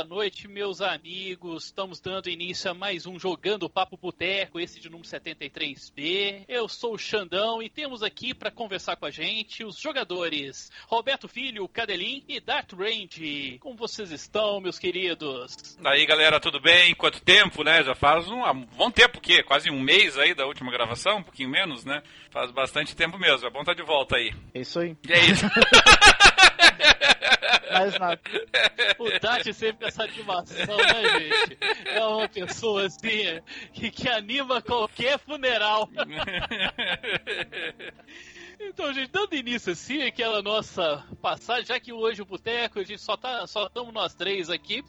Boa noite, meus amigos. Estamos dando início a mais um Jogando Papo Boteco, esse de número 73B. Eu sou o Xandão e temos aqui para conversar com a gente os jogadores Roberto Filho, Cadelin e Dark Range. Como vocês estão, meus queridos? Aí, galera, tudo bem? Quanto tempo, né? Já faz um, um bom tempo, o quê? Quase um mês aí da última gravação, um pouquinho menos, né? Faz bastante tempo mesmo. É bom estar de volta aí. É isso aí. E é isso. Mais nada. O Tati sempre com essa animação, né, gente? É uma pessoa assim que, que anima qualquer funeral. Então, gente, dando início assim, aquela nossa passagem, já que hoje o boteco, a gente só tá, só estamos nós três aqui.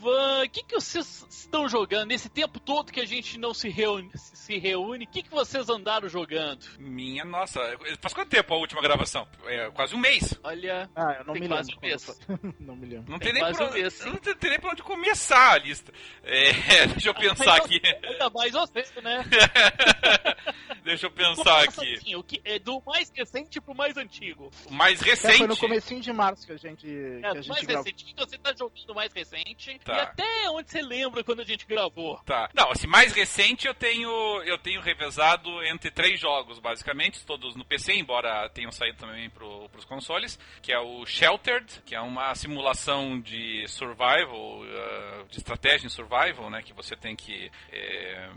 O que, que vocês estão jogando nesse tempo todo que a gente não se reúne? Se reúne, o que, que vocês andaram jogando? Minha nossa, faz quanto tempo a última gravação? É quase um mês. Olha, Ah, eu não Tem me quase lembro. um não me lembro. Não Tem tem, nem quase pra, um mês. não tem nem pra onde começar a lista. É, deixa eu pensar aqui. Ainda mais você, né? Deixa eu pensar Começa aqui. assim, o que, é do mais recente pro mais antigo. O mais É, recente. foi no comecinho de março que a gente, que É, a do gente mais gravou. recente, que você tá jogando mais recente. Tá. E até onde você lembra quando a gente gravou. Tá. Não, assim, mais recente eu tenho eu tenho revezado entre três jogos, basicamente, todos no PC, embora tenham saído também pro, pros consoles, que é o Sheltered, que é uma simulação de survival, uh, de estratégia em survival, né, que você tem que é,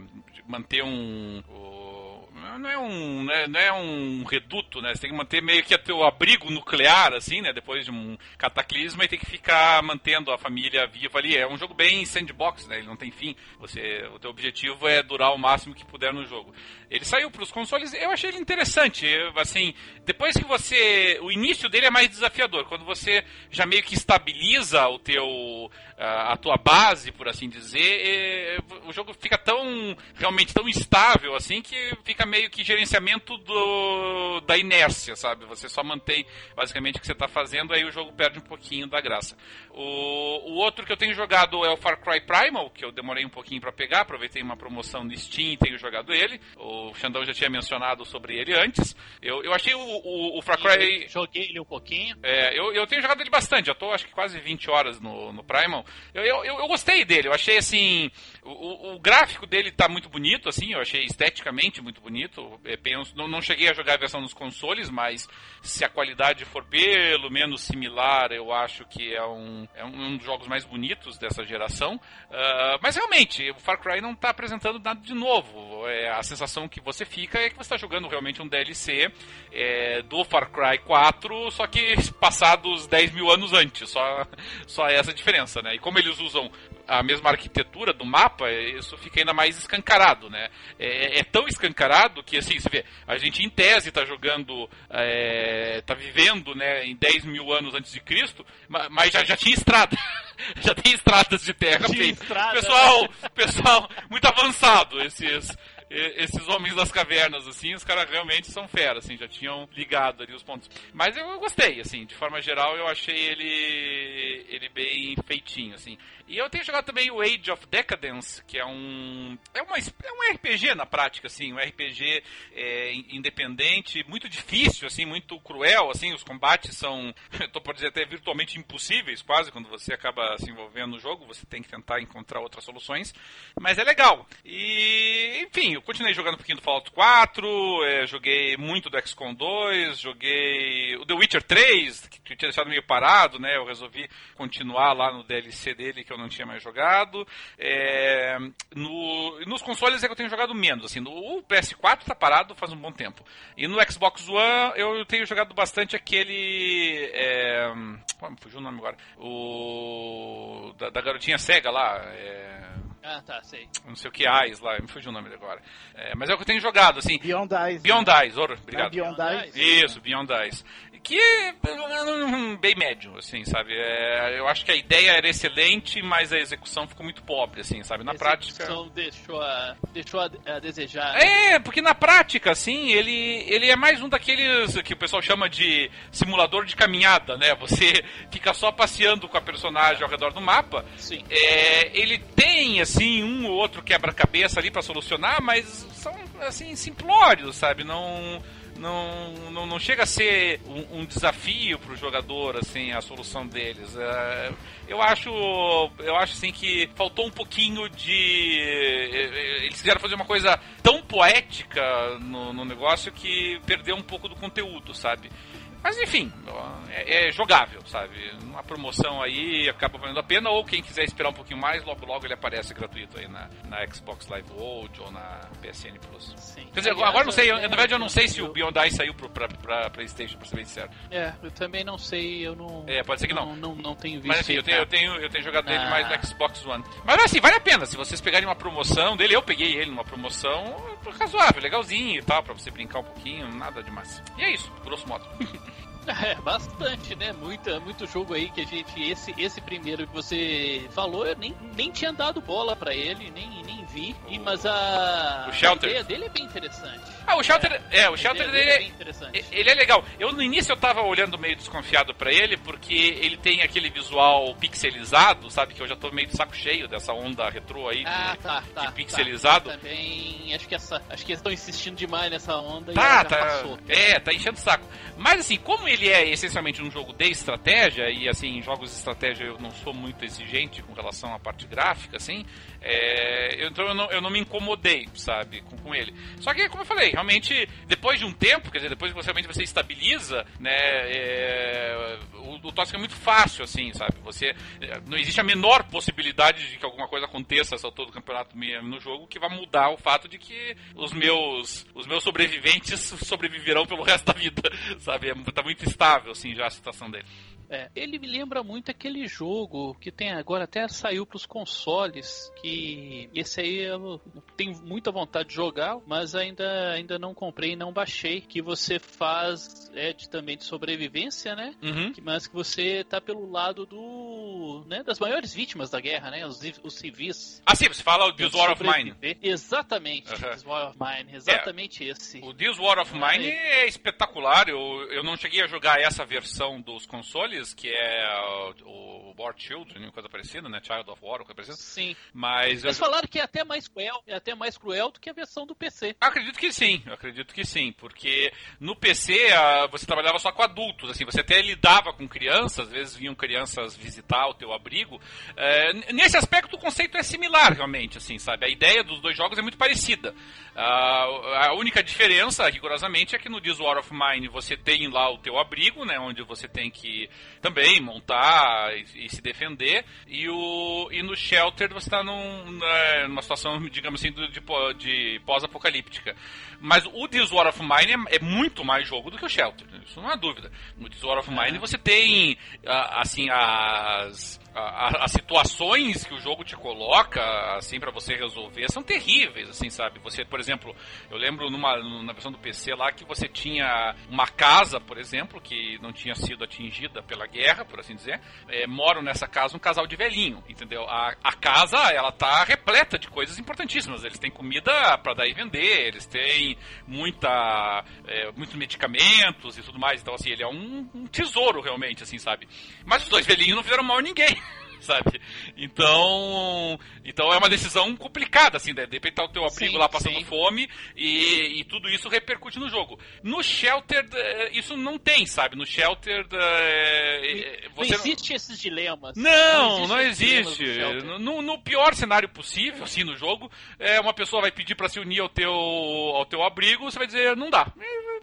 manter um... o- não é um, não é, não é um reduto, né? Você tem que manter meio que o teu abrigo nuclear, assim, né? Depois de um cataclisma e tem que ficar mantendo a família viva ali. É um jogo bem sandbox, né? Ele não tem fim. Você, o teu objetivo é durar o máximo que puder no jogo. Ele saiu para os consoles, eu achei ele interessante. Eu, assim, depois que você, o início dele é mais desafiador. Quando você já meio que estabiliza o teu, a tua base, por assim dizer, é, o jogo fica tão realmente tão instável assim que fica meio que gerenciamento do, da inércia, sabe? Você só mantém basicamente o que você está fazendo, aí o jogo perde um pouquinho da graça. O, o outro que eu tenho jogado é o Far Cry Primal, que eu demorei um pouquinho para pegar, aproveitei uma promoção no Steam e tenho jogado ele. O Xandão já tinha mencionado sobre ele antes. Eu, eu achei o, o, o Far Cry. Eu Joguei ele um pouquinho. É, eu, eu tenho jogado ele bastante, já tô acho que quase 20 horas no, no Primal. Eu, eu, eu, eu gostei dele, eu achei assim. O, o- gráfico dele tá muito bonito, assim, eu achei esteticamente muito bonito. É, penso, não, não cheguei a jogar a versão nos consoles, mas se a qualidade for pelo menos similar, eu acho que é um, é um dos jogos mais bonitos dessa geração. Ah, mas realmente, o Far Cry não tá apresentando nada de novo. É, a sensação que você fica é que você está jogando realmente um DLC é, do Far Cry 4, só que passados 10 mil anos antes. Só, só essa diferença, né? E como eles usam a mesma arquitetura do mapa, isso fica ainda mais escancarado, né? É, é tão escancarado que, assim, você vê, a gente em tese tá jogando, é, tá vivendo, né, em 10 mil anos antes de Cristo, ma- mas já, já tinha estrada. já tem estradas de terra Tinha estrada, Pessoal, pessoal, muito avançado, esses esses homens das cavernas, assim, os caras realmente são fera, assim, já tinham ligado ali os pontos. Mas eu gostei, assim, de forma geral, eu achei ele ele bem feitinho, assim. E eu tenho jogado também o Age of Decadence, que é um é, uma, é um RPG na prática, assim, um RPG é, in- independente, muito difícil, assim, muito cruel, assim, os combates são, eu tô por dizer até virtualmente impossíveis, quase, quando você acaba se envolvendo no jogo, você tem que tentar encontrar outras soluções, mas é legal. E, enfim, eu continuei jogando um pouquinho do Fallout 4, é, joguei muito do XCOM 2, joguei o The Witcher 3, que tinha deixado meio parado, né, eu resolvi continuar lá no DLC dele, que eu não tinha mais jogado. É, no, nos consoles é que eu tenho jogado menos, assim, no o PS4 tá parado faz um bom tempo. E no Xbox One eu tenho jogado bastante aquele... É, oh, fugiu o nome agora. O... Da, da garotinha cega lá, é... Ah, tá, sei. Não sei o que, Eyes lá, me fugiu o nome agora. É, mas é o que eu tenho jogado, assim. Beyond Eyes. Beyond né? Eyes, ora, Não é obrigado. Beyond Eyes. Isso, Beyond Eyes. Que bem médio, assim, sabe? É, eu acho que a ideia era excelente, mas a execução ficou muito pobre, assim, sabe? Na A prática. execução deixou a, deixou a, a desejar. É, porque na prática, assim, ele, ele é mais um daqueles que o pessoal chama de simulador de caminhada, né? Você fica só passeando com a personagem ao redor do mapa. Sim. É, ele tem, assim, um ou outro quebra-cabeça ali pra solucionar, mas são, assim, simplórios, sabe? Não. Não, não, não chega a ser um, um desafio pro jogador, assim, a solução deles. É, eu acho, eu acho assim que faltou um pouquinho de. Eles quiseram fazer uma coisa tão poética no, no negócio que perdeu um pouco do conteúdo, sabe? Mas enfim, é, é jogável, sabe? Uma promoção aí acaba valendo a pena, ou quem quiser esperar um pouquinho mais, logo logo ele aparece gratuito aí na, na Xbox Live Gold ou na PSN Plus. Sim. Quer dizer, Aliás, agora não sei, eu- eu- na verdade eu não sei se o Beyond Ice saiu pro, pra, pra Playstation, pra ser bem sincero. É, eu também não sei, eu não. É, pode ser que não. Não, não, não tenho visto. Mas assim, eu tenho, eu tenho, eu tenho jogado ele Ah. mais no Xbox One. Mas assim, vale a pena, se vocês pegarem uma promoção dele, eu peguei ele numa promoção razoável, legalzinho e tal, pra você brincar um pouquinho, nada demais. E é isso, grosso modo. É, bastante, né? Muita, muito jogo aí que a gente. Esse, esse primeiro que você falou, eu nem, nem tinha dado bola pra ele, nem, nem vi. E, mas a, O Shelter. a ideia dele é bem interessante. Ah, o Shelter, é, o A Shelter dele é é, bem interessante. Ele é legal. Eu no início eu tava olhando meio desconfiado pra ele, porque ele tem aquele visual pixelizado, sabe? Que eu já tô meio de saco cheio dessa onda retrô aí. de- Ah, tá, tá. de pixelizado. Tá. Também acho que essa. Acho que eles estão insistindo demais nessa onda e Tá, já tá. passou. É, tá enchendo o saco. Mas assim, como ele é essencialmente um jogo de estratégia, e assim, em jogos de estratégia eu não sou muito exigente com relação à parte gráfica, assim, é, então eu não, eu não me incomodei, sabe, com, com ele. Só que, como eu falei, realmente, depois de um tempo, quer dizer, depois que você realmente você estabiliza, né, é, o, o TOS é muito fácil, assim, sabe? Você, é, não existe a menor possibilidade de que alguma coisa aconteça essa altura do campeonato no jogo que vai mudar o fato de que os meus, os meus sobreviventes sobreviverão pelo resto da vida, sabe? É, tá muito estável, assim, já a situação dele. É, ele me lembra muito aquele jogo que tem agora até saiu para os consoles, que esse aí eu tenho muita vontade de jogar, mas ainda, ainda não comprei e não baixei, que você faz é de, também de sobrevivência, né? Uhum. Que- Mas que você tá pelo lado do, né, das maiores vítimas da guerra, né? Os, os civis. Ah, sim, você fala o This War of Mine. Exatamente, Uhum. This War of Mine, exatamente esse. O This War of Mine é espetacular. Eu, eu não cheguei a jogar essa versão dos consoles, que é o, o War Children, coisa parecida, né? Child of War, coisa parecida. Sim. Mas eu, Eles falaram que é até mais cruel, é até mais cruel do que a versão do PC. Acredito que sim, eu acredito que sim, porque no PC ah, você trabalhava só com adultos, assim, você até lidava com crianças, às vezes vinham crianças visitar o teu abrigo. É, nesse aspecto o conceito é similar realmente, assim, sabe? A ideia dos dois jogos é muito parecida. Ah, a única diferença, rigorosamente, é que no This War of Mine você tem lá o teu abrigo, né, onde você tem que também montar e, e se defender, e, o, e no Shelter você está num, né, numa situação, digamos assim, de, de pós-apocalíptica. Mas o This War of Mine é, é muito mais jogo do que o Shelter, isso não há dúvida. No This War of Mine você tem, ah, assim, as, a- a- as situações que o jogo te coloca, assim, para você resolver, são terríveis, assim, sabe? Você, por exemplo, eu lembro numa, na versão do PC lá que você tinha uma casa, por exemplo, que não tinha sido atingida pela guerra, por assim dizer, é, moram nessa casa um casal de velhinho, entendeu? A, a casa, ela tá repleta de coisas importantíssimas. Eles têm comida para dar e vender, eles têm muita, é, muitos medicamentos e tudo mais. Então, assim, ele é um, um tesouro realmente, assim, sabe? Mas os dois velhinhos não fizeram mal a ninguém. Sabe? Então. Então é uma decisão complicada, assim, né? De repente tá o teu abrigo Sim, lá passando sim. fome e, e tudo isso repercute no jogo. No Shelter, eh, isso não tem, sabe? No Shelter, eh, Não você. existe esses dilemas. Não, não existe. do Shelter. No, no pior cenário possível, assim, no jogo, é, uma pessoa vai pedir pra se unir ao teu, ao teu abrigo, você vai dizer, não dá.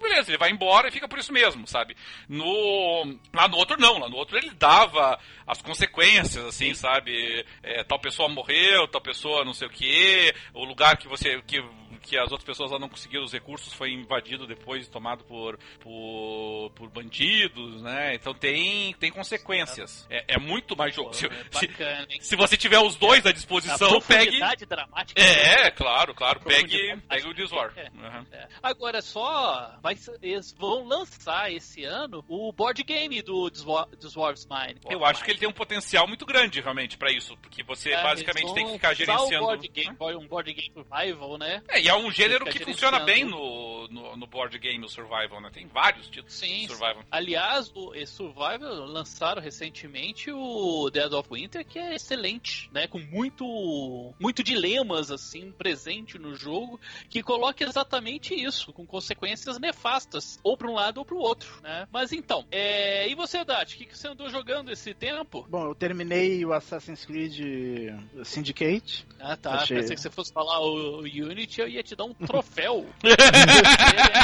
Beleza, ele vai embora e fica por isso mesmo, sabe? No, lá no outro não, lá no outro ele dava as consequências, assim, sabe? É, tal pessoa morreu, tal pessoa não sei o que, o lugar que você, que que as outras pessoas lá não conseguiram os recursos, foi invadido depois e tomado por, por, por bandidos, né? Então tem, tem consequências. É, é muito mais jogo. Se, É se, se você tiver os dois à disposição, pegue. profundidade dramática. É, claro, claro. Pegue, pegue o Diswar. É. Uhum. É. Agora só vai eles vão lançar esse ano o board game do Dwarf's Mine. Eu acho que ele tem um potencial muito grande, realmente, pra isso. Porque você É, basicamente tem que ficar gerenciando. O board game, um board game survival, né? É, e é um gênero que funciona bem no, no, no board game, o Survival, né? Tem vários títulos Sim. de Survival. Aliás, o Survival lançaram recentemente o Dead of Winter, que é excelente, né? Com muito, muito dilemas assim presente no jogo, que coloca exatamente isso, com consequências nefastas, ou para um lado ou para o outro, né? Mas então, é... e você, Dati, o que, que você andou jogando esse tempo? Bom, eu terminei o Assassin's Creed Syndicate. Ah, tá. Achei. Pensei que você fosse falar o, o Unity, eu ia te dar um troféu.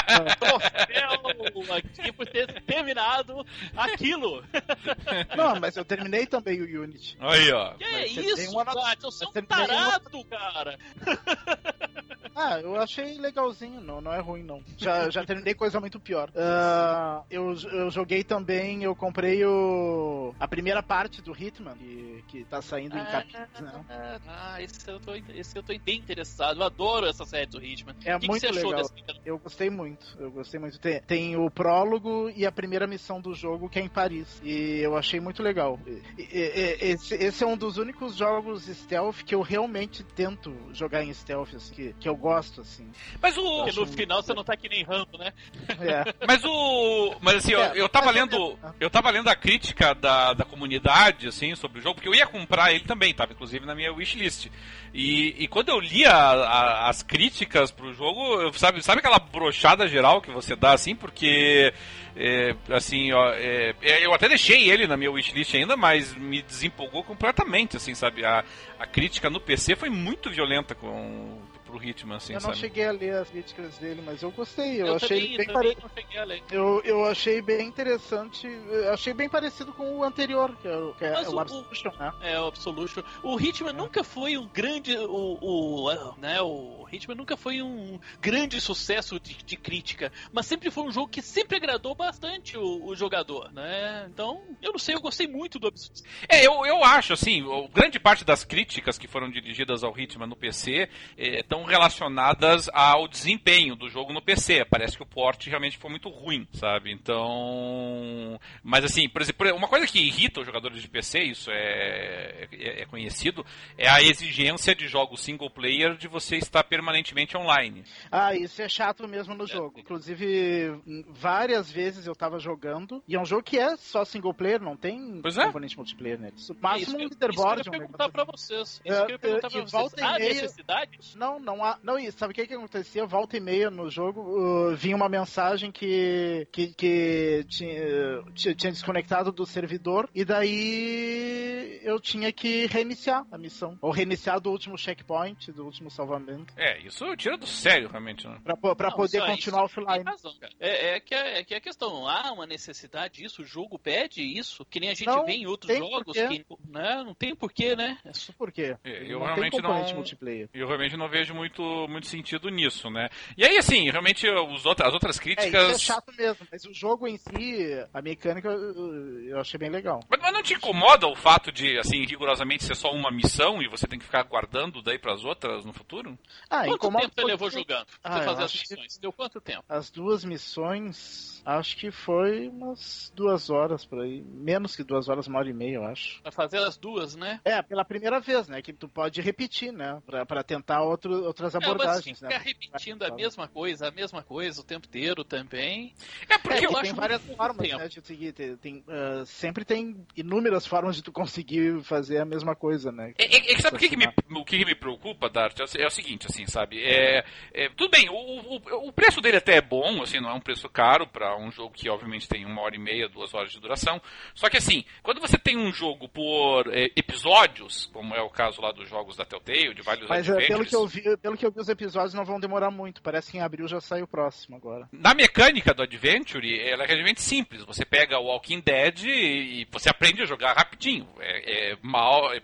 É, troféu aqui por ter terminado aquilo. Não, mas eu terminei também o Unity. Aí, ó. Que você isso, uma Dati? Eu sou você um tarado, cara. Ah, eu achei legalzinho, não, não é ruim não. Já, já terminei coisa muito pior. Ah, eu, eu joguei também, eu comprei o a primeira parte do Hitman, que, que tá saindo em capítulos, né? Ah, esse eu, tô, esse eu tô bem interessado. Eu adoro essa série do Hitman. É o que, muito que você achou legal. dessa Eu gostei muito, eu gostei muito. Tem, tem o prólogo e a primeira missão do jogo, que é em Paris. E eu achei muito legal. E- e- esse, esse é um dos únicos jogos stealth que eu realmente tento jogar em stealth, assim, que, que eu gosto, assim. Mas o. Porque no final você não tá que nem Rambo, né? É. Mas o. Mas assim, eu, É, eu tava ou lendo. né? Eu tava lendo a crítica da, da comunidade, assim, sobre o jogo, porque eu ia comprar ele também, tava inclusive na minha wishlist. E, e quando eu li a- a- as críticas pro jogo, sabe, sabe aquela brochada geral que você dá, assim, porque. é, assim, ó, é, é, eu até deixei ele na minha wishlist ainda, mas me desempolgou completamente, assim, sabe? A, a crítica no PC foi muito violenta com, pro Hitman, assim, eu não sabe? cheguei a ler as críticas dele, mas eu gostei. Eu, Eu, achei também, bem também pare... não cheguei a ler. eu, eu achei bem interessante. eu achei bem parecido com o anterior, que é, o- que é o o- Absolution, né? É, o Absolution. O Hitman nunca foi um grande. O, o, né, o Hitman nunca foi um grande sucesso de, de crítica. Mas sempre foi um jogo que sempre agradou bastante o, o jogador, né? Então, eu não sei, eu gostei muito do Absolution. É, eu, eu acho, assim, grande parte das críticas que foram dirigidas ao Hitman no PC estão relacionadas ao desempenho do jogo no PC. Parece que o port realmente foi muito ruim, sabe? Então. Mas assim, por exemplo, uma coisa que irrita os jogadores de PC, isso é, é, é conhecido, é a exigência de jogos single player de você estar permanentemente online. Ah, isso é chato mesmo no jogo. Inclusive, hum, várias vezes eu tava jogando, e é um jogo que é só single player, não tem Pois é. componente multiplayer nele. O É máximo isso um que eu- leaderboard. Isso que eu um ia perguntar negócio pra assim. vocês. Isso É, que eu ia perguntar é, pra vocês. e Há meia- necessidade? Não, não há. Não, e sabe o que que acontecia? Volta e meia no jogo, uh, vinha uma mensagem que, que, que tinha, tinha, desconectado do servidor, e daí eu tinha que reiniciar a missão. Ou reiniciar do último checkpoint, do último salvamento. É, isso tira do sério, realmente, né? Pra, pra Não, poder isso- continuar isso tem offline. razão, cara. É, é que é, é que a questão, há uma necessidade disso, o jogo pede isso, que nem a gente Não vê em outros tem jogos, porquê. que né, não tem porquê, né? É só- Por quê? É, eu não realmente não- multiplayer. Eu realmente não vejo muito, muito sentido nisso, né? E aí, assim, realmente os outros, as outras É, críticas. isso é chato mesmo, mas o jogo em si, a mecânica, eu, achei bem legal. Mas, mas não te incomoda o fato de, assim, rigorosamente ser só uma missão e você tem que ficar aguardando daí pras outras no futuro? Ah, Quanto incomoda tempo você levou jogando? Pra Ah, fazer as acho que- missões? Deu quanto tempo? As duas missões, acho que foi umas duas horas por aí. Menos que duas horas, uma hora e meia, eu acho. Pra fazer as duas, né? É, pela primeira vez, né? Que tu pode repetir, né? Pra, pra tentar outro, outras É, mas abordagens, ficar né? repetindo a mesma coisa, a mesma coisa o tempo inteiro também. É É, porque que eu tem acho várias formas, tempo. né, de seguir. Tem, tem, ah, sempre tem inúmeras formas de tu conseguir fazer a mesma coisa, né? É, é- é que sabe o que, que me, o que me preocupa, Dart? É o, é seguinte, assim, sabe? É, é, tudo bem, o, o, o preço dele até é bom, assim, não é um preço caro para um jogo que obviamente tem uma hora e meia, duas horas de duração. Só que assim, quando você tem um jogo por é, episódios, como é o caso lá dos jogos da Telltale, de vários Mas é, pelo adventures, que, eu vi, pelo que eu vi, os episódios não vão demorar muito. Parece que em abril já sai o próximo agora. Na mecânica do Adventure, ela é relativamente simples. Você pega o Walking Dead e, você aprende a jogar rapidinho. É, é,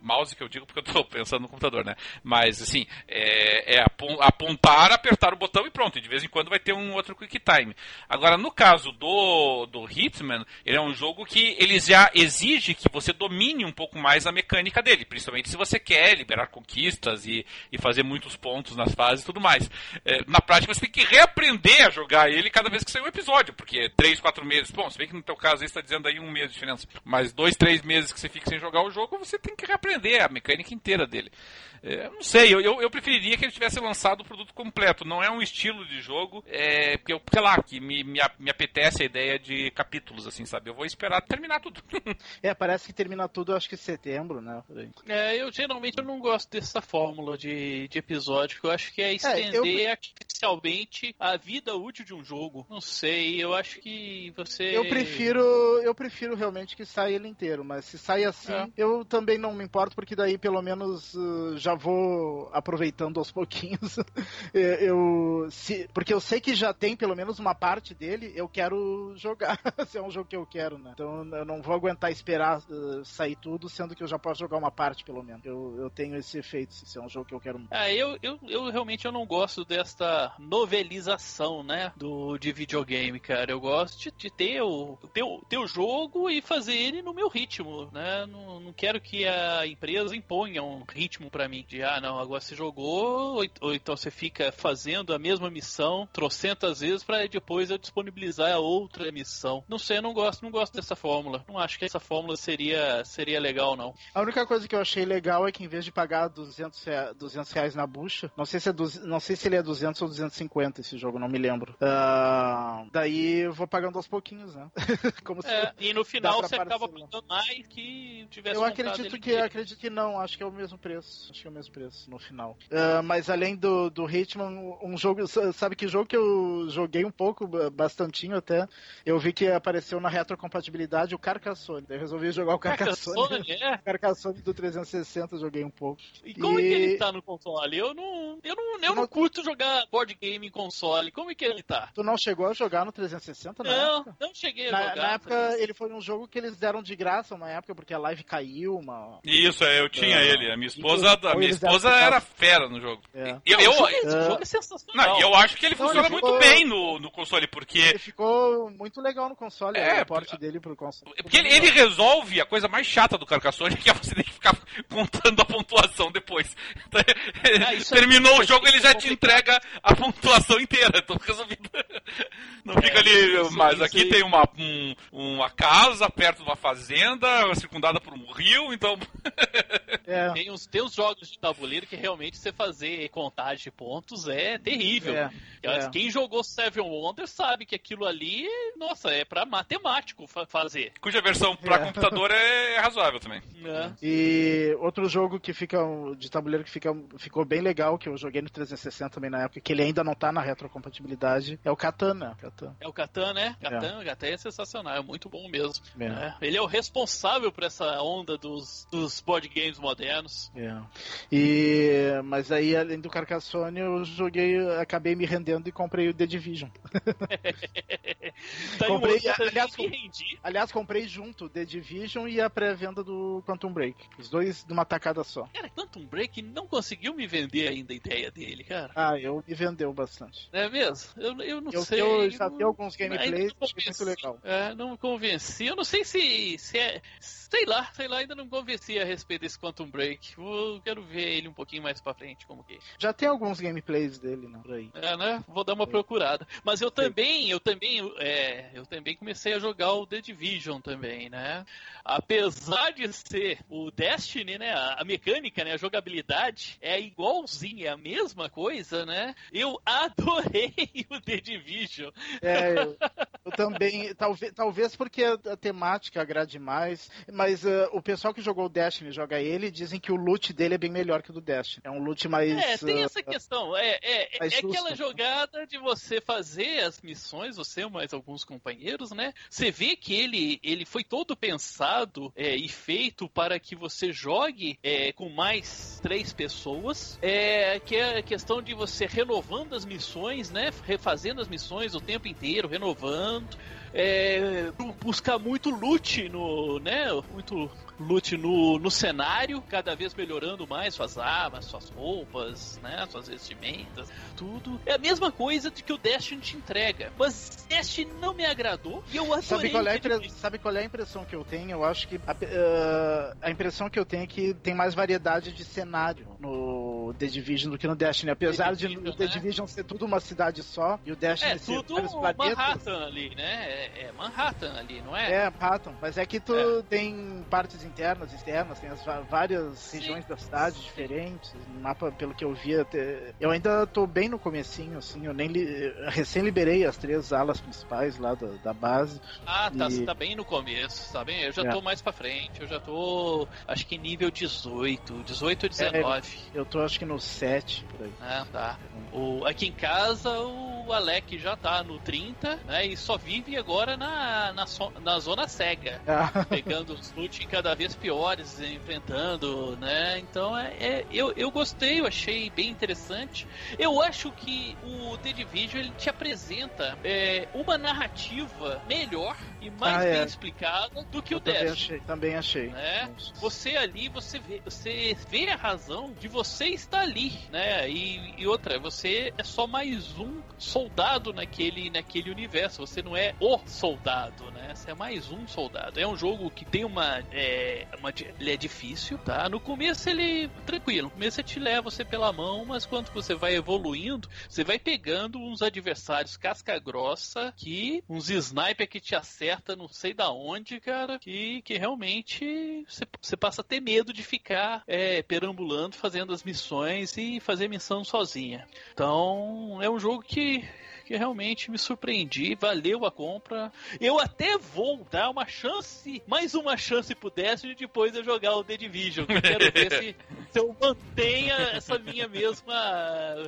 mouse que eu digo porque eu estou pensando no computador, né? Mas assim, é, é, apontar, apertar o botão e pronto. E de vez em quando vai ter um outro quick time. Agora, no caso do, do Hitman, ele é um jogo que ele já exige que você domine um pouco mais a mecânica dele, principalmente se você quer liberar conquistas e, e fazer muitos pontos nas fases e tudo mais. É, na prática, você tem que reaprender a jogar ele cada vez que sair um episódio, porque três, quatro meses. Bom, se bem que no teu caso aí está dizendo aí um mês de diferença, mas dois, três meses que você fica sem jogar o jogo, você tem que reaprender a mecânica inteira dele. É, não sei, eu, eu, eu, preferiria que ele tivesse lançado o produto completo. Não é um estilo de jogo, é, porque eu, sei lá, que me, me, me apetece a ideia de capítulos, assim, sabe? Eu vou esperar terminar tudo. é, parece que termina tudo, acho que em setembro, né? É, eu geralmente eu não gosto dessa fórmula de, de episódio, porque eu acho que é estender é, eu... artificialmente a vida útil de um jogo. Não sei, eu acho que você. Eu prefiro, eu prefiro realmente que saia ele inteiro, mas se sai assim, é. eu também não me importo, porque daí pelo menos uh, já já vou aproveitando aos pouquinhos. É, eu, se, porque eu sei que já tem pelo menos uma parte dele, eu quero jogar. se é um jogo que eu quero, né? Então eu não vou aguentar esperar uh, sair tudo, sendo que eu já posso jogar uma parte, pelo menos. Eu, eu tenho esse efeito, se é um jogo que eu quero muito. Ah, eu, eu, eu realmente eu não gosto desta novelização, né? Do, de videogame, cara. Eu gosto de, de ter, o, ter o jogo e fazer ele no meu ritmo, né? Não, não quero que a empresa imponha um ritmo para mim de ah, não, agora você jogou, ou, ou então você fica fazendo a mesma missão trocentas vezes para depois eu disponibilizar a outra missão. Não sei, eu não gosto, não gosto dessa fórmula. Não acho que essa fórmula seria, seria legal, não. A única coisa que eu achei legal é que em vez de pagar 200, 200 reais na bucha, não sei se é não sei se ele é 200 ou 250 esse jogo, não me lembro. Uh, daí eu vou pagando aos pouquinhos, né? É, e no final você acaba pagando mais que tivesse Eu acredito que, acredito que não, acho que é o mesmo preço. Acho que é mesmo preço no final. Uh, mas além do, do Hitman, um jogo. Sabe que jogo que eu joguei um pouco, bastantinho até? Eu vi que apareceu na retrocompatibilidade o Carcassonne. Daí resolvi jogar o Carcassonne. Carcassonne, é? Carcassonne do 360 joguei um pouco. E como e... é que ele tá no console? Eu não. Eu não, eu não, não curto jogar board game em console. Como é que ele tá? Tu não chegou a jogar no 360 Não, época? não cheguei a na, jogar. Na época ele foi um jogo que eles deram de graça uma época, porque a live caiu. Uma... Isso, é, eu tinha uh, ele. A minha esposa. A minha esposa era fera no jogo. É. Eu, eu, jogo, é, jogo é sensacional. Não, eu acho que ele não, funciona ele ficou, muito bem no, no console, porque. Ele ficou muito legal no console, é, o porte dele pro console. Porque ele, ele, resolve a coisa mais chata do Carcassonne, que é você ter que ficar contando a pontuação depois. Ah, Terminou é o jogo, ele já te entrega a pontuação inteira. Então resolvido. Não fica ali. Isso, mas isso, aqui isso. tem uma, um, uma casa perto de uma fazenda, circundada por um rio, então. É. Tem, uns, tem uns jogos de tabuleiro que realmente você fazer contagem de pontos é terrível. É, é. Quem jogou Seven Wonders sabe que aquilo ali, nossa, é para matemático fa fazer. Cuja versão para é. computador é razoável também. É. E outro jogo que fica de tabuleiro que fica, ficou bem legal, que eu joguei no 360 também na época, que ele ainda não tá na retrocompatibilidade, é o Katana. Catan. É o Catan, né? Catan, é. Catan é sensacional, é muito bom mesmo. É. Ele é o responsável por essa onda dos, dos board games modernos. E, mas aí, além do Carcassonne, eu joguei, acabei me rendendo e comprei o The Division. tá comprei, aliás, aliás, comprei junto The Division e a pré-venda do Quantum Break. Os dois numa tacada só. Cara, Quantum Break não conseguiu me vender ainda a ideia dele, cara. Ah, eu me vendeu bastante. É mesmo? Eu, eu não eu, sei. Eu já vi alguns gameplays, achei muito legal. É, não me convenci. Eu não sei se, se é Sei lá, sei lá, ainda não convenci a respeito desse Quantum Break. Vou, quero ver ele um pouquinho mais pra frente, como que. Já tem alguns gameplays dele, né, por aí. É, né? Vou dar uma procurada. Mas eu também, eu também, é, eu também comecei a jogar o The Division também, né? Apesar de ser o Destiny, né? A, mecânica, né? A jogabilidade é igualzinha, é a mesma coisa, né? Eu adorei o The Division. É, eu, eu também, talvez, talvez porque a, a temática agrade mais, mas mas uh, o pessoal que jogou o Destiny joga ele dizem que o loot dele é bem melhor que o do Destiny. É um loot mais. É, tem essa uh, questão. É, é, é aquela jogada de você fazer as missões, você mais alguns companheiros, né? Você vê que ele, ele foi todo pensado é, e feito para que você jogue é, com mais três pessoas. É, que é a questão de você renovando as missões, né? Refazendo as missões o tempo inteiro, renovando é, buscar muito loot no, né, muito loot no, no cenário, cada vez melhorando mais suas armas, suas roupas, né, suas vestimentas, tudo. É a mesma coisa que o Destiny te entrega. Mas Destiny não me agradou e eu adorei. Sabe qual, é a, sabe qual é a impressão que eu tenho? Eu acho que a, uh, a impressão que eu tenho é que tem mais variedade de cenário no The Division do que no Destiny. Apesar The de no The né? Division ser tudo uma cidade só e o Destiny é, ser tudo vários planetas. Manhattan ali, né? É, é, Manhattan ali, não é? É, Manhattan. Mas é que tu é. tem partes internas, externas, tem as várias Sim. regiões da cidade diferentes. O mapa, pelo que eu vi, até... eu ainda tô bem no comecinho, assim. Eu nem li... recém liberei as três alas principais lá da, da base. Ah, tá. E... Tá bem no começo, tá bem? Eu já é. tô mais pra frente. Eu já tô, acho que nível 18, 18 ou 19. É, eu tô acho que no 7 por aí. Ah, tá. O, aqui em casa o Alec já tá no 30, né? E só vive agora na, na, so, na zona cega. Ah. Pegando os loot cada vez piores, enfrentando, né? Então é, é, eu, eu gostei, eu achei bem interessante. Eu acho que o The Division ele te apresenta é, uma narrativa melhor e mais ah, bem é. explicada do que eu o Dash. Também achei. Também achei. Né? Você ali, você vê, você vê a razão de você estar ali, né? E, e outra, você é só mais um soldado naquele, naquele universo. Você não é o soldado, né? Você é mais um soldado. É um jogo que tem uma, é, uma ele é difícil, tá? No começo ele tranquilo. No começo ele te leva você pela mão, mas quando você vai evoluindo, você vai pegando uns adversários casca grossa que uns sniper que te acerta não sei da onde, cara, que, que realmente você passa a ter medo de ficar é, perambulando, fazendo as missões e fazer missão sozinha. Então é um jogo que que realmente me surpreendi, valeu a compra. Eu até vou dar uma chance, mais uma chance pro Destiny depois de jogar o The Division. Que eu quero ver se, se eu mantenha essa minha mesma.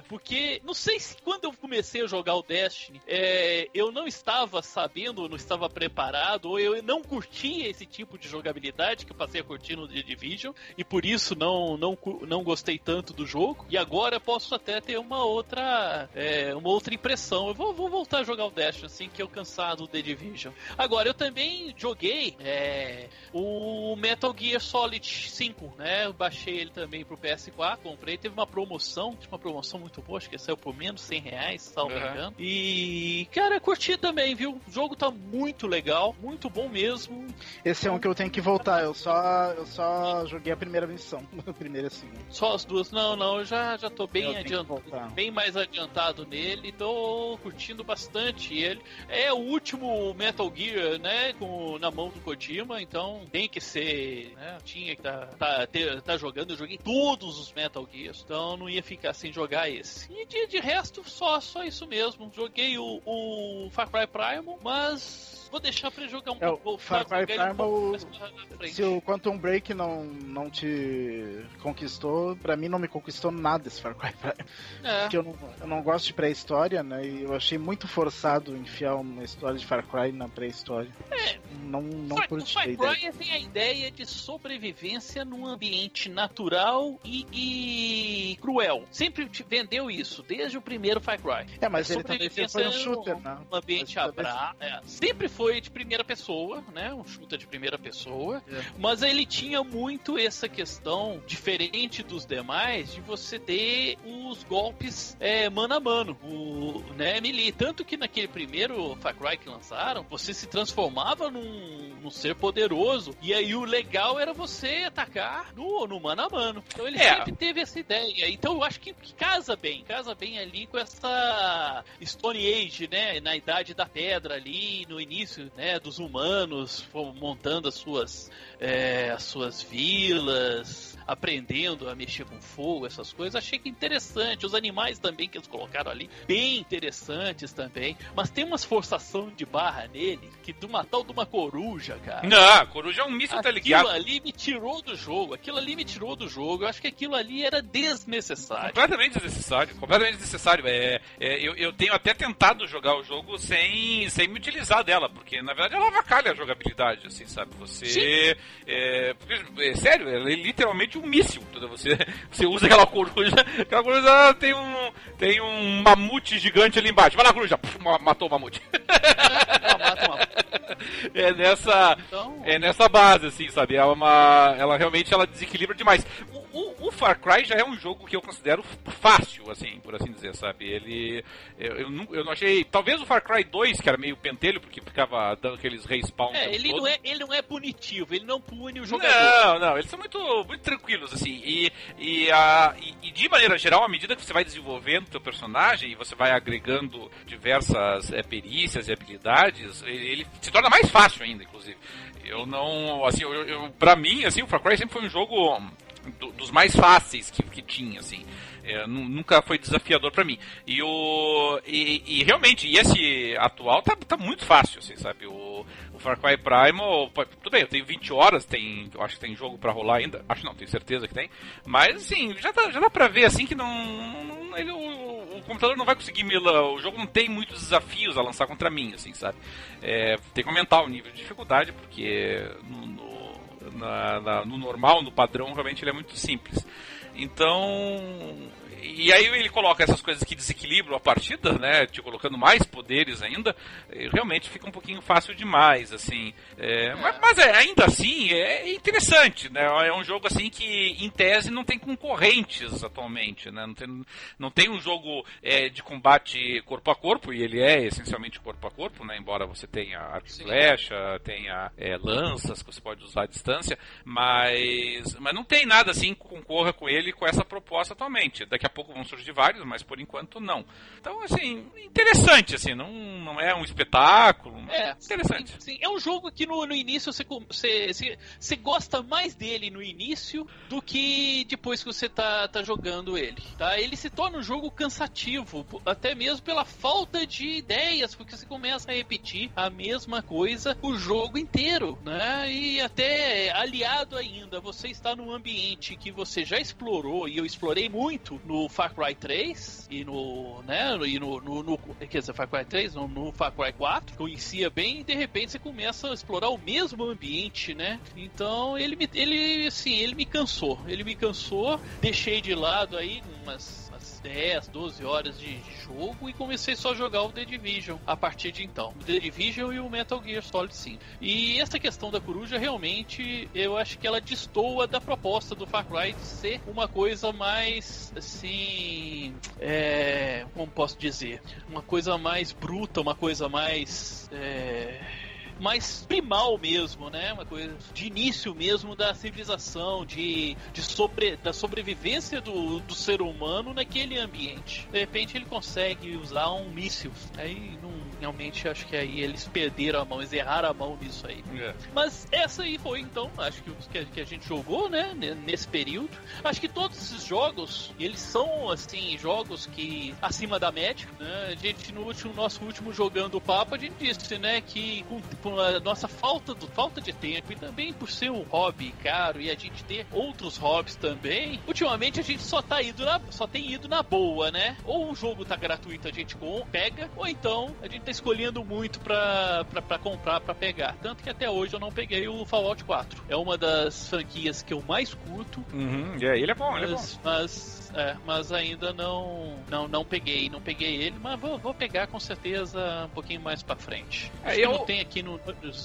Porque não sei se quando eu comecei a jogar o Destiny, é, eu não estava sabendo, não estava preparado, ou eu não curtia esse tipo de jogabilidade que eu passei a curtir no The Division, e por isso não, não, não gostei tanto do jogo. E agora posso até ter uma outra, é, uma outra impressão eu vou, vou, voltar a jogar o Dash assim que eu cansar do The Division. Agora, eu também joguei é, o Metal Gear Solid 5, né? Eu baixei ele também pro PS4, comprei, teve uma promoção, uma promoção muito boa, acho que saiu por menos 100 reais, salvo uhum. engano. E, cara, curti também, viu? O jogo tá muito legal, muito bom mesmo. Esse é um que eu tenho que voltar, eu só, eu só joguei a primeira missão, a primeira e a segunda. Só as duas? Não, não, eu já, já tô bem adiantado, bem mais adiantado nele, tô curtindo bastante ele. É o último Metal Gear, né, com, na mão do Kojima, então tem que ser, né, tinha que tá, tá, tá jogando, eu joguei todos os Metal Gears, então não ia ficar sem jogar esse. E de, de resto, só, só isso mesmo. Joguei o, o Far Cry Primal, mas vou deixar pra jogar um é, pouco. O Far Cry Primal, se o Quantum Break não, não te conquistou, pra mim não me conquistou nada esse Far Cry Primal. É. Porque eu não, eu não gosto de pré-história, né? E eu achei muito forçado enfiar uma história de Far Cry na pré-história. É. Não, não Far, curti Far Cry tem a ideia de sobrevivência num ambiente natural e, e cruel. Sempre vendeu isso, desde o primeiro Far Cry. É, mas ele também foi um shooter, né? Um ambiente abrá. É. Sempre foi foi de primeira pessoa, né? Um shooter de primeira pessoa. É. Mas ele tinha muito essa questão, diferente dos demais, de você ter os golpes é, mano a mano, o, né, melee. Tanto que naquele primeiro Far Cry que lançaram, você se transformava num, num ser poderoso. E aí o legal era você atacar no, no mano a mano. Então ele é. sempre teve essa ideia. Então eu acho que, que casa bem, casa bem ali com essa Stone Age, né? Na idade da pedra ali, no início né, dos humanos montando as suas, é, as suas vilas, aprendendo a mexer com fogo, essas coisas. Achei que interessante. Os animais também que eles colocaram ali, bem interessantes também. Mas tem umas forçação de barra nele, que de uma tal de uma coruja, cara. Não, coruja é um míssil teleguiado. Aquilo ali me tirou do jogo. Aquilo ali me tirou do jogo. Eu acho que aquilo ali era desnecessário. Completamente desnecessário. Completamente desnecessário. É, é eu, eu tenho até tentado jogar o jogo sem, sem me utilizar dela, porque na verdade ela avacalha a jogabilidade, assim, sabe? Você. É, porque, é, sério, ela é literalmente um míssil. Entendeu? Você, você usa aquela coruja, aquela coruja tem um, tem um mamute gigante ali embaixo. Vai lá, coruja, Puf, matou o mamute. Não, mata é nessa então... é nessa base assim sabe é uma ela realmente ela desequilibra demais o, o, o, Far Cry já é um jogo que eu considero fácil assim por assim dizer sabe? Ele eu, eu, não, eu não achei talvez o Far Cry 2 que era meio pentelho porque ficava dando aqueles respawn é, ele não é ele não é punitivo ele não pune o jogador. Não não eles são muito muito tranquilos assim e e, a, e, e de maneira geral à medida que você vai desenvolvendo o teu personagem e você vai agregando diversas é, perícias e habilidades ele se torna mais fácil ainda, inclusive. Eu não, assim, eu, eu, pra mim, assim, o Far Cry sempre foi um jogo do, dos mais fáceis que, que tinha, assim. É, nunca foi desafiador para mim. E, o, e, e, realmente, e esse atual tá, tá muito fácil, assim, sabe? O, o Far Cry Primal, tudo bem, eu tenho 20 horas, tem, acho que tem jogo para rolar ainda, acho não, tenho certeza que tem, mas assim, já dá, já dá pra ver assim que não, não ele, o, o, computador não vai conseguir me, o jogo não tem muitos desafios a lançar contra mim, assim, sabe? É, tem que aumentar o nível de dificuldade, porque no, no, na, na, no normal, no padrão, realmente ele é muito simples. Então, e aí ele coloca essas coisas que desequilibram a partida, né? Te colocando mais poderes ainda, realmente fica um pouquinho fácil demais, assim. É, mas, mas é, ainda assim é interessante, né? É um jogo assim que em tese não tem concorrentes atualmente, né? Não tem, não tem um jogo é, de combate corpo a corpo e ele é essencialmente corpo a corpo, né? Embora você tenha arco e flecha, tenha é, lanças que você pode usar à distância, mas mas não tem nada assim que concorra com ele com essa proposta atualmente. Daqui a pouco vão surgir vários, mas por enquanto não. Então, assim, interessante, assim, não, não é um espetáculo. É, interessante. Sim, sim. É um jogo que no, no início você, você, você, gosta mais dele no início do que depois que você tá, tá jogando ele. Tá? Ele se torna um jogo cansativo, até mesmo pela falta de ideias, porque você começa a repetir a mesma coisa o jogo inteiro, né? E até aliado ainda, você está num ambiente que você já explorou, e eu explorei muito no Far Cry 3 e no, né, e no, no, no quer dizer, Far Cry 3, no, no Far Cry 4, conhecia bem e de repente você começa a explorar o mesmo ambiente, né? Então ele me, ele, assim, ele me cansou, ele me cansou, deixei de lado aí umas 10, 12 horas de jogo e comecei só a jogar o The Division a partir de então. O The Division e o Metal Gear Solid 5. E essa questão da coruja realmente eu acho que ela destoa da proposta do Far Cry de ser uma coisa mais assim. É, como posso dizer? Uma coisa mais bruta, uma coisa mais. É, mais primal mesmo, né? Uma coisa de início mesmo da civilização, de, de sobre, da sobrevivência do, do ser humano naquele ambiente. De repente ele consegue usar um míssil. Aí não, realmente acho que aí eles perderam a mão, eles erraram a mão nisso aí. É. Mas essa aí foi então, acho que, que, que a gente jogou, né? Nesse período. Acho que todos esses jogos, eles são assim, jogos que acima da média, né? A gente no último, nosso último jogando o papo, a gente disse, né, que com por a nossa falta, do, falta de tempo e também por ser um hobby caro e a gente ter outros hobbies também, ultimamente a gente só tá indo na, só tem ido na boa, né? Ou o jogo tá gratuito, a gente com, pega, ou então a gente tá escolhendo muito pra, pra, pra comprar, pra pegar. Tanto que até hoje eu não peguei o Fallout 4. É uma das franquias que eu mais curto. Uhum, é, ele é bom, mas, ele é bom. Mas é, mas ainda não, não não peguei, não peguei ele, mas vou, vou pegar com certeza um pouquinho mais para frente. É, eu não tem aqui no,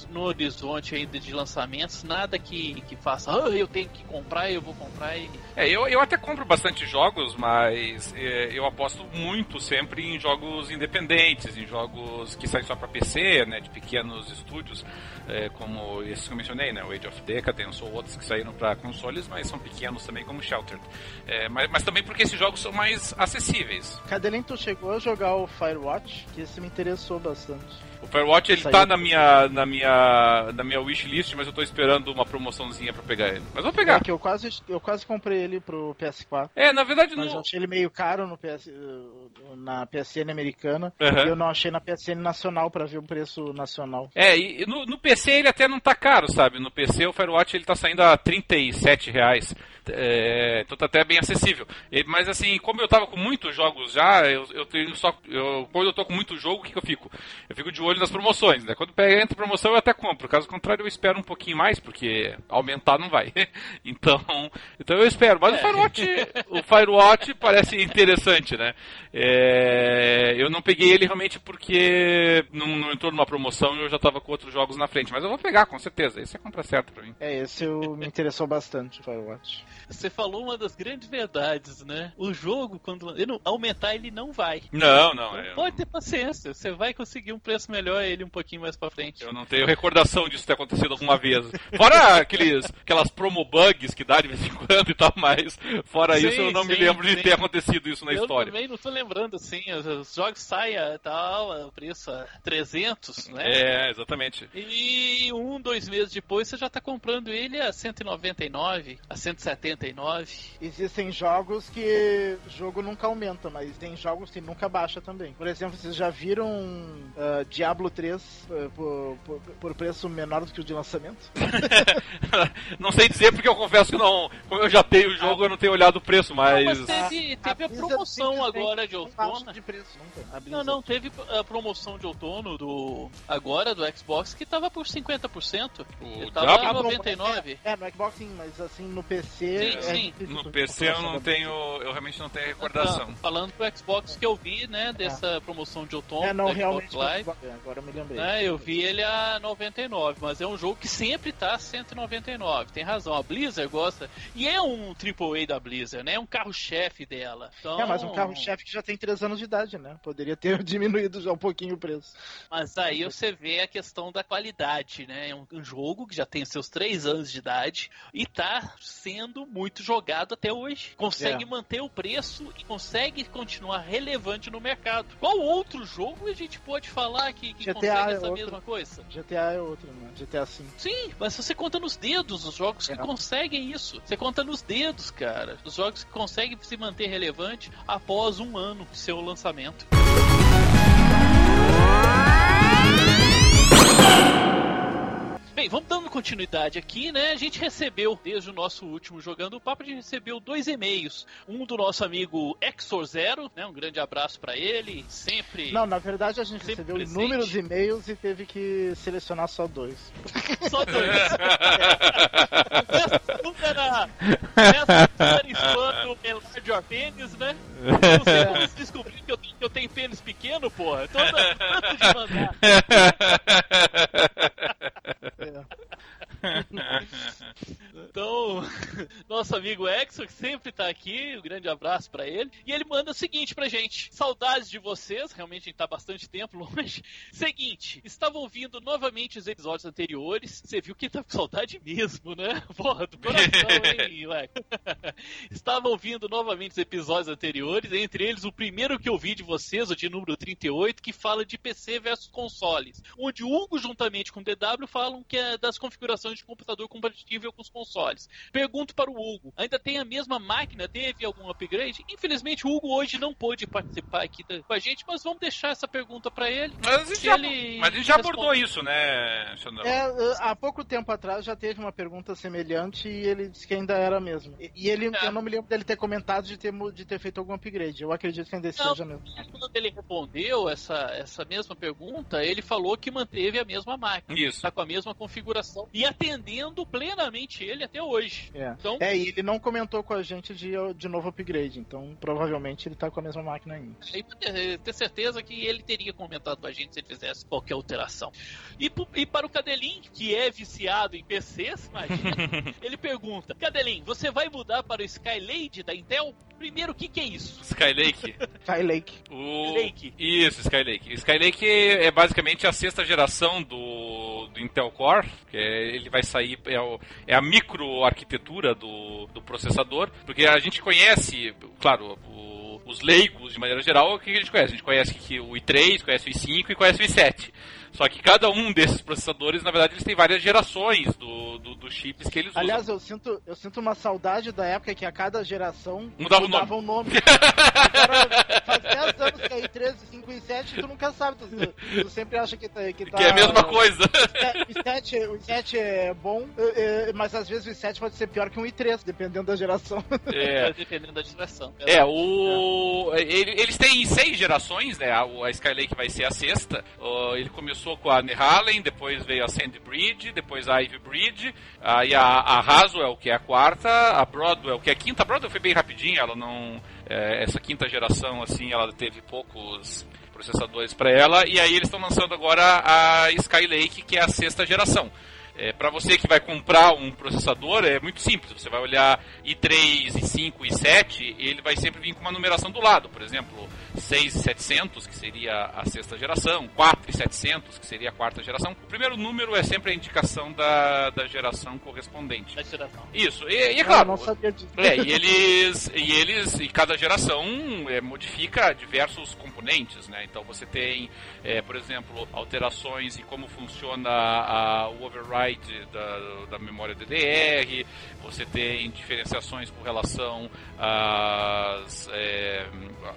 no horizonte ainda de lançamentos nada que, que faça, ah, eu tenho que comprar, eu vou comprar e... É, eu, eu até compro bastante jogos, mas é, eu aposto muito sempre em jogos independentes, em jogos que saem só para PC, né, de pequenos estúdios, é, como esses que eu mencionei, né, o Age of Decadence ou outros que saíram para consoles, mas são pequenos também, como Sheltered. É, mas, mas também porque esses jogos são mais acessíveis. Cadelin, chegou a jogar o Firewatch? Que esse me interessou bastante. O Firewatch ele tá na minha, na minha, na minha wishlist, mas eu tô esperando uma promoçãozinha pra pegar ele. Mas vou pegar. É que eu quase, eu quase comprei ele pro PS4. É, na verdade mas não. eu achei ele meio caro no PS, na PSN americana. Uhum. E eu não achei na PSN nacional pra ver o preço nacional. É, e no, no PC ele até não tá caro, sabe? No PC o Firewatch ele tá saindo a 37 reais. É, então tá até bem acessível. E, mas assim, como eu tava com muitos jogos já, eu, eu tenho só. Eu, quando eu tô com muito jogo, o que, que eu fico? Eu fico de olho nas promoções, né? Quando pega entra promoção, eu até compro. Caso contrário, eu espero um pouquinho mais, porque aumentar não vai. então, então eu espero. Mas o Firewatch, o Firewatch parece interessante, né? É, eu não peguei ele realmente porque não, não entrou numa promoção e eu já tava com outros jogos na frente. Mas eu vou pegar, com certeza. Esse é a compra certa pra mim. É, esse eu, me interessou bastante, Firewatch. Você falou uma das grandes verdades, né? O jogo, quando ele não, aumentar, ele não vai. Não, não. Então, pode ter paciência. Você vai conseguir um preço melhor ele um pouquinho mais pra frente. Eu não tenho recordação disso ter acontecido alguma vez. Fora aqueles, aquelas promo bugs que dá de vez em quando e tal, mas fora sim, isso eu não sim, me lembro de sim. ter acontecido isso na eu história. Eu também não tô lembrando, assim, os jogos saem tal, o preço a 300, né? É, exatamente. E um, dois meses depois você já tá comprando ele a 199, a 179. Existem jogos que o jogo nunca aumenta, mas tem jogos que nunca baixa também. Por exemplo, vocês já viram uh, Diablo 3 uh, por, por, por, preço menor do que o de lançamento? não sei dizer porque eu confesso que não. Como eu já tenho o jogo, ah. eu não tenho olhado o preço, mas. Não, mas teve, teve a, a promoção agora de outono. De preço, não, não, teve a promoção de outono do agora do Xbox que tava por 50%. O Ele tava 99. É, é, no Xbox sim, mas assim no PC. Sim, é sim. No PC eu não tenho. Eu realmente não tenho recordação. Não, falando do Xbox que eu vi, né, dessa é. promoção de outono. É, não, realmente. Live, agora eu me lembrei. Né, eu vi ele a 99, mas é um jogo que sempre tá 199. Tem razão. A Blizzard gosta. E é um AAA da Blizzard, né? É um carro-chefe dela. Então... É, mas um carro-chefe que já tem 3 anos de idade, né? Poderia ter diminuído já um pouquinho o preço. Mas aí você vê a questão da qualidade, né? É um, jogo que já tem seus 3 anos de idade e tá sendo muito jogado até hoje. Consegue é. manter o preço e consegue continuar relevante no mercado. Qual outro jogo a gente pode falar que, que GTA consegue é essa outro. mesma coisa? GTA é outro, né? GTA V. Sim, mas você conta nos dedos os jogos é. que conseguem isso. Você conta nos dedos, cara. Os jogos que conseguem se manter relevante após um ano de seu lançamento. Bem, vamos dando continuidade aqui, né? A gente recebeu, desde o nosso último Jogando o Papo, a gente recebeu dois e-mails. Um do nosso amigo Exor Zero, né? Um grande abraço para ele, sempre. Não, na verdade a gente recebeu presente. inúmeros e-mails e teve que selecionar só dois. Só dois. Era. Essa era spam do Enlarge Your Pênis, né? Não sei como se descobriu que eu, que eu tenho pênis pequeno, porra. Então, tanto de mandar. então, nosso amigo Exo, que sempre tá aqui, um grande abraço para ele. E ele manda o seguinte pra gente: Saudades de vocês, realmente a gente tá bastante tempo longe. Seguinte, estava ouvindo novamente os episódios anteriores. Você viu que tá com saudade mesmo, né? Porra, do coração, hein, Lex? estava ouvindo novamente os episódios anteriores, entre eles o primeiro que eu vi de vocês, o de número 38, que fala de PC versus consoles. Onde o Hugo, juntamente com o DW, falam que é das configurações de computador compatível com os consoles. Pergunto para o Hugo, ainda tem a mesma máquina? Teve algum upgrade? Infelizmente o Hugo hoje não pôde participar aqui com a gente, mas vamos deixar essa pergunta para ele. Mas a gente já, ele mas a gente já abordou isso, né, Xandão? É, há pouco tempo atrás já teve uma pergunta semelhante e ele disse que ainda era mesmo. E, ele, é. eu não me lembro dele ter comentado de ter, de ter feito algum upgrade. Eu acredito que ainda não, seja mesmo. Quando ele respondeu essa, essa mesma pergunta, ele falou que manteve a mesma máquina. Isso. Tá com a mesma configuração e atendendo plenamente ele até hoje. É, então, é e ele não comentou com a gente de, de novo upgrade, então provavelmente ele tá com a mesma máquina ainda. E ter, ter certeza que ele teria comentado com a gente se ele fizesse qualquer alteração. E, e para o Cadelin, que é viciado em PCs, imagina, ele pergunta: Cadelin, você vai mudar para o Skylade da Intel? Primeiro, o que, que é isso? Skylake. Skylake. O... Skylake. Isso, Skylake. Skylake é basicamente a sexta geração do, do Intel Core, que é, ele vai sair, é, o, é a microarquitetura do, do processador, porque a gente conhece, claro, o, os leigos de maneira geral, o que a gente conhece? A gente conhece que o i3, conhece o i5 e conhece o i7. Só que cada um desses processadores, na verdade, eles têm várias gerações do, do, do chips que eles Aliás, usam. eu sinto, eu sinto uma saudade da época que a cada geração Mudava o mudava o nome. Agora, faz 10 anos que é i3, 5 e 7 tu nunca sabe. Tu, tu sempre acha que tá, que tá. Que é a mesma coisa. O i7, o i7 é bom, é, é, mas às vezes o i7 pode ser pior que um i3, dependendo da geração. É, Dependendo da distração. É, o. ele- eles têm seis gerações, né? A, Skylake vai ser a sexta. Ele começou com a Nehalem, depois veio a Sandbridge, depois a Ivy Bridge, aí a, a Haswell, que é a quarta, a Broadwell, que é a quinta. A Broadwell foi bem rapidinho, ela não. é, essa quinta geração, assim, ela teve poucos processadores para ela, e aí eles estão lançando agora a Skylake, que é a sexta geração. É, para você que vai comprar um processador, é muito simples. Você vai olhar i3, i5, i7, ele vai sempre vir com uma numeração do lado. Por exemplo, 6700, que seria a sexta geração, 4700, que seria a quarta geração. O primeiro número é sempre a indicação da, da geração correspondente. Da geração. Isso, e, e é claro, não sabia disso. é, e eles, e eles, e cada geração é, modifica diversos componentes, né? Então você tem, é, por exemplo, alterações em como funciona a, o override da, da memória DDR, você tem diferenciações com relação às, é,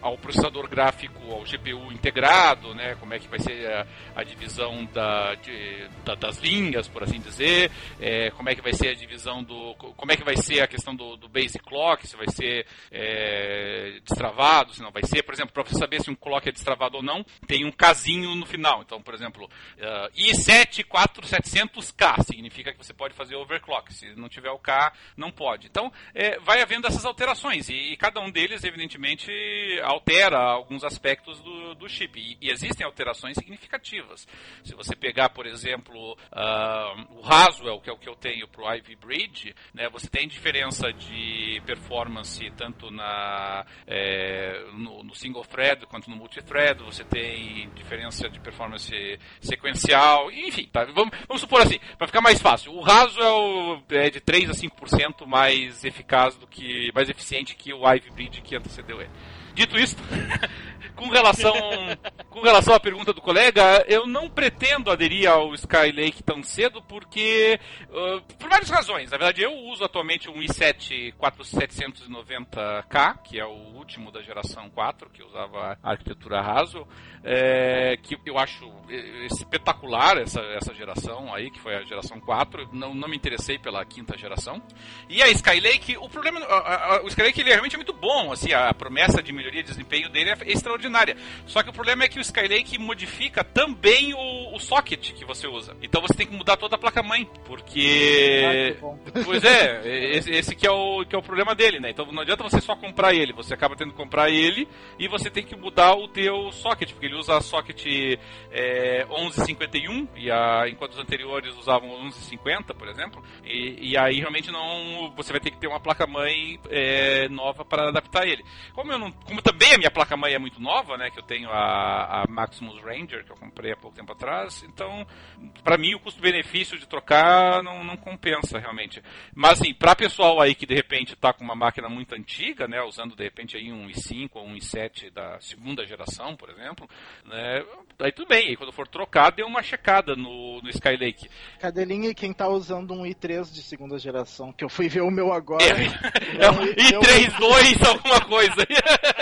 ao processador gráfico, ao GPU integrado, né? Como é que vai ser a, a divisão da, de- da- das linhas, por assim dizer, é, como é que vai ser a divisão do, como é que vai ser a questão do, do basic clock, se vai ser é, destravado, se não vai ser, por exemplo, para você saber se um clock é destravado ou não, tem um casinho no final. Então, por exemplo, uh, i74700K significa que você pode fazer overclock. Se não tiver o K, não pode. Então, é, vai havendo essas alterações e, e cada um deles, evidentemente, altera alguns aspectos do, do chip. E, e existem alterações significativas. Se você pegar, por exemplo, ah, o Haswell, que é o que eu tenho para o Ivy Bridge, né, você tem diferença de performance tanto na, é, no, no single thread quanto no multithread, você tem diferença de performance sequencial, enfim, tá? vamos, vamos supor assim, para ficar mais fácil, o Haswell é de 3 a 5% mais eficaz do que, mais eficiente que o Ivy Bridge que antecedeu ele. Dito isso, com relação, com relação à pergunta do colega, eu não pretendo aderir ao Skylake tão cedo porque, uh, por várias razões. Na verdade, eu uso atualmente um i7 4790K, que é o último da geração 4, que usava a arquitetura Haswell, é, que eu acho eh, espetacular essa, essa geração aí, que foi a geração 4. Não, não me interessei pela quinta geração. E a Skylake, o problema, a- a- o Skylake ele realmente é muito bom, assim, a promessa de melhoria de desempenho dele é extraordinária. Só que o problema é que o Skylake modifica também o, o socket que você usa. Então você tem que mudar toda a placa-mãe, porque... Ah. Pois é, esse, esse que, é o, que é o problema dele, né? Então não adianta você só comprar ele, você acaba tendo que comprar ele e você tem que mudar o teu socket, porque ele usa socket é, 1151, e a, enquanto os anteriores usavam 1150, por exemplo, e, e aí realmente não você vai ter que ter uma placa-mãe é, nova para adaptar ele. Como, eu não, como também a minha placa-mãe é muito nova, né, que eu tenho a, a Maximus Ranger, que eu comprei há pouco tempo atrás, então para mim o custo-benefício de trocar não, não compensa realmente. Mas assim, para pessoal aí que de repente está com uma máquina muito antiga, né, usando de repente aí um i5 ou um i7 da segunda geração, por exemplo, né, aí tudo bem, aí quando for trocar, dê uma checada no, no Skylake. Cadelinha e quem tá usando um i3 de segunda geração, que eu fui ver o meu agora. É, é um i3, 2, alguma coisa.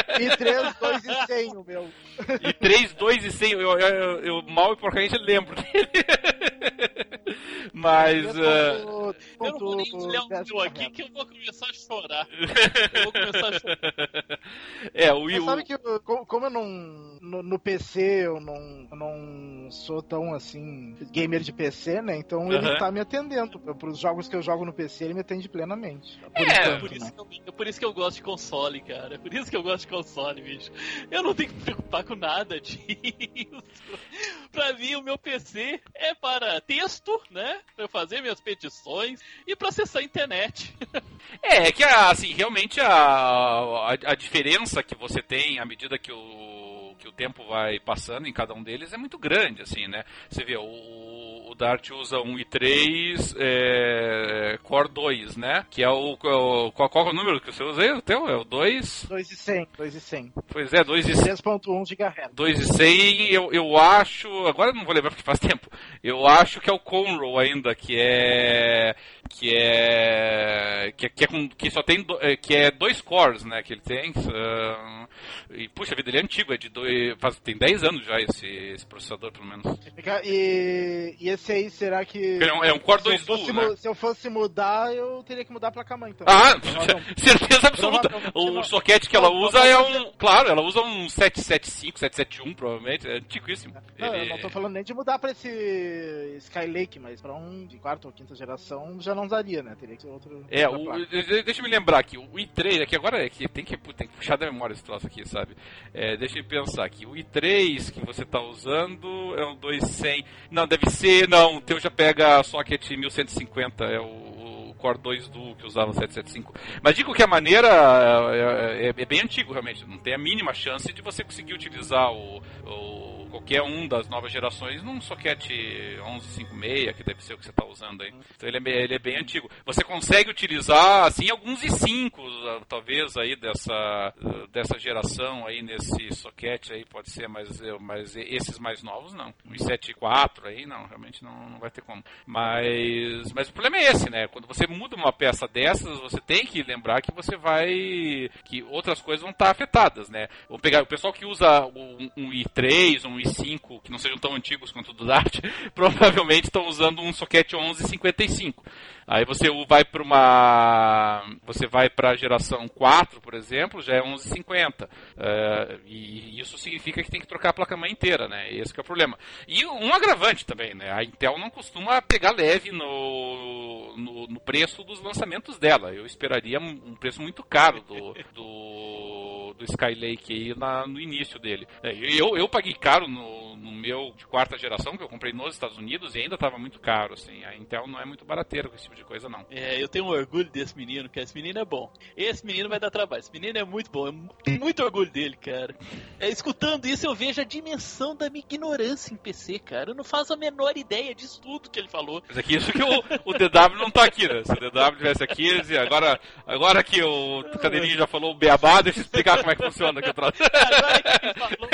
i3, 2 e 100 o meu. i3, 2 e 100, eu, eu, eu, eu mal e porcamente lembro dele. Mas. ah, Quanto- Eu não vou nem olhar o meu aqui que eu vou começar a chorar. Eu vou começar a chorar. é, o, o, sabe que eu- co- como eu não. No, no PC eu não, eu não sou tão assim. gamer de PC, né? Então Aham. ele tá me atendendo. Para os jogos que eu jogo no PC, ele me atende plenamente. Por É, enquanto, Por isso, né? que eu, é por isso que eu gosto de console, cara. É por isso que eu gosto de console, bicho. Eu não tenho que me preocupar com nada disso. pra mim, o meu PC é para texto, né? Pra eu fazer minhas petições e pra acessar a internet. É, é que assim, realmente a, a, a diferença que você tem à medida que o, que o tempo vai passando em cada um deles é muito grande, assim, né? Você vê, o, o Dart usa um i3 é, Core 2, né? Que é o. o qual, qual é o número que você usa aí? O teu? É o 2? 2 e 100, 2 e 100. Pois é, 2 e 100. 3.1 GHz. 2 e 100, eu, eu acho. Agora não vou lembrar porque faz tempo. Eu acho que é o Conroe ainda, que é. Que é. Que, é, que, é com, que só tem. Do, é, que é dois cores, né? Que ele tem. Uh, e puxa vida, ele é antigo, é de dois, faz, tem 10 anos já esse, esse processador, pelo menos. E, e esse aí, será que. É um, é um Core 2 Duo, né? Se eu fosse mudar, eu teria que mudar a placa mãe. Então. Ah, certeza absoluta. O soquete que ela usa é um. Claro, ela usa um 775, 771, provavelmente. É antiquíssimo. Não, ele... eu não tô falando nem de mudar pra esse Skylake, mas pra um de quarta ou quinta geração já não daria, né? Teria que ser outro. É, o, deixa eu me lembrar aqui. O i3, aqui agora é que tem que, tem que puxar da memória esse troço aqui, sabe? É, deixa eu pensar aqui. O i3 que você está usando é um 2100. Não, deve ser. Não, o teu já pega socket 1150. É o, o Core 2 Duo que usava 775. Mas de qualquer maneira, é, é, é, bem antigo realmente. Não tem a mínima chance de você conseguir utilizar o, o qualquer um das novas gerações num socket 1156, que deve ser o que você está usando aí. Então ele é, ele é, bem antigo. Você consegue utilizar, assim, alguns i5, talvez, aí dessa, dessa geração aí nesse socket aí, pode ser, mas, mas esses mais novos não. O i7 aí não, realmente não, não vai ter como. Mas, mas o problema é esse, né? Quando você muda uma peça dessas, você tem que lembrar que você vai... que outras coisas vão estar afetadas, né? Vamos pegar o pessoal que usa um, um i3, um 5 que não sejam tão antigos quanto o do Dart, provavelmente estão usando um socket 1155. Aí você vai para uma. Você vai para a geração 4, por exemplo, já é 1150. Uh, e isso significa que tem que trocar a placa-mãe inteira, né? Esse é o problema. E um agravante também, né? A Intel não costuma pegar leve no, no, no preço dos lançamentos dela. Eu esperaria um preço muito caro do, do, do Skylake aí na, no início dele. É, eu, eu paguei caro no, no meu de quarta geração, que eu comprei nos Estados Unidos, e ainda estava muito caro, assim. A Intel não é muito barateira com esse tipo de coisa, não. É, eu tenho um orgulho desse menino, que esse menino é bom. Esse menino vai dar trabalho. Esse menino é muito bom. Eu tenho muito orgulho dele, cara. É, escutando isso, eu vejo a dimensão da minha ignorância em PC, cara. Eu não faço a menor ideia disso tudo que ele falou. Mas aqui, isso que o, o DW não tá aqui, né? Se o DW tivesse aqui, agora, agora que o Cadeirinho já falou o beabá, deixa eu explicar como é que funciona aqui atrás. Agora que ele falou,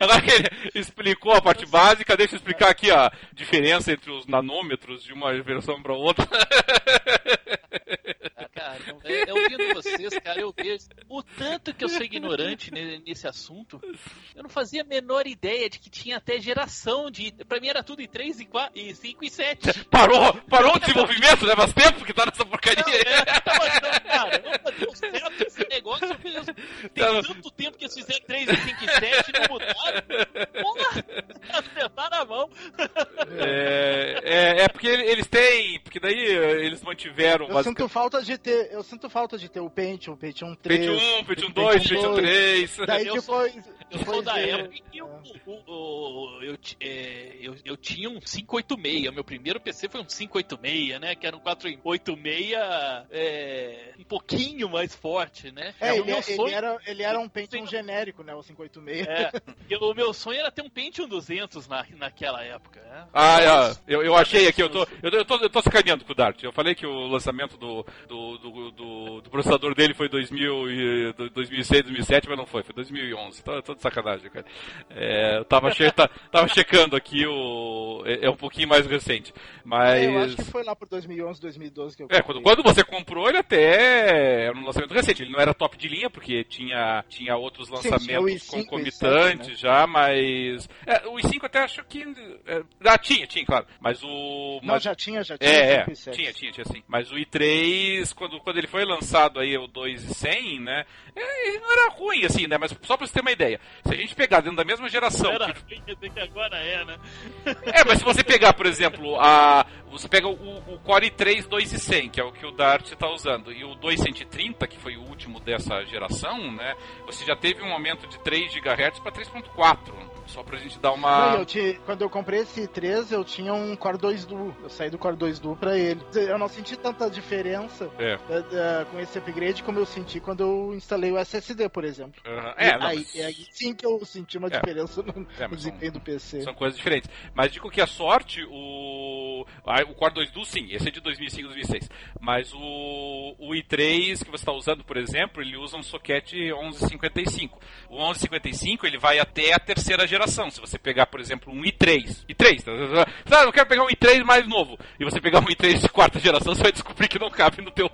agora que ele explicou a parte básica, deixa eu explicar aqui a diferença entre os nanômetros de uma versão para outra. Ah, cara, é, ouvindo vocês, cara, eu vejo o tanto que eu sou ignorante nesse assunto. Eu não fazia a menor ideia de que tinha até geração de. Pra mim era tudo em 3, e 4, e 5 e 7. Parou! Parou o desenvolvimento, leva tempo que tá nessa porcaria. Não, é, não, cara, não deu certo esse negócio. Tem não, tanto tempo que eles fizeram 3, e 5 e 7 e não mudaram. Porra! Tá na mão. É, é, é, porque eles têm. Porque daí eles mantiveram. Eu sinto falta de ter. Eu sinto falta de ter o Pentium, Pentium 3. Pentium 1, Pentium 2, Pentium 3. Daí depois. Eu sou da época que eu, eu, é, eu, eu, tinha um 586. Meu primeiro PC foi um 586, né? Que era um 486 é, um pouquinho mais forte, né? É, ele, é, sonho... ele, era, ele era um Pentium genérico, né? O 586. É, o meu sonho era ter um Pentium 200 na, naquela época. Né? Ah, é, eu, eu achei aqui, eu tô, eu, eu, tô, eu tô sacaneando com o Dart. Eu falei que o lançamento do, do, do, do, do processador dele foi 2000 e, 2006, 2007, mas não foi, foi 2011. Tô, tô de sacanagem, cara. É, eu tava, che tava checando aqui, o, é, é, um pouquinho mais recente. Mas... É, eu acho que foi lá por 2011, 2012 que eu É, quando, quando você comprou, ele até era um lançamento recente. Ele não era top de linha, porque tinha, tinha outros lançamentos Sim, concomitantes né? já, mas... É, o i5 até acho que... É, ah, tinha, tinha, claro. Mas o... Não, mas... já tinha, já tinha. É, é tinha, tinha, tinha sim. Mas o i3, quando, quando ele foi lançado aí, o 2100, né? É, ele não era ruim, assim, né? Mas só pra você ter uma ideia. Se a gente pegar dentro da mesma geração. Era que... ruim, dizer que agora é, né? É, mas se você pegar, por exemplo, a. Você pega o, o Core i3 2100, que é o que o Dart está usando, e o 2130, que foi o último dessa geração, né? Você já teve um aumento de 3 GHz para 3.4. Só pra gente dar uma. Não, eu te... Quando eu comprei esse 3, eu tinha um Core 2 Duo. Eu saí do Core 2 Duo pra ele. Eu não, senti tanta diferença É. da- da- com esse upgrade como eu senti quando eu instalei o SSD, por exemplo. Aham. É, não, aí, mas- é aí sim que eu senti uma É. diferença no, É, no mas são- desempenho do PC. São coisas diferentes. Mas digo que a sorte, o. O Core 2 Duo, sim, esse é de 2005 2006. Mas o, o i3 que você está usando, por exemplo, ele usa um socket 1155. O 1155 ele vai até a terceira geração. Se você pegar, por exemplo, um i3. i3, tá? Ah, eu quero pegar um i3 mais novo. E você pegar um i3 de quarta geração, você vai descobrir que não cabe no teu.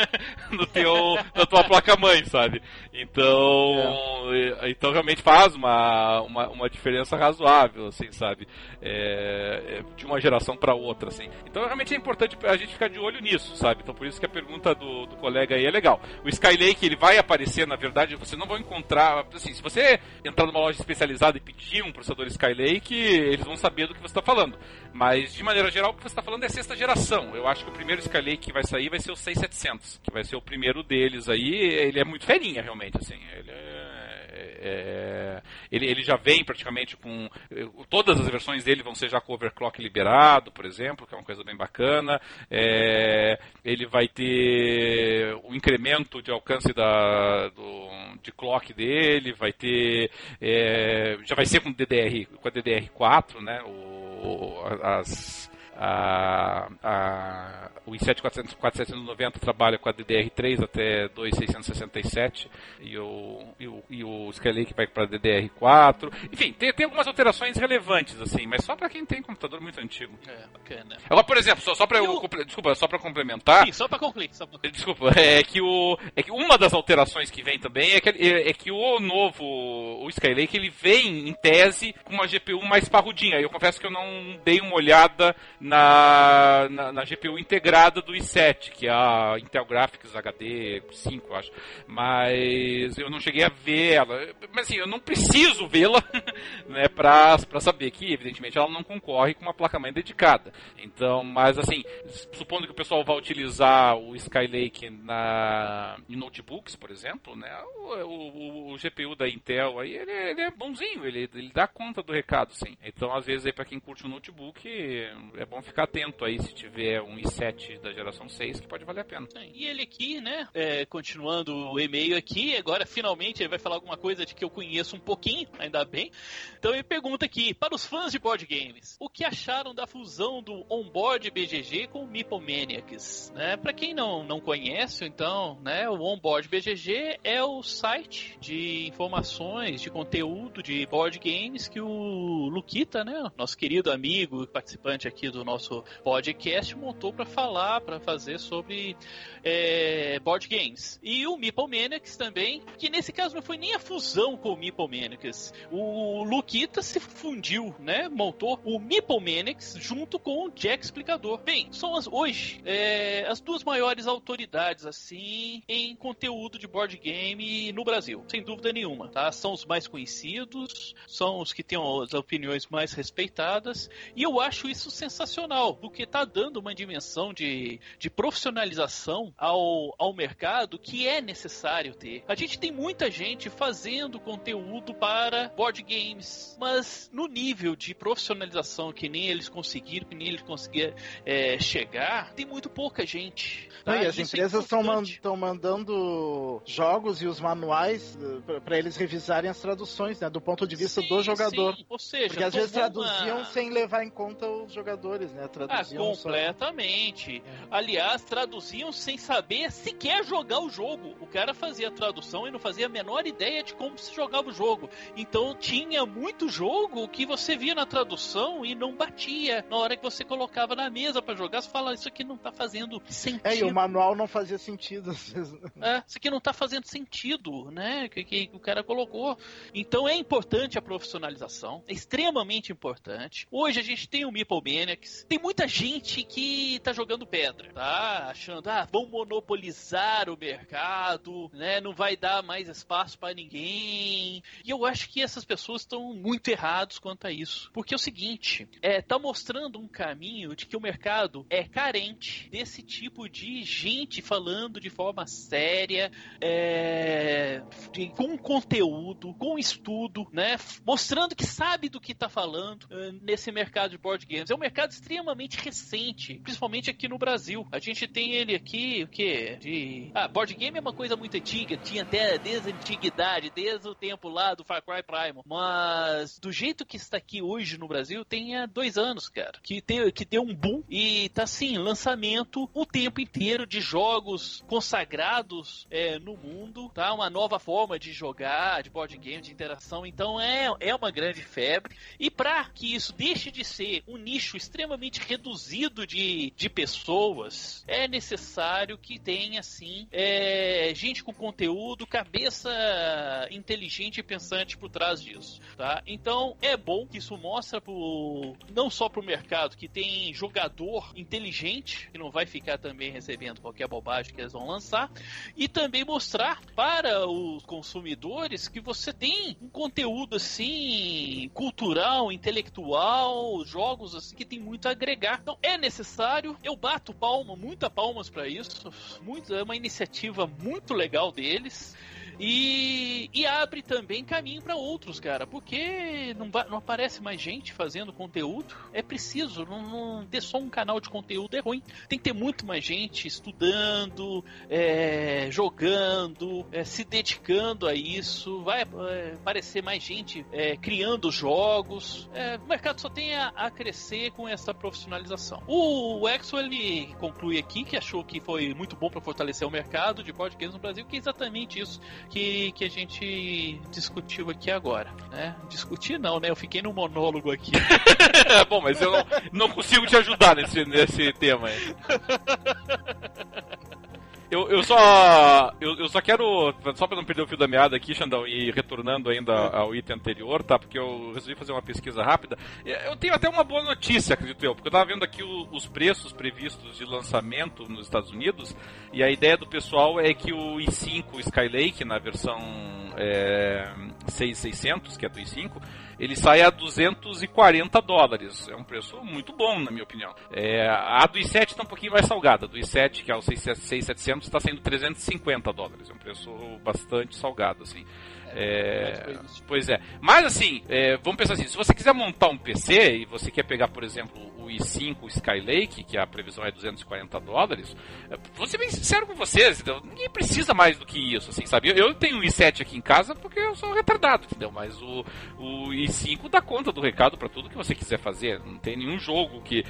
no teu na tua placa-mãe, sabe? Então. é, Então realmente faz uma, uma, uma diferença razoável, assim, sabe? É, é, de uma geração para outra, assim. Então realmente é importante a gente ficar de olho nisso, sabe? Então por isso que a pergunta do, do colega aí é legal. O Skylake ele vai aparecer, na verdade, você não vai encontrar. Assim, se você entrar numa loja especializada e pedir um processador Skylake, eles vão saber do que você está falando. Mas de maneira geral, o que você está falando é sexta geração. Eu acho que o primeiro Skylake que vai sair vai ser o 6700, que vai ser o primeiro deles aí. Ele é muito ferinha, realmente, assim. Ele é, é- ele, ele já vem praticamente com. Todas as versões dele vão ser já com overclock liberado, por exemplo, que é uma coisa bem bacana. É, ele vai ter o incremento de alcance da, do, de clock dele, vai ter. é, já vai ser com DDR, com a DDR4, né? O, as, a, a, o i7 400 4790 trabalha com a DDR3 até 2667 e o, e o, e o Skylake vai para DDR4. Enfim, tem, tem algumas alterações relevantes, assim, mas só para quem tem computador muito antigo. É, bacana. Agora, por exemplo, só, só para eu, desculpa, só para complementar, Sim, só pra concluir. Desculpa, é que o é que uma das alterações que vem também é que, é, é que o novo o Skylake ele vem em tese com uma GPU mais parrudinha. Eu confesso que eu não dei uma olhada na, na, na GPU integrada do i7, que é a Intel Graphics HD 5, eu acho. Mas eu não cheguei a ver ela. Mas assim, eu não preciso vê-la, né, pra saber que, evidentemente, ela não concorre com uma placa-mãe dedicada. Então, mas assim, supondo que o pessoal vá utilizar o Skylake na, em notebooks, por exemplo, né, o, o- o GPU da Intel aí, ele, ele é bonzinho, ele, ele dá conta do recado, sim. Então, às vezes, para quem curte o notebook, é bom ficar atento aí se tiver um i7 da geração 6, que pode valer a pena. E ele aqui, né, é, continuando o e-mail aqui, agora finalmente ele vai falar alguma coisa de que eu conheço um pouquinho, ainda bem. Então ele pergunta aqui, para os fãs de board games, o que acharam da fusão do Onboard BGG com o Meeple? Né, para quem não, não conhece, então, né, o Onboard BGG é o site de informações, de conteúdo de board games que o Luquita, né, nosso querido amigo, participante aqui do nosso podcast, montou para falar, para fazer sobre é, board games. E o Meeple também, que nesse caso não foi nem a fusão com o Meeple. O Luquita se fundiu, né? Montou o Meeple junto com o Jack Explicador. Bem, são as, hoje é, as duas maiores autoridades, assim, em conteúdo de board game no Brasil, sem dúvida nenhuma, tá? São os mais conhecidos, são os que têm as opiniões mais respeitadas, e eu acho isso sensacional, porque tá dando uma dimensão de, de profissionalização ao, ao mercado que é necessário ter. A gente tem muita gente fazendo conteúdo para board games, mas no nível de profissionalização que nem eles conseguiram, que nem eles conseguiram é, chegar, tem muito pouca gente. Não, tá? e as Isso é empresas estão importante. mandando jogos e os manuais para eles revisarem as traduções, né? Do ponto de vista do Sim, jogador. sim. Ou seja, Porque às vezes traduziam uma- sem levar em conta os jogadores, né? Ah, Traduziam só- completamente. Aliás, traduziam sem saber sequer jogar o jogo. O cara fazia a tradução e não fazia a menor ideia de como se jogava o jogo. Então tinha muito jogo que você via na tradução e não batia. Na hora que você colocava na mesa pra jogar, você fala, isso aqui não tá fazendo sentido. É, e o manual não fazia sentido. É, isso aqui não tá fazendo sentido, né? Que, que o cara colocou. Então é importante a profissionalização, é extremamente importante. Hoje a gente tem o Meeple Tem muita gente que tá jogando pedra, tá? Achando, ah, vão monopolizar o mercado, né? Não vai dar mais espaço para ninguém. E eu acho que essas pessoas estão muito errados quanto a isso. Porque é o seguinte, é, tá mostrando um caminho de que o mercado é carente desse tipo de gente falando de forma séria, é, de- com conteúdo, com estudo, né? Mostrando que sabe do que tá falando eh, nesse mercado de board games. É um mercado extremamente recente, principalmente aqui no Brasil. A gente tem ele aqui, o que? De. Ah, board game é uma coisa muito antiga, tinha até desde a antiguidade, desde o tempo lá do Far Cry Primal. Mas do jeito que está aqui hoje no Brasil, tem há dois anos, cara. Que, tem, que deu um boom e tá assim, lançamento o tempo inteiro de jogos consagrados é, no mundo, tá? Uma nova forma de jogar, de board game, de interação. Então é, é uma grande febre. E para que isso deixe de ser um nicho extremamente reduzido de, de pessoas, é necessário que tenha, assim, é, gente com conteúdo, cabeça inteligente e pensante por trás disso, tá? Então é bom que isso mostra pro, não só pro mercado que tem jogador inteligente, que não vai ficar também recebendo qualquer bobagem que eles vão lançar, e também mostrar para os consumidores que você tem um conteúdo assim cultural, intelectual, jogos assim que tem muito a agregar. Então é necessário, eu bato palma, muita palmas para isso, muito, é uma iniciativa muito legal deles. E, e abre também caminho para outros, cara, porque não, não, aparece mais gente fazendo conteúdo. É preciso, não, não, ter só um canal de conteúdo é ruim. Tem que ter muito mais gente estudando, é, jogando, é, se dedicando a isso. Vai é, aparecer mais gente é, criando jogos. É, o mercado só tem a, a, crescer com essa profissionalização. O, o Exo ele conclui aqui que achou que foi muito bom para fortalecer o mercado de board no Brasil, que é exatamente isso que, que a gente discutiu aqui agora, né? Discutir não, né? Eu fiquei no monólogo aqui. Bom, mas eu não, não consigo te ajudar nesse, nesse tema aí. Eu, eu só. Eu, eu, só quero. Só pra não perder o fio da meada aqui, Xandão, e retornando ainda ao item anterior, tá? Porque eu resolvi fazer uma pesquisa rápida. Eu tenho até uma boa notícia, acredito eu, porque eu tava vendo aqui o, os preços previstos de lançamento nos Estados Unidos, e a ideia do pessoal é que o i5 Skylake, na versão é, 6600, que é do i5, ele sai a 240 dólares. É um preço muito bom, na minha opinião. É, a do i7 está um pouquinho mais salgada. A do i7, que é o 6700, está saindo 350 dólares. É um preço bastante salgado, assim. É, pois é. Mas assim, é, vamos pensar assim, se você quiser montar um PC e você quer pegar, por exemplo, o i5 Skylake, que a previsão é 240 dólares, é, vou ser bem sincero com vocês, então, ninguém precisa mais do que isso, assim, sabe? Eu, eu tenho um i7 aqui em casa porque eu sou retardado, entendeu? Mas o, o i5 dá conta do recado para tudo que você quiser fazer. Não tem nenhum jogo que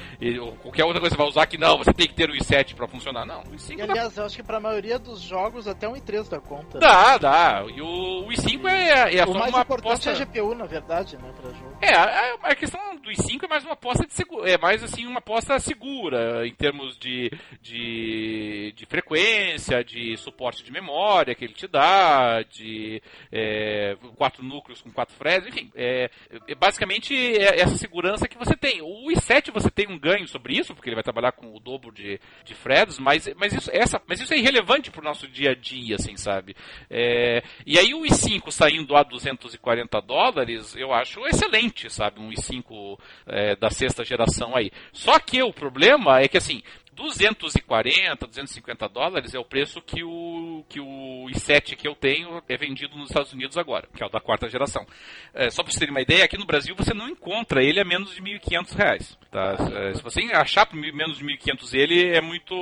qualquer outra coisa você vai usar que não, você tem que ter o i7 para funcionar. Não, o i5 e, aliás, dá... eu acho que para a maioria dos jogos até um i3 dá conta. Dá, dá. E o, o i5 5 é, é o mais importante aposta... é a GPU, na verdade, né, para jogo. É, a, questão do i5 é mais uma aposta de seguro, é mais assim uma aposta segura em termos de, de, de frequência, de suporte de memória que ele te dá, de é, quatro núcleos com quatro threads, enfim, é, é basicamente é essa segurança que você tem. O i7 você tem um ganho sobre isso, porque ele vai trabalhar com o dobro de, de mas, mas, isso, essa, mas isso é irrelevante para o nosso dia a dia, assim, sabe? É, e aí o i5 i5 saindo a 240 dólares, eu acho excelente, sabe? Um i5 é, da sexta geração aí. Só que o problema é que, assim, 240, 250 dólares é o preço que o, que o i7 que eu tenho é vendido nos Estados Unidos agora, que é o da quarta geração. É, só para vocês terem uma ideia, aqui no Brasil você não encontra ele a menos de 1.500 reais. Tá? É, se você achar por menos de 1.500 ele, é muito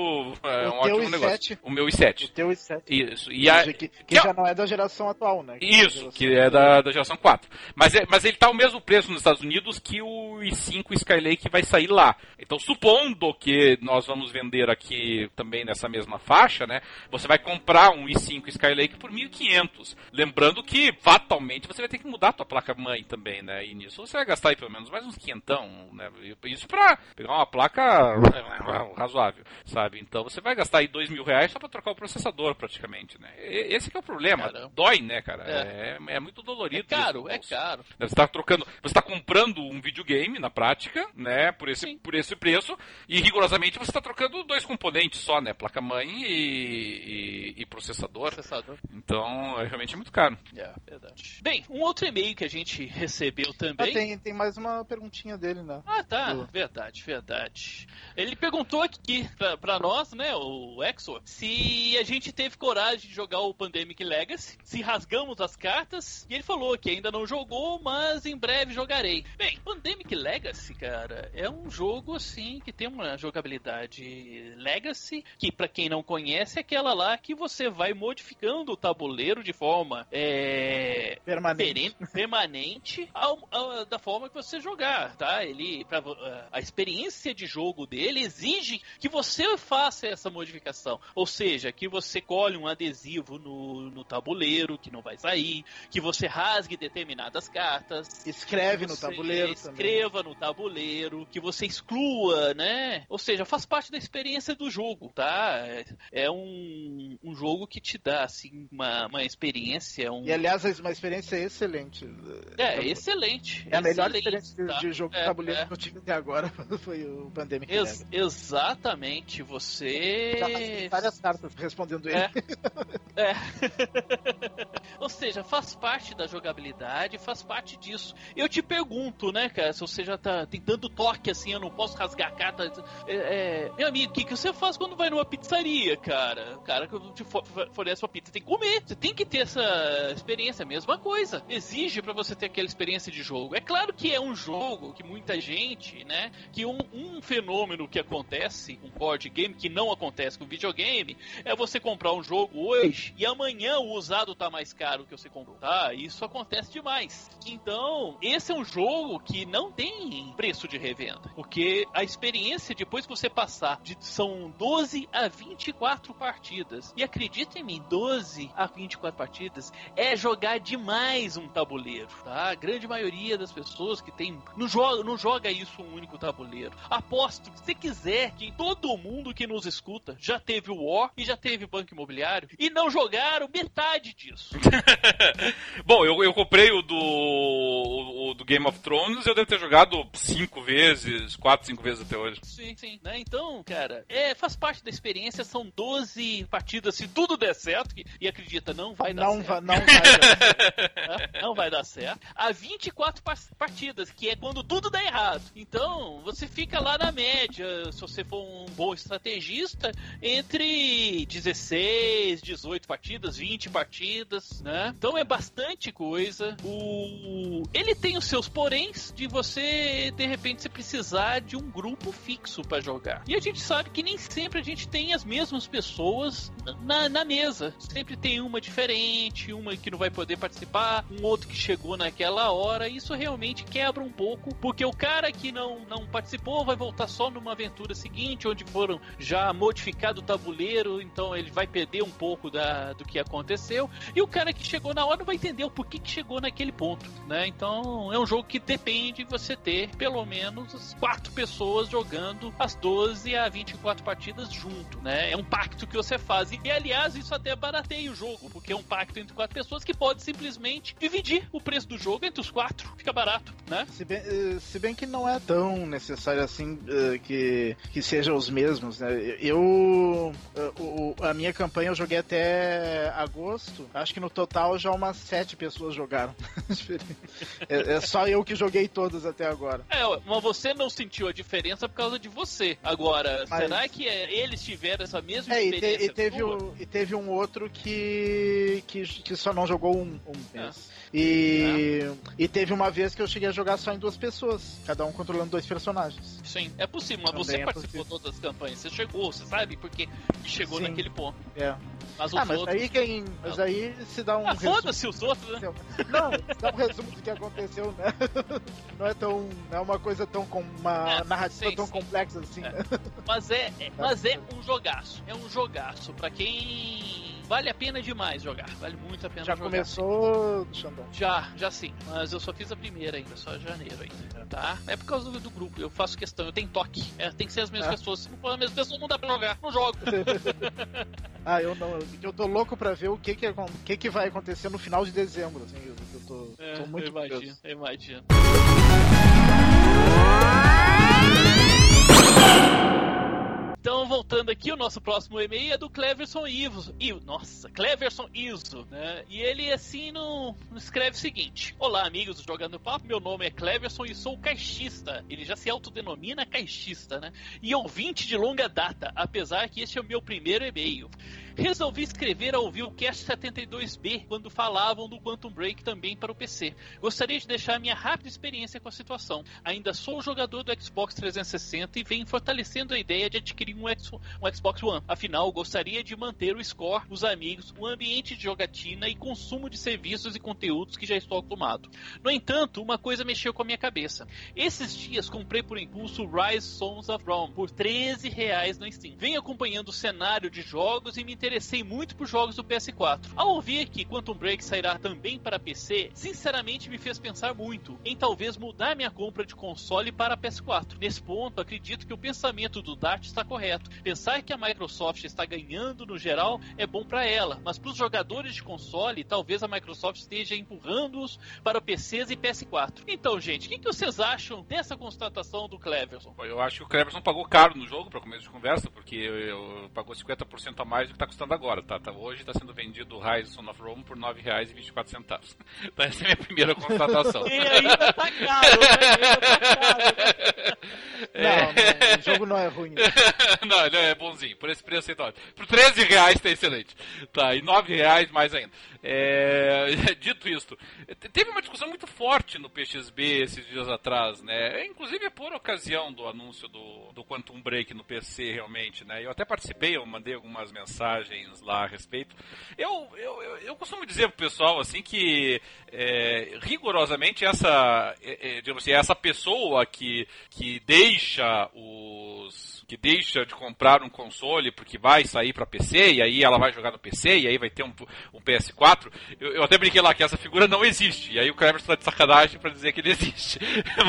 é um ótimo i7, negócio. O meu i7. O teu i7. Isso. E a, que, que, que já não é da geração atual, né? Que isso, que é da, da geração 4. Mas, é, mas ele está ao mesmo preço nos Estados Unidos que o i5 Skylake vai sair lá. Então, supondo que nós vamos vamos vender aqui também nessa mesma faixa, né? Você vai comprar um i5 Skylake por 1.500. Lembrando que, fatalmente, você vai ter que mudar a tua placa-mãe também, né? E nisso você vai gastar aí pelo menos mais uns quinhentão, né? Isso pra pegar uma placa razoável, sabe? Então você vai gastar aí dois mil reais só pra trocar o processador, praticamente, né? Esse é o problema. Caramba. Dói, né, cara? É, é, é muito dolorido. É caro, é caro. Você tá trocando, você tá comprando um videogame, na prática, né? Por esse, por esse preço, e rigorosamente você tá trocando dois componentes só, né? Placa-mãe e, e, e processador. Processador. Então, é realmente muito caro. É, verdade. Bem, um outro e-mail que a gente recebeu também. Ah, tem, tem mais uma perguntinha dele, né? Ah, tá. Verdade, verdade. Ele perguntou aqui pra, pra nós, né, o Exo, se a gente teve coragem de jogar o Pandemic Legacy, se rasgamos as cartas, e ele falou que ainda não jogou, mas em breve jogarei. Bem, Pandemic Legacy, cara, é um jogo assim que tem uma jogabilidade Legacy, que para quem não conhece é aquela lá que você vai modificando o tabuleiro de forma é, permanente, permanente ao, ao, da forma que você jogar, tá? Ele pra, a experiência de jogo dele exige que você faça essa modificação, ou seja, que você colhe um adesivo no, no tabuleiro que não vai sair, que você rasgue determinadas cartas, escreve no tabuleiro, escreva também. no tabuleiro, que você exclua, né? Ou seja, faz parte da experiência do jogo, tá? É, é um, um jogo que te dá assim uma, uma experiência, um... e aliás uma experiência excelente. É, excelente. É a melhor experiência tá? de jogo de É, tabuleiro é. que eu tive até agora foi o Pandemic Ex- exatamente, você. Já várias cartas respondendo ele. É. É. Ou seja, faz parte da jogabilidade, faz parte disso. Eu te pergunto, né, cara, se você já tá tentando toque assim, eu não posso rasgar a carta. É, é, meu amigo, o que, que você faz quando vai numa pizzaria, cara? O cara que te fo- fornece uma pizza tem que comer. Você tem que ter essa experiência, mesma coisa. Exige pra você ter aquela experiência de jogo. É claro que é um jogo que muita gente, né, que um, um fenômeno que acontece com board game, que não acontece com videogame, é você comprar um jogo hoje e amanhã o usado tá mais caro que você comprou, tá? Isso acontece demais. Então, esse é um jogo que não tem preço de revenda, porque a experiência depois que você passar de, são 12 a 24 partidas. E acredita em mim, 12 a 24 partidas é jogar demais um tabuleiro, tá? A grande maioria das pessoas que tem não joga, não joga isso um único tabuleiro. Aposto que se quiser que todo mundo que nos escuta já teve o War e já teve Banco Imobiliário e não jogaram metade disso. Bom, eu, eu comprei o Game of Thrones eu devo ter jogado cinco vezes, quatro, cinco vezes até hoje. Sim, sim. Né? Então, cara, é, faz parte da experiência. São 12 partidas. Se tudo der certo, que- e acredita, não vai dar Não, certo. va- não vai. dar. né? Não vai dar certo. Há 24 par- partidas, que é quando tudo dá errado. Então, você fica lá na média, se você for um bom estrategista, entre 16, 18 partidas, 20 partidas, né? Então é bastante coisa. O... Ele tem os seus poréns de você, de repente, se precisar de um grupo fixo pra jogar. E a gente sabe que nem sempre a gente tem as mesmas pessoas na, na mesa. Sempre tem uma diferente, uma que não vai poder participar, um outro que chegou naquela hora. Isso realmente quebra um pouco, porque o cara que não, não participou vai voltar só numa aventura seguinte, onde foram já modificado o tabuleiro, então ele vai perder um pouco da, do que aconteceu. E o cara que chegou na hora não vai entender o porquê que chegou naquele ponto, né? Então é um jogo que depende de você ter pelo menos quatro pessoas jogando as 12 a 24 partidas junto, né? É um pacto que você faz. E aliás, isso até barateia o jogo, porque é um pacto entre quatro pessoas que pode simplesmente dividir o preço do jogo entre os quatro. Fica barato, né? Se bem, eh, se bem que não é tão necessário assim eh, que, que sejam os mesmos, né? Eu. eh, a minha campanha eu joguei até agosto. Acho que no total já umas sete pessoas jogaram. é, é só eu que joguei todas até agora. É, mas você não sentiu a diferença por causa de você. Agora, Mas- será que é, eles tiveram essa mesma É, e, te- experiência? e teve um, e teve um outro que, que, que só não jogou um, um É. E, e teve uma vez que eu cheguei a jogar só em duas pessoas, cada um controlando dois personagens. Sim, é possível, mas Também você é participou de todas as campanhas, você chegou, você sabe porque chegou Sim. naquele ponto. É. Mas Ah, mas outros. aí quem. Mas aí se dá um Ah, resumo. foda-se os outros, né? Não, dá um resumo do que aconteceu, né? Não é tão. Não é uma coisa tão com uma É, narrativa sim, tão sim. complexa assim, É. né? Mas é, é- mas é um jogaço. É um jogaço. Pra quem. Vale a pena demais jogar. Vale muito a pena Já jogar. começou, Xandão. Já, já sim. Mas eu só fiz a primeira ainda, só janeiro ainda. Tá? É por causa do, do grupo. Eu faço questão, eu tenho toque. É, tem que ser as mesmas É. pessoas. Se não for as mesmas pessoas, não dá pra jogar. Não jogo. Ah, eu não. Eu tô louco pra ver o que que, que, que vai acontecer no final de dezembro. Assim, eu, eu tô, É, tô muito eu imagino, curioso. eu imagino. Então, voltando aqui, o nosso próximo e-mail é do Cleverson Ivo. Ivo nossa, Cleverson Iso, né? E ele, assim, no, escreve o seguinte: Olá, amigos do Jogando Papo, meu nome é Cleverson e sou caixista. Ele já se autodenomina caixista, né? E ouvinte de longa data, apesar que este é o meu primeiro e-mail. Resolvi escrever ao ouvir o Cast 72B quando falavam do Quantum Break também para o PC. Gostaria de deixar minha rápida experiência com a situação. Ainda sou jogador do Xbox 360 e venho fortalecendo a ideia de adquirir um, X, um Xbox One. Afinal, gostaria de manter o score, os amigos, o ambiente de jogatina e consumo de serviços e conteúdos que já estou acostumado. No entanto, uma coisa mexeu com a minha cabeça. Esses dias comprei por impulso Rise Sons of Rome por 13 reais no Steam. Venho acompanhando o cenário de jogos e me interessei muito por jogos do PS4. Ao ouvir que Quantum Break sairá também para PC, sinceramente me fez pensar muito em talvez mudar minha compra de console para PS4. Nesse ponto, acredito que o pensamento do Dart está correto. Pensar que a Microsoft está ganhando no geral é bom para ela, mas para os jogadores de console, talvez a Microsoft esteja empurrando-os para PCs e PS4. Então, gente, o que, que vocês acham dessa constatação do Cleverson? Eu acho que o Cleverson pagou caro no jogo, para começo de conversa, porque eu, eu pagou 50% a mais do que está custando agora, tá? tá hoje está sendo vendido o Rise Son of Rome por R$ 9,24. Então essa é a minha primeira constatação. e ainda tá caro, né? Ainda tá caro, né? É... Não, não, o jogo não é ruim. não, ele é bonzinho. Por esse preço, então. Por 13 reais tá excelente. Tá, e 9 reais mais ainda. É... Dito isto, teve uma discussão muito forte no PXB esses dias atrás, né? Inclusive por ocasião do anúncio do, do Quantum Break no PC, realmente, né? Eu até participei, eu mandei algumas mensagens lá a respeito. Eu, eu, eu, costumo dizer pro pessoal, assim, que é, rigorosamente essa, é, é, assim, essa pessoa que, que deixa os que deixa de comprar um console porque vai sair para PC e aí ela vai jogar no PC e aí vai ter um, um PS4. Eu, eu, até brinquei lá que essa figura não existe. E aí o Cleverson está de sacanagem para dizer que ele existe.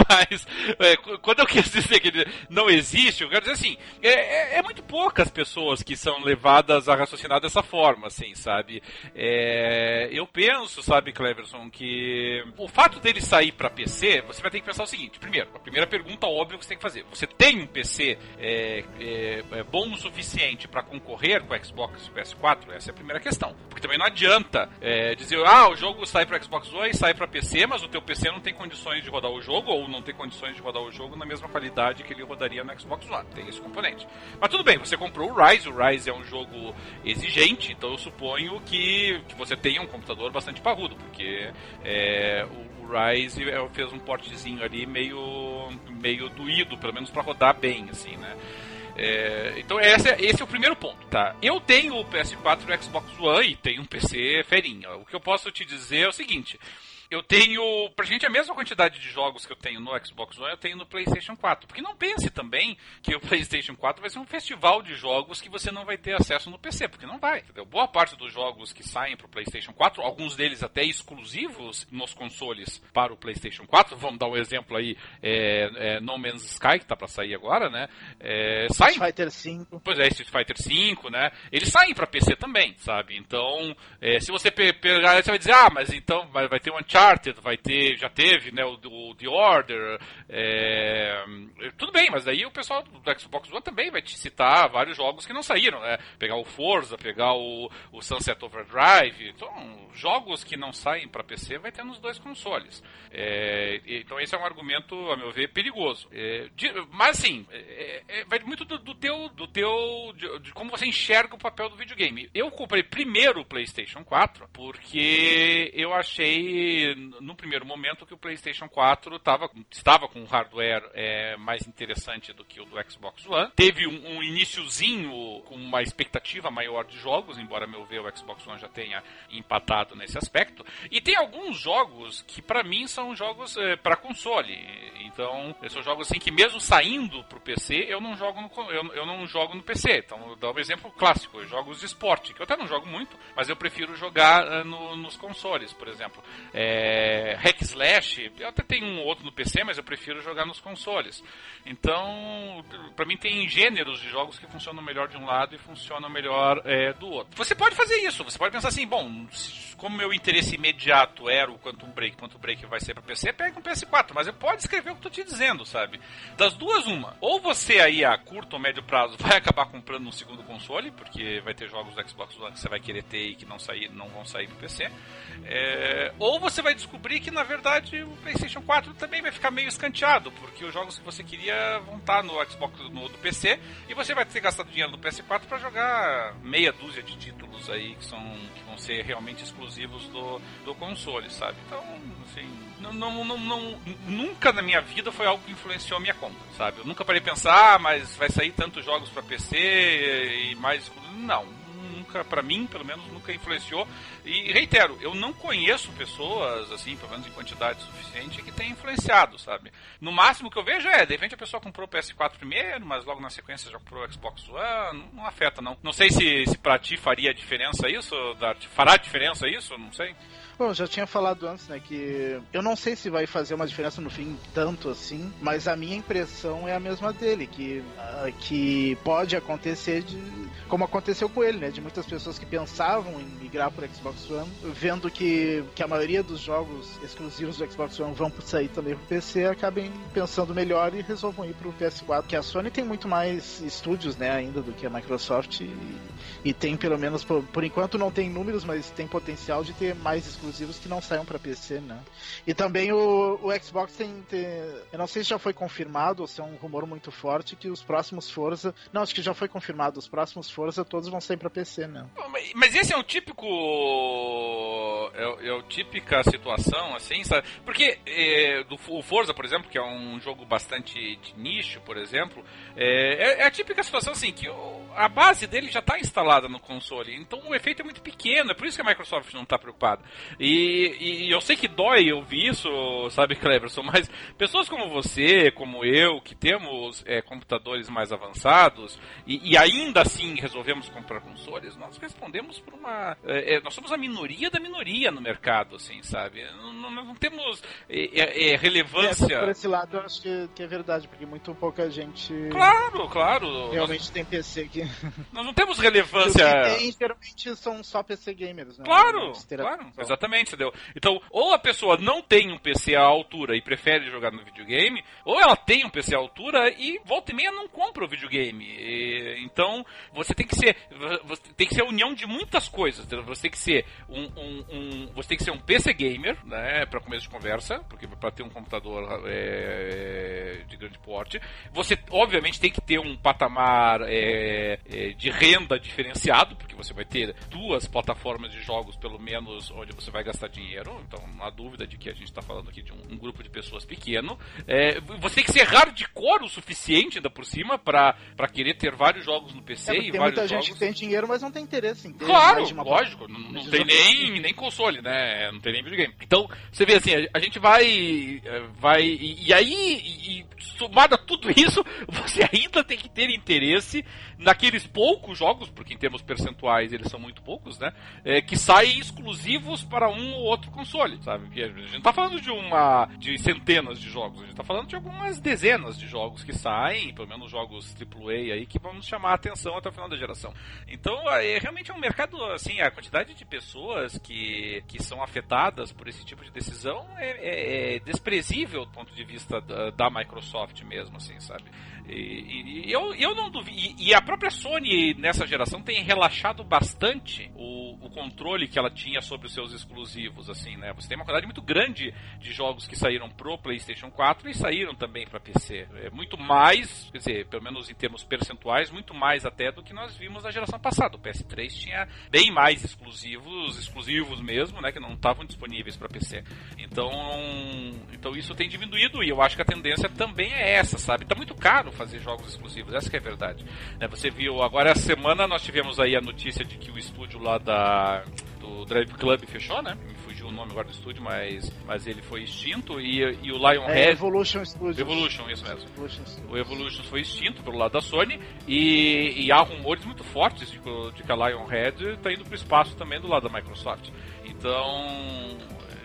Mas é, quando eu quis dizer que ele não existe, eu quero dizer assim, é, é, é, muito poucas pessoas que são levadas a raciocinar dessa forma, assim, sabe? É, eu penso, sabe, Cleverson, que o fato dele sair para PC, você vai ter que pensar o seguinte. Primeiro, a primeira pergunta óbvia que você tem que fazer. Você tem um PC é, é, é, é, bom o suficiente para concorrer com o Xbox e o PS4? Essa é a primeira questão. Porque também não adianta é, dizer, ah, o jogo sai para Xbox One e sai para PC, mas o teu PC não tem condições de rodar o jogo, ou não tem condições de rodar o jogo na mesma qualidade que ele rodaria no Xbox One. Tem esse componente. Mas tudo bem, você comprou o Rise, o Rise é um jogo exigente, então eu suponho que, que você tenha um computador bastante parrudo, porque é, o, Rise fez um portezinho ali meio, meio doído, pelo menos para rodar bem, assim, né? É, então esse é, esse é o primeiro ponto, tá? Eu tenho o PS4 e o Xbox One e tenho um PC ferinha. O que eu posso te dizer é o seguinte: eu tenho, pra gente, a mesma quantidade de jogos que eu tenho no Xbox One, eu tenho no PlayStation 4. Porque não pense também que o PlayStation 4 vai ser um festival de jogos que você não vai ter acesso no PC, porque não vai, entendeu? Boa parte dos jogos que saem pro PlayStation 4, alguns deles até exclusivos nos consoles para o PlayStation 4, vamos dar um exemplo aí, é, é No Man's Sky, que tá pra sair agora, né? É, saem... Street Fighter 5. Pois é, Street Fighter 5, né? Eles saem pra PC também, sabe? Então, é, se você pegar, você vai dizer, ah, mas então vai, vai ter um Uncharted Uncharted, vai ter, já teve, né, o, o The Order. É, tudo bem, mas aí o pessoal do Xbox One também vai te citar vários jogos que não saíram, né? Pegar o Forza, pegar o, o Sunset Overdrive. Então, jogos que não saem para PC vai ter nos dois consoles. É, então esse é um argumento, a meu ver, perigoso. É, de, mas assim, é, é, vai muito do, do, teu, do teu, de, de, como você enxerga o papel do videogame. Eu comprei primeiro o PlayStation 4 porque eu achei no primeiro momento que o PlayStation 4 tava, estava com um hardware é, mais interessante do que o do Xbox One. Teve um, um iníciozinho com uma expectativa maior de jogos, embora meu ver o Xbox One já tenha empatado nesse aspecto. E tem alguns jogos que para mim são jogos é, para console. Então, são jogos assim que mesmo saindo pro PC, eu não jogo no, eu, eu não jogo no PC. Então, vou dar um exemplo clássico, jogos de esporte, que eu até não jogo muito, mas eu prefiro jogar uh, no, nos consoles, por exemplo. É, é, hack slash, eu até tenho um outro no PC, mas eu prefiro jogar nos consoles. Então, para mim tem gêneros de jogos que funcionam melhor de um lado e funcionam melhor é, do outro. Você pode fazer isso, você pode pensar assim, bom, como meu interesse imediato era o Quantum Break, Quantum Break vai ser para PC, pega um PS4, mas eu pode escrever o que eu tô te dizendo, sabe? Das duas, uma. Ou você aí a curto ou médio prazo vai acabar comprando um segundo console, porque vai ter jogos do Xbox One que você vai querer ter e que não, sair, não vão sair pro PC. É, ou você vai descobrir que na verdade o PlayStation 4 também vai ficar meio escanteado, porque os jogos que você queria vão estar no Xbox no, do PC e você vai ter gastado dinheiro no PS4 para jogar meia dúzia de títulos aí que, são, que vão ser realmente exclusivos do, do console, sabe? Então, assim, não, não, não, não, nunca na minha vida foi algo que influenciou a minha compra, sabe? Eu nunca parei pensar, ah, mas vai sair tantos jogos para PC e mais. Não, nunca, para mim, pelo menos, nunca influenciou. E reitero, eu não conheço pessoas, assim, pelo menos em quantidade suficiente, que tenham influenciado, sabe? No máximo que eu vejo é, de repente a pessoa comprou o PS4 primeiro, mas logo na sequência já comprou o Xbox One, não, não afeta, não. Não sei se, se pra ti faria diferença isso, Dart. Fará diferença isso? Não sei. Bom, já tinha falado antes, né, que eu não sei se vai fazer uma diferença no fim tanto assim, mas a minha impressão é a mesma dele, que, uh, que pode acontecer de como aconteceu com ele, né, de muitas pessoas que pensavam em migrar para Xbox One, vendo que, que a maioria dos jogos exclusivos do Xbox One vão sair também para o PC, acabem pensando melhor e resolvam ir para o PS4, que a Sony tem muito mais estúdios, né, ainda do que a Microsoft e, e tem pelo menos por, por enquanto não tem números, mas tem potencial de ter mais exclusivos exclusivos que não saiam para PC, né? E também o, o Xbox tem, tem, Eu não sei se já foi confirmado ou se é um rumor muito forte que os próximos Forza. Não, acho que já foi confirmado. Os próximos Forza todos vão sair para PC, né? Mas esse é um típico. É, é a típica situação, assim, sabe? Porque é, do, o Forza, por exemplo, que é um jogo bastante de nicho, por exemplo, é, é, é a típica situação assim que o, a base dele já está instalada no console. Então o efeito é muito pequeno. É por isso que a Microsoft não está preocupada. E, e, eu sei que dói ouvir isso, sabe, Cleverson, mas pessoas como você, como eu, que temos é, computadores mais avançados e, e, ainda assim resolvemos comprar consoles, nós respondemos por uma. É, é nós somos a minoria da minoria no mercado, assim, sabe? Não, não, não temos é, é, é relevância. por esse lado eu acho que, que, é verdade, porque muito pouca gente. Claro, claro. Realmente nós... tem PC aqui. Nós não temos relevância. Os que tem, geralmente são só PC gamers, né? Claro, claro, exatamente. Entendeu? Então, ou a pessoa não tem um PC à altura e prefere jogar no videogame, ou ela tem um PC à altura e volta e meia não compra o videogame. E, então, você tem que ser. Tem que ser a união de muitas coisas. Entendeu? Você tem que ser um, um, um, Você tem que ser um PC gamer, né? Para começo de conversa, porque para ter um computador é, de grande porte. Você, obviamente, tem que ter um patamar é, é, de renda diferenciado, porque você vai ter duas plataformas de jogos, pelo menos, onde você vai vai gastar dinheiro, então não há dúvida de que a gente está falando aqui de um, um, grupo de pessoas pequeno. É, você tem que ser hardcore o suficiente ainda por cima para querer ter vários jogos no PC é, e tem vários muita jogos... gente que tem dinheiro, mas não tem interesse em ter Claro, lógico, não, não tem nem, nem console, né? Não tem nem videogame. Então, você vê assim, a, gente vai é, vai e, e aí e, somado a tudo isso, você ainda tem que ter interesse naqueles poucos jogos, porque em termos percentuais eles são muito poucos, né? É, que saem exclusivos para um ou outro console, sabe? Porque a gente não tá falando de uma. de centenas de jogos, a gente tá falando de algumas dezenas de jogos que saem, pelo menos jogos AAA aí, que vão chamar a atenção até o final da geração. Então, é realmente é um mercado, assim, a quantidade de pessoas que, que são afetadas por esse tipo de decisão é, é, é desprezível do ponto de vista da, da Microsoft mesmo, assim, sabe? E, e, eu, eu não duvido. E, e, a própria Sony nessa geração tem relaxado bastante o, o, controle que ela tinha sobre os seus exclusivos, assim, né? Você tem uma quantidade muito grande de jogos que saíram pro PlayStation 4 e saíram também para PC. É muito mais, quer dizer, pelo menos em termos percentuais, muito mais até do que nós vimos na geração passada. O PS3 tinha bem mais exclusivos, exclusivos mesmo, né? Que não estavam disponíveis para PC. Então, então isso tem diminuído e eu acho que a tendência também é essa, sabe? Tá muito caro fazer jogos exclusivos, essa é a verdade. Né, você viu, agora essa semana nós tivemos aí a notícia de que o estúdio lá da do Drive Club fechou, né? Me fugiu o nome agora do estúdio, mas, mas ele foi extinto e, e o Lionhead... É, Evolution Studios. Evolution, isso mesmo. Evolution o Evolution foi extinto pelo lado da Sony e, e há rumores muito fortes de, de que a Lionhead está indo para o espaço também do lado da Microsoft. Então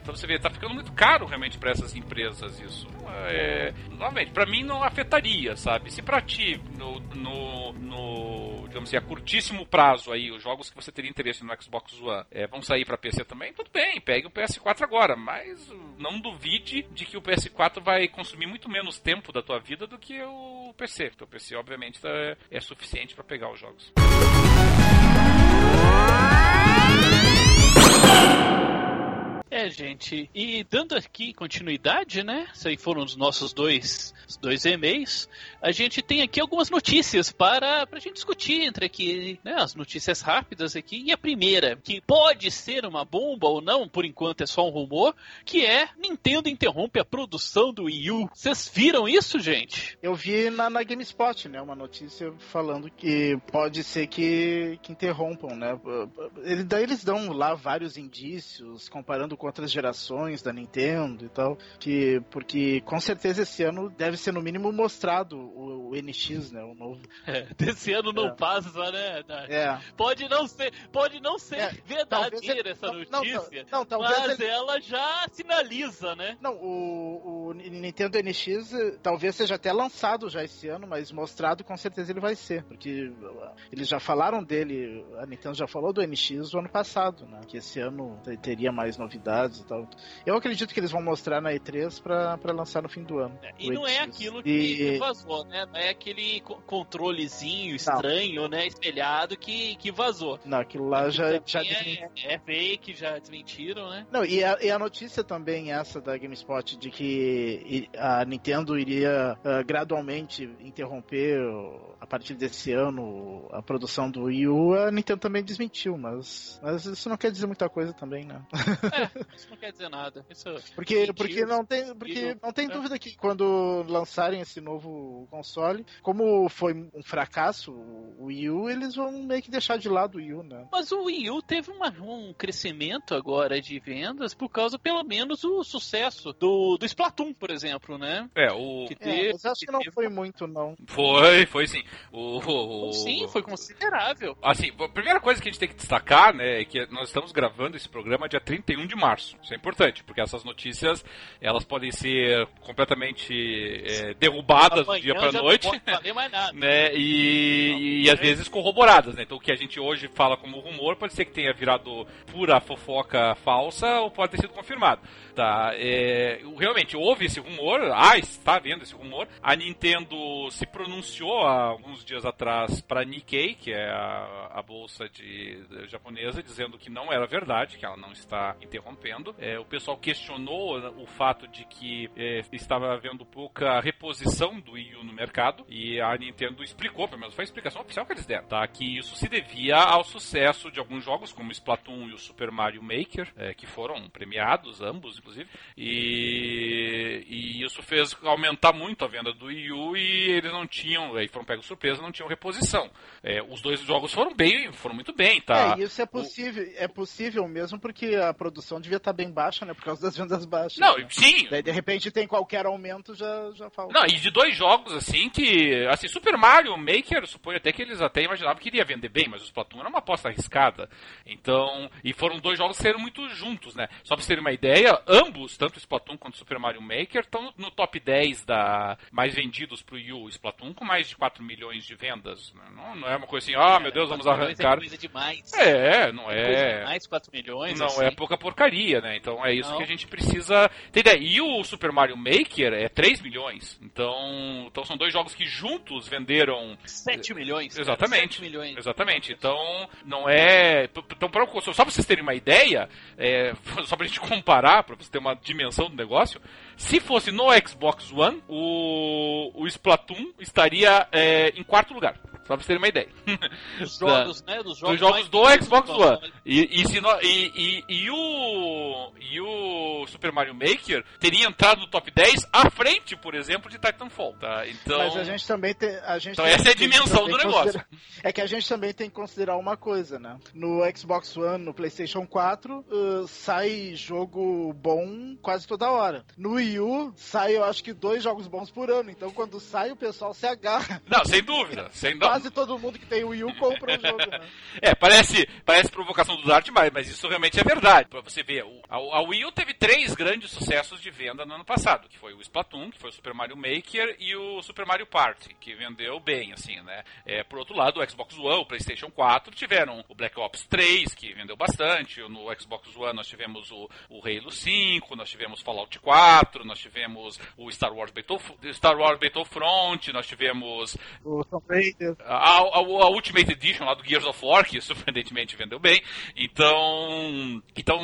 Então você vê, tá ficando muito caro realmente para essas empresas isso. É, novamente, para mim não afetaria, sabe? Se para ti, no, no, no, digamos assim, a curtíssimo prazo aí, os jogos que você teria interesse no Xbox One é, vão sair para PC também, tudo bem, pegue o PS4 agora, mas não duvide de que o PS4 vai consumir muito menos tempo da tua vida do que o PC. Porque o PC, obviamente, é, é suficiente para pegar os jogos. É, gente, e dando aqui continuidade, né? Esses aí foram os nossos dois, os dois e-mails. A gente tem aqui algumas notícias para, a gente discutir entre aqui, né? As notícias rápidas aqui. E a primeira, que pode ser uma bomba ou não, por enquanto é só um rumor, que é Nintendo interrompe a produção do Wii U. Vocês viram isso, gente? Eu vi na, na GameSpot, né? Uma notícia falando que pode ser que, que interrompam, né? Ele, daí eles dão lá vários indícios, comparando com outras gerações da Nintendo e tal, que porque com certeza esse ano deve ser no mínimo mostrado o, o NX, né, o novo. É, desse ano não é. passa, né? É. Pode não ser, pode não ser é, verdadeira essa notícia, não, não, mas ele... ela já sinaliza, né? Não, o, o Nintendo NX talvez seja até lançado já esse ano, mas mostrado com certeza ele vai ser, porque eles já falaram dele, a Nintendo já falou do NX o ano passado, né? Que esse ano teria mais novidades e tal. Eu acredito que eles vão mostrar na E3 pra, pra lançar no fim do ano. É, e não é aquilo que, e... vazou, né? Não é aquele controlezinho estranho, não. né? Espelhado que, que vazou. Não, aquilo lá já, já é, é, fake, já desmentiram, né? Não, e a, e a notícia também essa da GameSpot de que a Nintendo iria uh, gradualmente interromper a partir desse ano a produção do Wii U, a Nintendo também desmentiu, mas, mas isso não quer dizer muita coisa também, né? É, isso não quer dizer nada. Isso porque porque não tem, porque não tem dúvida que quando lançarem esse novo console, como foi um fracasso o Wii U, eles vão meio que deixar de lado o Wii U, né? Mas o Wii U teve uma, um crescimento agora de vendas por causa, pelo menos, o sucesso do, do Splatoon, por exemplo, né? É, o... Que teve, é, mas acho que, que não teve... foi muito, não. Foi, foi sim. O, o, o... Sim, foi considerável. Assim, a primeira coisa que a gente tem que destacar, né, é que nós estamos gravando esse programa dia 31 de março. Isso é importante, porque essas notícias elas podem ser completamente é, derrubadas do dia para noite, né? E, não, e, às vezes corroboradas, né? Então o que a gente hoje fala como rumor pode ser que tenha virado pura fofoca falsa ou pode ter sido confirmado. Tá? É, realmente houve esse rumor, ah, está vendo esse rumor. A Nintendo se pronunciou há alguns dias atrás para Nikkei, que é a, a bolsa de, de, japonesa, dizendo que não era verdade, que ela não está interrompendo. É, o pessoal questionou o fato de que é, estava havendo pouca reposição do Wii U no mercado e a Nintendo explicou, pelo menos foi a explicação oficial que eles deram, tá? que isso se devia ao sucesso de alguns jogos como Splatoon e o Super Mario Maker, é, que foram premiados ambos, inclusive, e, e isso fez aumentar muito a venda do Wii U e eles não tinham, aí foram pegos surpresa, não tinham reposição. É, os dois jogos foram bem, foram muito bem, tá? É, isso é possível, o... é possível mesmo porque a produção devia estar bem baixa, né? Por causa das vendas baixas. Não, né? sim. Daí de repente tem qualquer aumento já já falta. Não, e de dois jogos assim que, assim, Super Mario Maker, suponho até que eles até imaginavam que iria vender bem, mas o Splatoon era uma aposta arriscada. Então, e foram dois jogos que saíram muito juntos, né? Só pra vocês terem uma ideia, ambos, tanto o Splatoon quanto o Super Mario Maker, estão no top 10 da mais vendidos pro Wii U. Splatoon com mais de 4 milhões de vendas. Né? Não, não é uma coisa assim, ah, oh, meu Deus, vamos arrancar. É coisa demais. É, não é. Coisa demais, 4 milhões. Não assim. é pouca porcaria, né? Então é isso não. que a gente precisa ter ideia. E o Super Mario Maker é 3 milhões. Então, então são dois jogos que juntos venderam 7 milhões. Exatamente. 7 milhões. Exatamente. Então, não é. Então, pra, só pra vocês terem uma ideia, é, só pra gente comparar, pra você ter uma dimensão do negócio, se fosse no Xbox One, o, o Splatoon estaria é, em quarto lugar. Só pra vocês terem uma ideia. Dos jogos, né? Dos jogos, Dos jogos do Xbox One. E, e, se no, e, e, e, o, e o Super Mario Maker teria entrado no top 10 à frente, por exemplo, de Titanfall. Tá? Então, Mas a gente também tem. A gente então essa é a dimensão do negócio. É que a gente também tem que considerar uma coisa, né? No Xbox One, no PlayStation 4, uh, sai jogo bom quase toda hora. No Wii U, sai eu acho que dois jogos bons por ano. Então quando sai, o pessoal se agarra. Não, sem dúvida. Sem dúvida quase todo mundo que tem o Wii U compra o jogo, né? É, parece, parece provocação do Dart, mas, mas isso realmente é verdade. Pra você ver, a, a Wii U teve três grandes sucessos de venda no ano passado, que foi o Splatoon, que foi o Super Mario Maker e o Super Mario Party, que vendeu bem, assim, né? É, por outro lado, o Xbox One, o PlayStation 4 tiveram o Black Ops 3, que vendeu bastante, no Xbox One nós tivemos o, o Halo 5, nós tivemos Fallout 4, nós tivemos o Star Wars, Battlef Star Wars Battlefront, nós tivemos o Tomb Raider. A, a, a, Ultimate Edition lá do Gears of War, que surpreendentemente vendeu bem. Então, então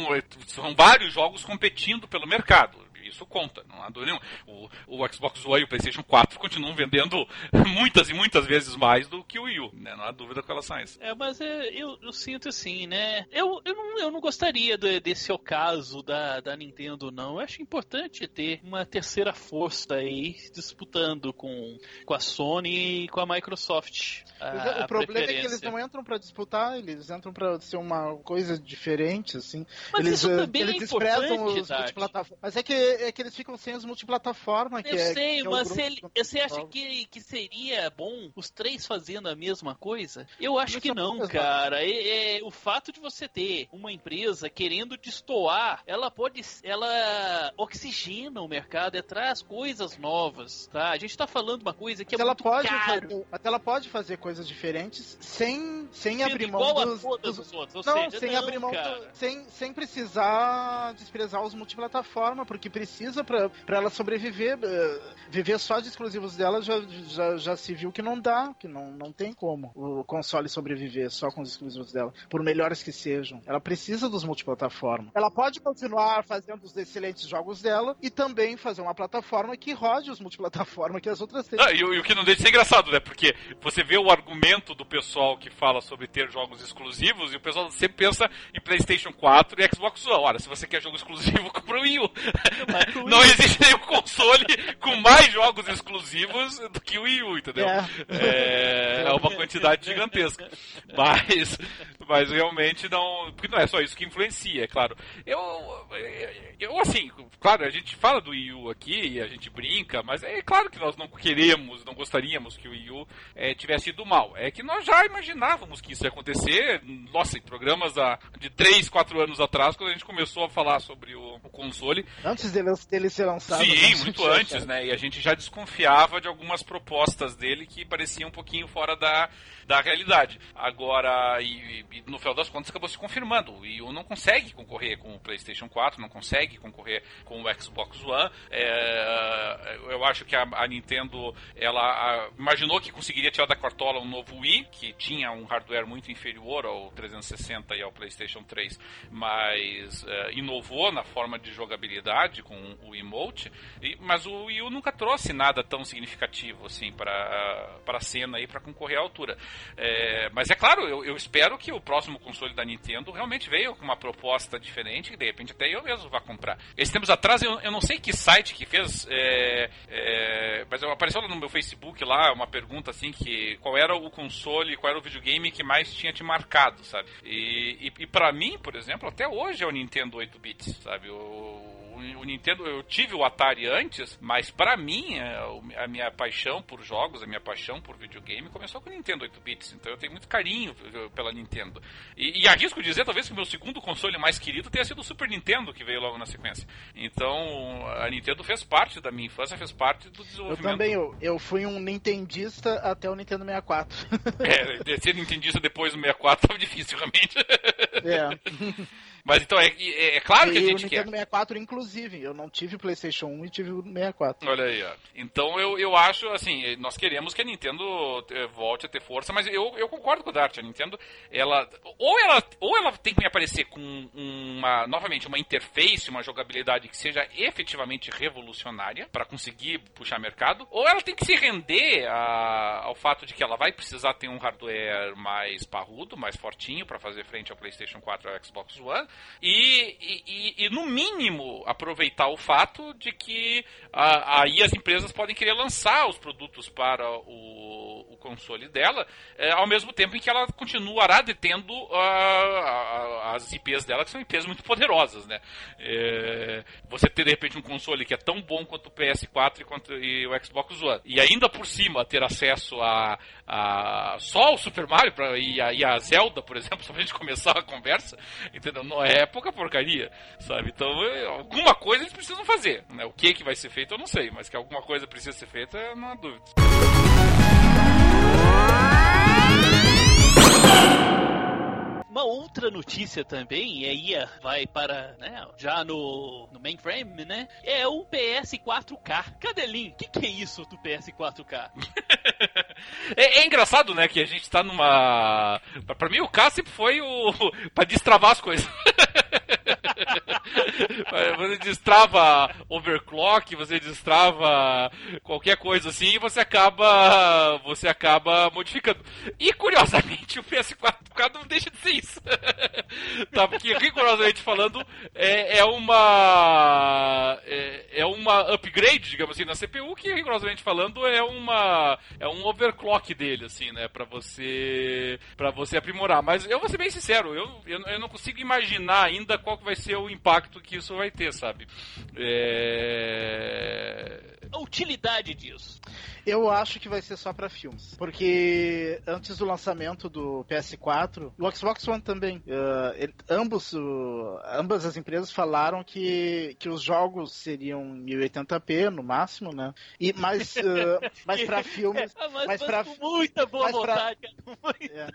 são vários jogos competindo pelo mercado isso conta, não há dúvida nenhuma. O, o Xbox One e o PlayStation 4 continuam vendendo muitas e muitas vezes mais do que o Wii U, né? Não há dúvida com relação a isso. É, mas é, eu, eu, sinto assim, né? Eu, eu, não, eu não gostaria de, desse ocaso da, da Nintendo, não. Eu acho importante ter uma terceira força aí disputando com, com a Sony e com a Microsoft. A, o problema é que eles não entram para disputar, eles entram para ser uma coisa diferente, assim. Mas eles, isso também eles é desprezam os multiplataformas. Mas é que é que eles ficam sem as multiplataformas. Eu é, sei, é mas ele, você acha que, que seria bom os três fazendo a mesma coisa? Eu acho que não, cara. É, é, o fato de você ter uma empresa querendo destoar, ela pode. Ela oxigena o mercado, é, traz coisas novas, tá? A gente tá falando uma coisa que é mas ela muito pode caro. Fazer, até ela pode fazer coisas diferentes sem, sem Sendo abrir mão dos, todas dos- as outras. Não, seja, sem não, abrir mão, do- sem, sem precisar desprezar os multiplataforma, porque precisa pra, pra ela sobreviver. eh, viver só de exclusivos dela já, já, já se viu que não dá, que não, não tem como o console sobreviver só com os exclusivos dela, por melhores que sejam. Ela precisa dos multiplataforma. Ela pode continuar fazendo os excelentes jogos dela e também fazer uma plataforma que rode os multiplataforma que as outras têm. Ah, e, o- e o que não deixa de ser engraçado, né? Porque você vê o argumento do pessoal que fala sobre ter jogos exclusivos e o pessoal sempre pensa em PlayStation 4 e Xbox One. Olha, se você quer jogo exclusivo, compra o Wii U. Não existe nenhum console com mais jogos exclusivos do que o Wii U, entendeu? É. É, é uma quantidade gigantesca. Mas, mas realmente não. Porque não é só isso que influencia, é claro. Eu, eu, assim, claro, a gente fala do Wii U aqui e a gente brinca, mas é claro que nós não queremos, não gostaríamos que o Wii U eh, tivesse ido mal. É que nós já imaginávamos que isso ia acontecer, nossa, em programas há- de 3, 4 anos atrás, quando a gente começou a falar sobre o, o console. Antes dele, dele ser lançado. Sim, né? muito antes, né? E a gente já desconfiava de algumas propostas dele que pareciam um pouquinho fora da, da realidade. Agora, e, e no final das contas acabou se confirmando. O Wii U não consegue concorrer com o PlayStation 4, não consegue concorrer com o Xbox One. É, eu acho que a, a Nintendo ela a, imaginou que conseguiria tirar da cartola um novo Wii, que tinha um hardware muito inferior ao 360 e ao PlayStation 3, mas é, inovou na forma de jogabilidade com o emote. E, mas o Wii U nunca trouxe nada tão significativo assim para para a cena e para concorrer à altura. É, mas é claro, eu, eu espero que o próximo console da Nintendo realmente veio com uma proposta diferente, que de repente até eu mesmo vá comprar. Esses tempos atrás, eu, eu não sei que site que fez, é, é, mas apareceu no meu Facebook lá uma pergunta assim que qual era o console, qual era o videogame que mais tinha te marcado, sabe? E, e, e para mim, por exemplo, até hoje é o Nintendo 8 bits, sabe? O, o Nintendo, eu tive o Atari antes, mas pra mim, é, o- a minha paixão por jogos, a minha paixão por videogame começou com o Nintendo 8 bits, então eu tenho muito carinho pela Nintendo. E, e arrisco dizer, talvez, que o meu segundo console mais querido tenha sido o Super Nintendo, que veio logo na sequência. Então, a Nintendo fez parte da minha infância, fez parte do Eu desenvolvimento. também, eu, eu fui um nintendista até o Nintendo 64. É, ser nintendista depois do 64 tava difícil, realmente. é. Mas então, é, é, é claro que a e o gente quer. Nintendo 64, inclusive, eu não tive PlayStation 1 e tive o 64. Olha aí, ó. Então eu, eu acho, assim, nós queremos que a Nintendo eh, volte a ter força, mas eu, eu concordo com o Dart. A Nintendo, ela ou, ela. ou ela tem que me aparecer com uma. novamente, uma interface, uma jogabilidade que seja efetivamente revolucionária para conseguir puxar mercado, ou ela tem que se render a- ao fato de que ela vai precisar ter um hardware mais parrudo, mais fortinho para fazer frente ao PlayStation 4 e ao Xbox One, e, e- e- no mínimo aproveitar o fato de que aí as empresas podem querer lançar os produtos para o, o console dela, eh, ao mesmo tempo em que ela continuará detendo ah, as IPs dela que são IPs muito poderosas, né? É, você ter de repente um console que é tão bom quanto o PS4 e, quanto, e o Xbox One, e ainda por cima ter acesso a, a só o Super Mario pra, e, a, e a Zelda, por exemplo, só pra gente começar a conversa, entendeu? Não é pouca porcaria, sabe? Então, é, alguma coisa eles precisam fazer. Né? O que que vai ser feito eu não sei, mas que alguma coisa precisa ser feita, não há dúvida. Uma outra notícia também, e aí vai para, né, já no, no mainframe, né, é o PS4K. Cadelinho, o que, que é isso do PS4K? é, é, engraçado, né, que a gente tá numa... Pra mim o K sempre foi o... pra destravar as coisas. você destrava overclock, você destrava qualquer coisa assim e você acaba você acaba modificando. E curiosamente o PS4 não deixa de ser isso. tá, porque rigorosamente falando é, é uma é, é, uma upgrade, digamos assim, na CPU que rigorosamente falando é uma é um overclock dele assim, né, para você para você aprimorar. Mas eu vou ser bem sincero, eu, eu, eu não consigo imaginar ainda qual vai ser o impacto que isso vai ter, sabe? É... A utilidade disso. Eu acho que vai ser só para filmes. Porque antes do lançamento do PS4, o Xbox One também, uh, ele, ambos, uh, ambas as empresas falaram que, que os jogos seriam 1080p no máximo, né? E, mas uh, mas para filmes. É, mas, mas pra, muita boa mas vontade. Pra, é,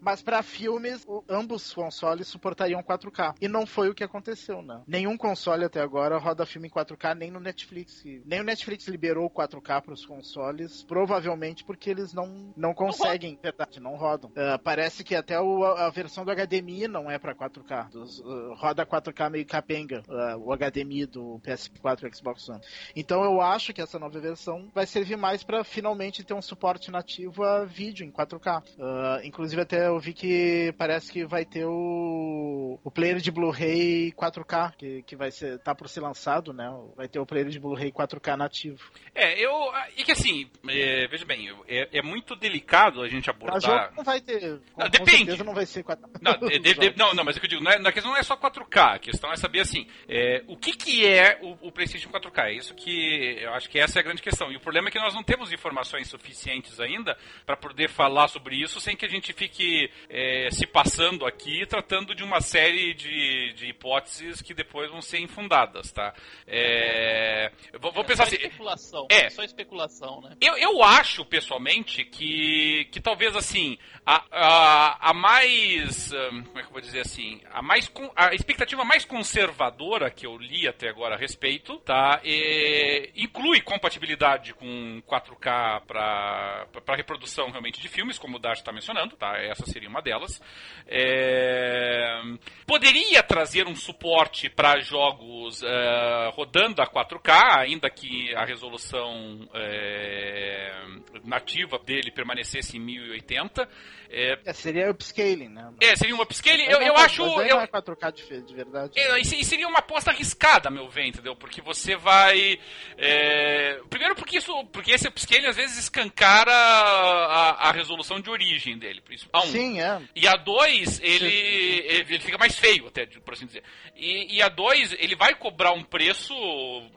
mas para filmes, o, ambos consoles suportariam 4K. E não foi o que aconteceu, né? Nenhum console até agora roda filme em 4K, nem no Netflix. Nem o Netflix liberou 4K para os consoles consoles, provavelmente porque eles não, não conseguem, não verdade, não rodam. Uh, parece que até o, a versão do HDMI não é para 4K. Dos, uh, roda 4K meio capenga, uh, o HDMI do PS4 e Xbox One. Então eu acho que essa nova versão vai servir mais para finalmente ter um suporte nativo a vídeo em 4K. inclusive até eu vi que parece que vai ter o, o player de Blu-ray 4K, que, que vai ser, tá por ser lançado, né? Vai ter o player de Blu-ray 4K nativo. É, eu. E que assim, é, veja bem, é, é, muito delicado a gente abordar. jogo não vai ter. Com, não, depende. Com não vai ser 4K. Não, de, de, não, não, mas o que eu digo, não é, a questão não é só 4K, a questão é saber assim, é, o que, que é o, o, PlayStation 4K. É isso que eu acho que essa é a grande questão. E o problema é que nós não temos informações suficientes ainda para poder falar sobre isso sem que a gente fique é, se passando aqui tratando de uma série de, de hipóteses que depois vão ser infundadas, tá? É, vou, vou pensar é assim. Especulação. É, só especulação, né? Eu, eu acho, pessoalmente, que, que talvez assim, a, a, a mais. Hum, como é que eu vou dizer assim? A, mais, a expectativa mais conservadora que eu li até agora a respeito, tá? É, inclui compatibilidade com 4K para reprodução realmente de filmes, como o Dash está mencionando, tá? Essa seria uma delas. É, poderia trazer um suporte para jogos uh, rodando a 4K, ainda que a resolução. É, nativa dele permanecesse em 1080. É, é, seria upscaling, né? É, seria um upscaling. Eu, eu acho. eu, não é 4K de, de verdade. É, e seria uma aposta arriscada, meu ver, entendeu? Porque você vai. É, primeiro, porque isso, porque esse upscaling às vezes escancara a, a resolução de origem dele. Isso, a um. Sim, é. E a 2, ele, ele fica mais feio, até, por assim dizer. E, e a 2, ele vai cobrar um preço,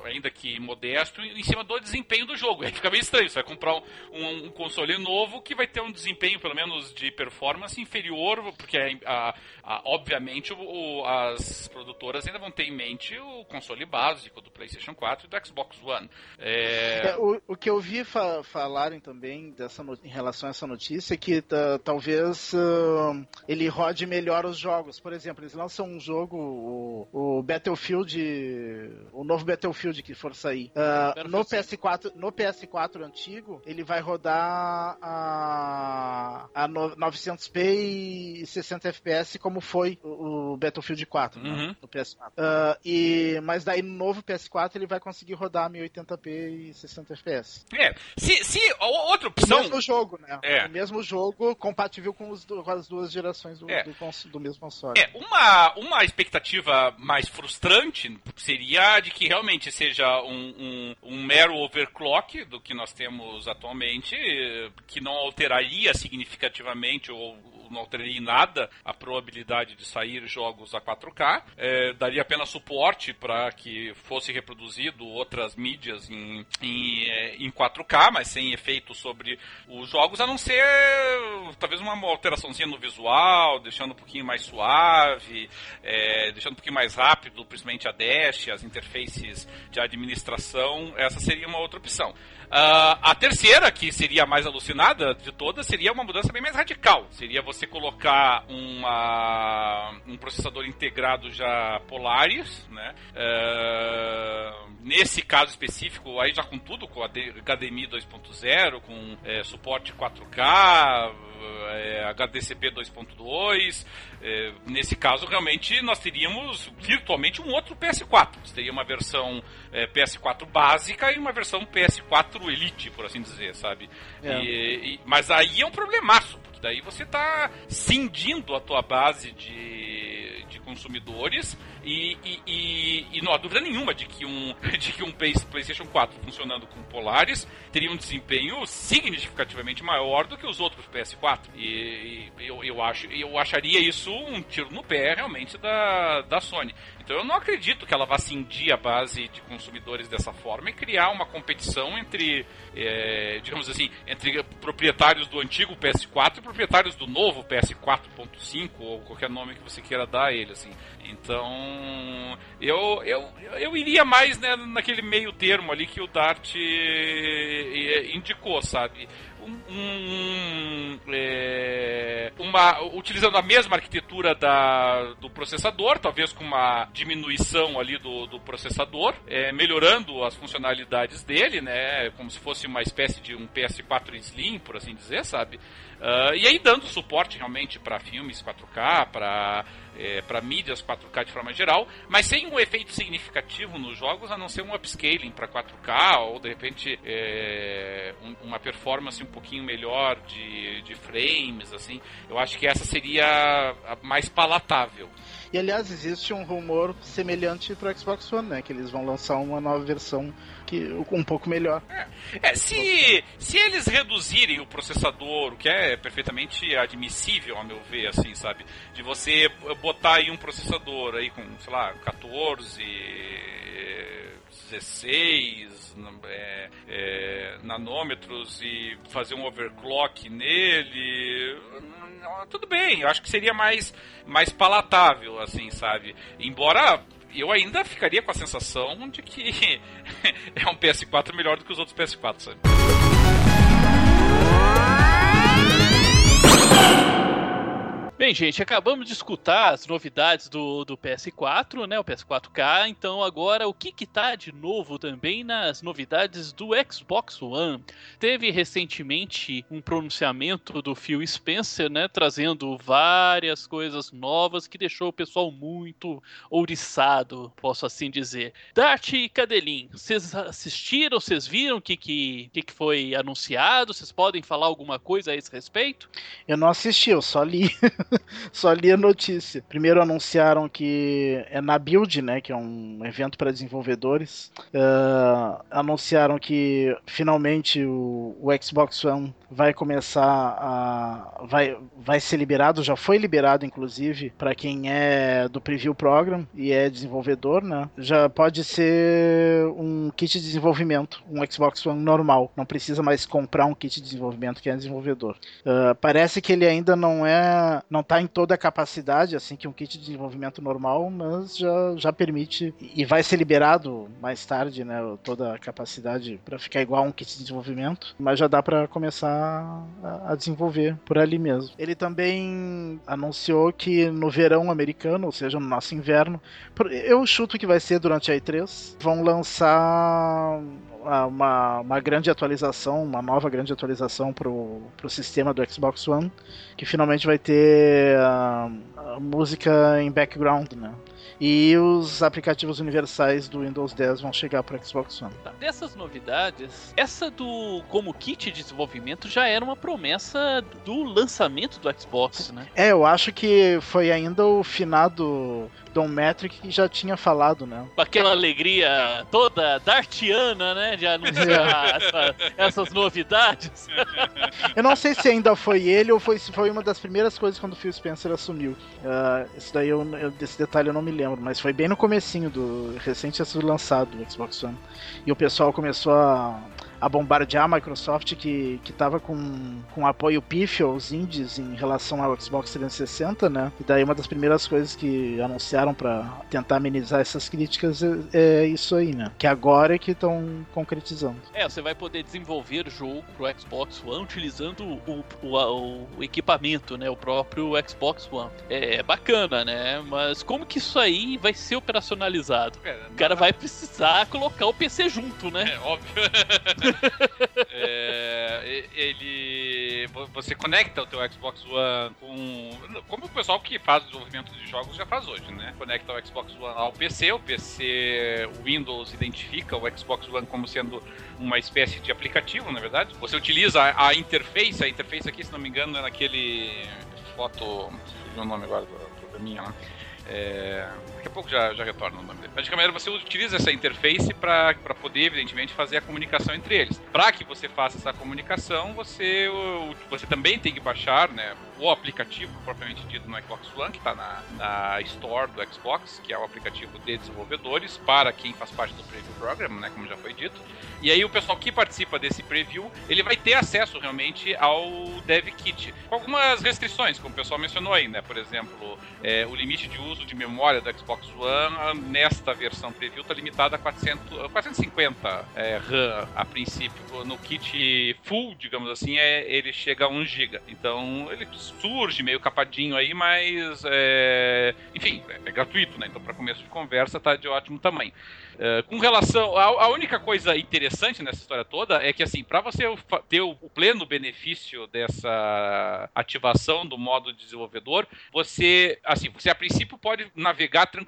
ainda que modesto, em cima do desempenho do jogo. Aí fica meio estranho. Você vai comprar um, um, console novo que vai ter um desempenho, pelo menos, de performance inferior, porque a, a, obviamente o, as produtoras ainda vão ter em mente o console básico do PlayStation 4 e do Xbox One. É... É, o, o, que eu vi fa falarem também dessa em relação a essa notícia é que talvez uh, ele rode melhor os jogos. Por exemplo, eles lançam um jogo, o, o Battlefield, o novo Battlefield que for sair. Uh, no PS4, no PS4 antigo, ele vai rodar a, a no, 900p e 60 fps como foi o, Battlefield 4 né, uhum. né, no PS4. Uh, e, mas daí no novo PS4 ele vai conseguir rodar 1080p e 60 fps. É, se, se outra opção... O mesmo jogo, né? É. O mesmo jogo compatível com, os, com as duas gerações do, é. do, do, mesmo console. É, uma, uma expectativa mais frustrante seria de que realmente seja um, um, um mero overclock do que nós temos atualmente, que não alteraria significativamente o, não alteraria em nada a probabilidade de sair jogos a 4K. É, daria apenas suporte para que fosse reproduzido outras mídias em, em, é, em 4K, mas sem efeito sobre os jogos, a não ser talvez uma alteraçãozinha no visual, deixando um pouquinho mais suave, é, deixando um pouquinho mais rápido, principalmente a dash, as interfaces de administração. Essa seria uma outra opção. Uh, a terceira, que seria a mais alucinada de todas, seria uma mudança bem mais radical. Seria você colocar uma, um processador integrado já Polaris, né? Uh, nesse caso específico, aí já com tudo, com a HDMI 2.0, com é, suporte 4K, é, HDCP 2.2. É, nesse caso, realmente, nós teríamos virtualmente um outro PS4. Você teria uma versão é, PS4 básica e uma versão PS4 Elite, por assim dizer, sabe? É. E, e, mas aí é um problemaço, porque daí você está cindindo a tua base de, de consumidores e, e, e, e, não há dúvida nenhuma de que um, de que um PlayStation 4 funcionando com Polaris teria um desempenho significativamente maior do que os outros PS4. E, eu, eu, acho, eu acharia isso um tiro no pé realmente da, da Sony. Então eu não acredito que ela vá cindir a base de consumidores dessa forma e criar uma competição entre, é, digamos assim, entre proprietários do antigo PS4 e proprietários do novo PS4.5 ou qualquer nome que você queira dar a ele, assim. Então eu, eu, eu iria mais né, naquele meio termo ali que o Dart é, indicou, sabe? Um, um é, uma, utilizando a mesma arquitetura da, do processador, talvez com uma diminuição ali do, do processador, é, melhorando as funcionalidades dele, né, como se fosse uma espécie de um PS4 Slim, por assim dizer, sabe? Uh, e aí dando suporte realmente para filmes 4K, para é, para mídias 4K de forma geral, mas sem um efeito significativo nos jogos, a não ser um upscaling para 4K ou de repente é, um, uma performance um pouquinho melhor de, de frames, assim. Eu acho que essa seria a mais palatável. E aliás, existe um rumor semelhante para Xbox One, né? Que eles vão lançar uma nova versão que um pouco melhor. É, é, se, se eles reduzirem o processador, o que é perfeitamente admissível, a meu ver, assim, sabe? De você botar aí um processador aí com, sei lá, 14, 16 é, é, nanômetros e fazer um overclock nele, tudo bem, eu acho que seria mais, mais palatável, assim, sabe? Embora eu ainda ficaria com a sensação de que é um PS4 melhor do que os outros PS4, sabe? Bem, gente, acabamos de escutar as novidades do, do PS4, né? O PS4K. Então, agora, o que que tá de novo também nas novidades do Xbox One? Teve recentemente um pronunciamento do Phil Spencer, né? Trazendo várias coisas novas que deixou o pessoal muito ouriçado, posso assim dizer. Dart e Cadelin, vocês assistiram? Vocês viram o que, que, que foi anunciado? Vocês podem falar alguma coisa a esse respeito? Eu não assisti, eu só li. Só li a notícia. Primeiro anunciaram que é na Build, né? Que é um evento para desenvolvedores. Uh, anunciaram que finalmente o, o Xbox One vai começar a. vai, vai ser liberado, já foi liberado, inclusive, para quem é do Preview Program e é desenvolvedor, né? Já pode ser um kit de desenvolvimento, um Xbox One normal. Não precisa mais comprar um kit de desenvolvimento que é desenvolvedor. Uh, parece que ele ainda não é. não tá em toda a capacidade, assim, que um kit de desenvolvimento normal, mas já, já permite. E vai ser liberado mais tarde, né? Toda a capacidade para ficar igual a um kit de desenvolvimento. Mas já dá para começar a, desenvolver por ali mesmo. Ele também anunciou que no verão americano, ou seja, no nosso inverno, eu chuto que vai ser durante a E3, vão lançar uma, uma grande atualização, uma nova grande atualização para o sistema do Xbox One, que finalmente vai ter a, a música em background, né? E os aplicativos universais do Windows 10 vão chegar para o Xbox One. Tá. Dessas novidades, essa do como kit de desenvolvimento já era uma promessa do lançamento do Xbox, né? É, eu acho que foi ainda o finado Don Metric já tinha falado, né? Com aquela alegria toda dartiana, né? De anunciar essa, essas novidades. Eu não sei se ainda foi ele ou foi, se foi uma das primeiras coisas quando o Phil Spencer assumiu. Uh, isso daí eu, eu, desse detalhe eu não me lembro, mas foi bem no comecinho do recente sido lançado o Xbox One. E o pessoal começou a a bombardear a Microsoft que, que tava com, com apoio pífio aos indies em relação ao Xbox 360, né? E daí uma das primeiras coisas que anunciaram para tentar amenizar essas críticas é, é, isso aí, né? Que agora é que estão concretizando. É, você vai poder desenvolver jogo pro Xbox One utilizando o, o, o equipamento, né? O próprio Xbox One. É bacana, né? Mas como que isso aí vai ser operacionalizado? É, o cara vai precisar colocar o PC junto, né? É, óbvio. é, ele. Você conecta o teu Xbox One com. Como o pessoal que faz desenvolvimento de jogos já faz hoje, né? Conecta o Xbox One ao PC, o PC o Windows identifica o Xbox One como sendo uma espécie de aplicativo, na verdade. Você utiliza a, a interface, a interface aqui, se não me engano, é naquele foto. O nome agora do programinha lá. Né? É, daqui a pouco já, já retorno o nome dele. Mas de qualquer maneira, você utiliza essa interface para poder, evidentemente, fazer a comunicação entre eles. Para que você faça essa comunicação, você, você também tem que baixar né, o aplicativo propriamente dito no Xbox One, que está na, na Store do Xbox, que é o aplicativo de desenvolvedores, para quem faz parte do Preview Program, né, como já foi dito. E aí o pessoal que participa desse preview, ele vai ter acesso realmente ao Dev Kit, com algumas restrições, como o pessoal mencionou aí, né? Por exemplo, é, o limite de uso de memória do Xbox One nesta versão preview está limitado a 400, 450 é, RAM a princípio. No kit full, digamos assim, é, ele chega a 1 GB. Então ele surge meio capadinho aí, mas é, enfim, é, é gratuito, né? Então para começo de conversa tá de ótimo tamanho. Uh, com relação. A, a, única coisa interessante nessa história toda é que, assim, para você ter o, o, pleno benefício dessa ativação do modo desenvolvedor, você, assim, você a princípio pode navegar tranquilamente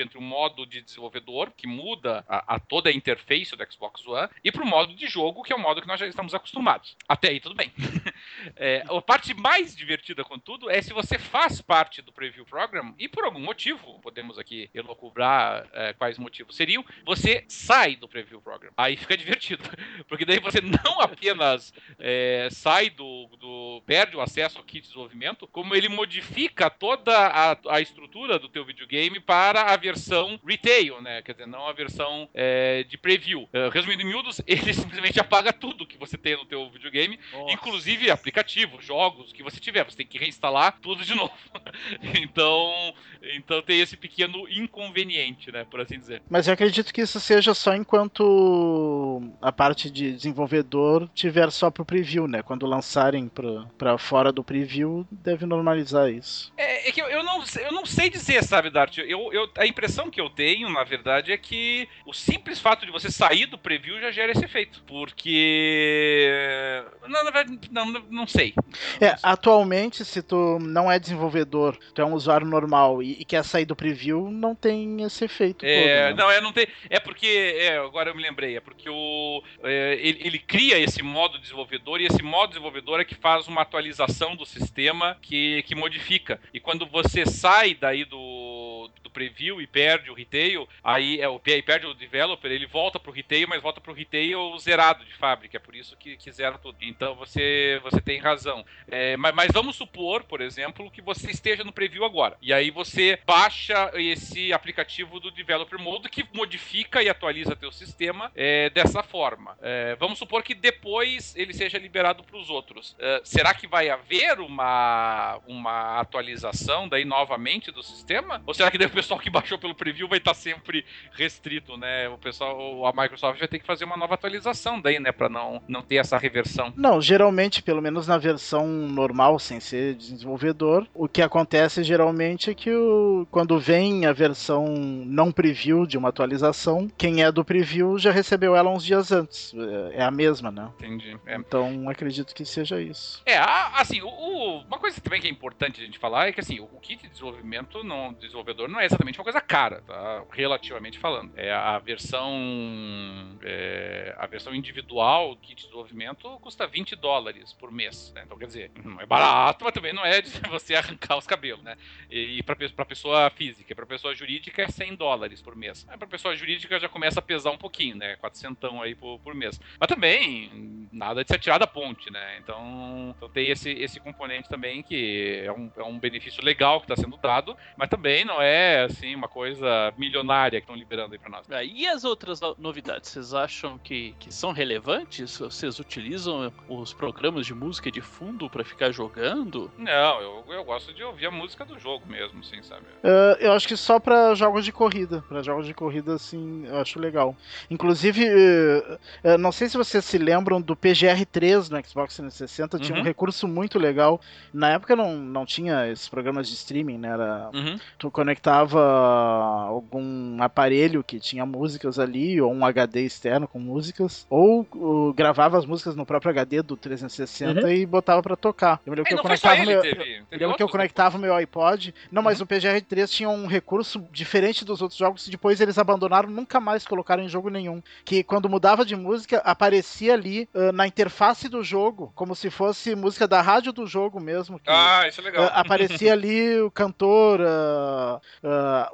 entre o modo de desenvolvedor, que muda a, a toda a interface do Xbox One, e para o modo de jogo, que é o modo que nós já estamos acostumados. Até aí, tudo bem. é, a parte mais divertida, contudo, é se você faz parte do Preview Program e por algum motivo, podemos aqui elocubrar é, quais motivos seriam você sai do Preview Program. Aí fica divertido. Porque daí você não apenas é, sai do, do. perde o acesso ao kit de desenvolvimento, como ele modifica toda a, a estrutura do teu videogame para a versão retail, né? Quer dizer, não a versão é, de preview. Uh, resumindo em miúdos, ele simplesmente apaga tudo que você tem no teu videogame, Nossa. inclusive aplicativos, jogos que você tiver. Você tem que reinstalar tudo de novo. então, então tem esse pequeno inconveniente, né? Por assim dizer. Mas eu acredito que isso seja só enquanto a parte de desenvolvedor tiver só pro preview, né? Quando lançarem para fora do preview, deve normalizar isso. É, é que eu, eu, não, eu não sei dizer, sabe, Dart? Eu, eu, a impressão que eu tenho, na verdade, é que o simples fato de você sair do preview já gera esse efeito. Porque. Não, na verdade, não, não sei. É, atualmente, se tu não é desenvolvedor, tu é um usuário normal e, e quer sair do preview, não tem esse efeito. É, todo, né? não, é, não tem é porque. É, agora eu me lembrei. É porque o, é, ele, ele, cria esse modo desenvolvedor e esse modo desenvolvedor é que faz uma atualização do sistema que, que modifica. E quando você sai daí do, do preview e perde o retail, aí é o perde o developer, ele volta pro retail, mas volta pro retail zerado de fábrica. É por isso que, que zera tudo. Então você, você tem razão. É, mas, mas vamos supor, por exemplo, que você esteja no preview agora. E aí você baixa esse aplicativo do Developer Mode que modifica e atualiza teu sistema é, dessa forma. É, vamos supor que depois ele seja liberado para os outros. É, será que vai haver uma, uma atualização daí novamente do sistema? Ou será que o pessoal que baixou pelo preview vai estar sempre restrito, né? O pessoal, a Microsoft vai ter que fazer uma nova atualização daí, né, para não não ter essa reversão. Não, geralmente, pelo menos na versão normal, sem ser desenvolvedor, o que acontece geralmente é que o, quando vem a versão não preview de uma atualização atualização, quem é do preview já recebeu ela uns dias antes. É, é a mesma, né? Entendi. É. Então acredito que seja isso. É, assim, o, o, uma coisa também que é importante a gente falar é que assim, o kit de desenvolvimento, não, desenvolvedor, não é exatamente uma coisa cara, tá? relativamente falando. É a versão é, a versão individual, kit de desenvolvimento, custa 20 dólares por mês. Né? Então, quer dizer, não é barato, mas também não é de você arrancar os cabelos, né? E para pessoa física, para pessoa jurídica é 100 dólares por mês. Para pessoa jurídica já começa a pesar um pouquinho, né? 400 aí por, por mês. Mas também, nada de se atirar da ponte, né? Então, então tem esse, esse componente também que é um, é um benefício legal que está sendo dado, mas também não é, assim, uma coisa milionária que estão liberando aí para nós. É, e as outras novidades, vocês acham que, que são relevantes? Vocês utilizam os programas de música de fundo para ficar jogando? Não, eu, eu gosto de ouvir a música do jogo mesmo, assim, sabe? Uh, eu acho que só para jogos de corrida. Para jogos de corrida, assim, eu acho legal. Inclusive, uh, uh, não sei se vocês se lembram do PGR3 no Xbox 360, uhum. tinha um uhum. recurso muito legal. Na época não, não tinha esses programas de streaming, né? Era, uhum. Tu conectava algum aparelho que tinha músicas ali, ou um HD externo com músicas, ou gravava as músicas no próprio HD do 360 uhum. e botava para tocar. Eu lembro que eu conectava meu, teve, teve eu lembro que eu conectava meu iPod. Não, mas uhum. o PGR3 tinha um recurso diferente dos outros jogos, depois eles abandonaram, nunca mais colocaram em jogo nenhum. Que quando mudava de música, aparecia ali uh, na interface do jogo, como se fosse música da rádio do jogo mesmo. Que, ah, isso é legal. Uh, aparecia ali o cantor, uh,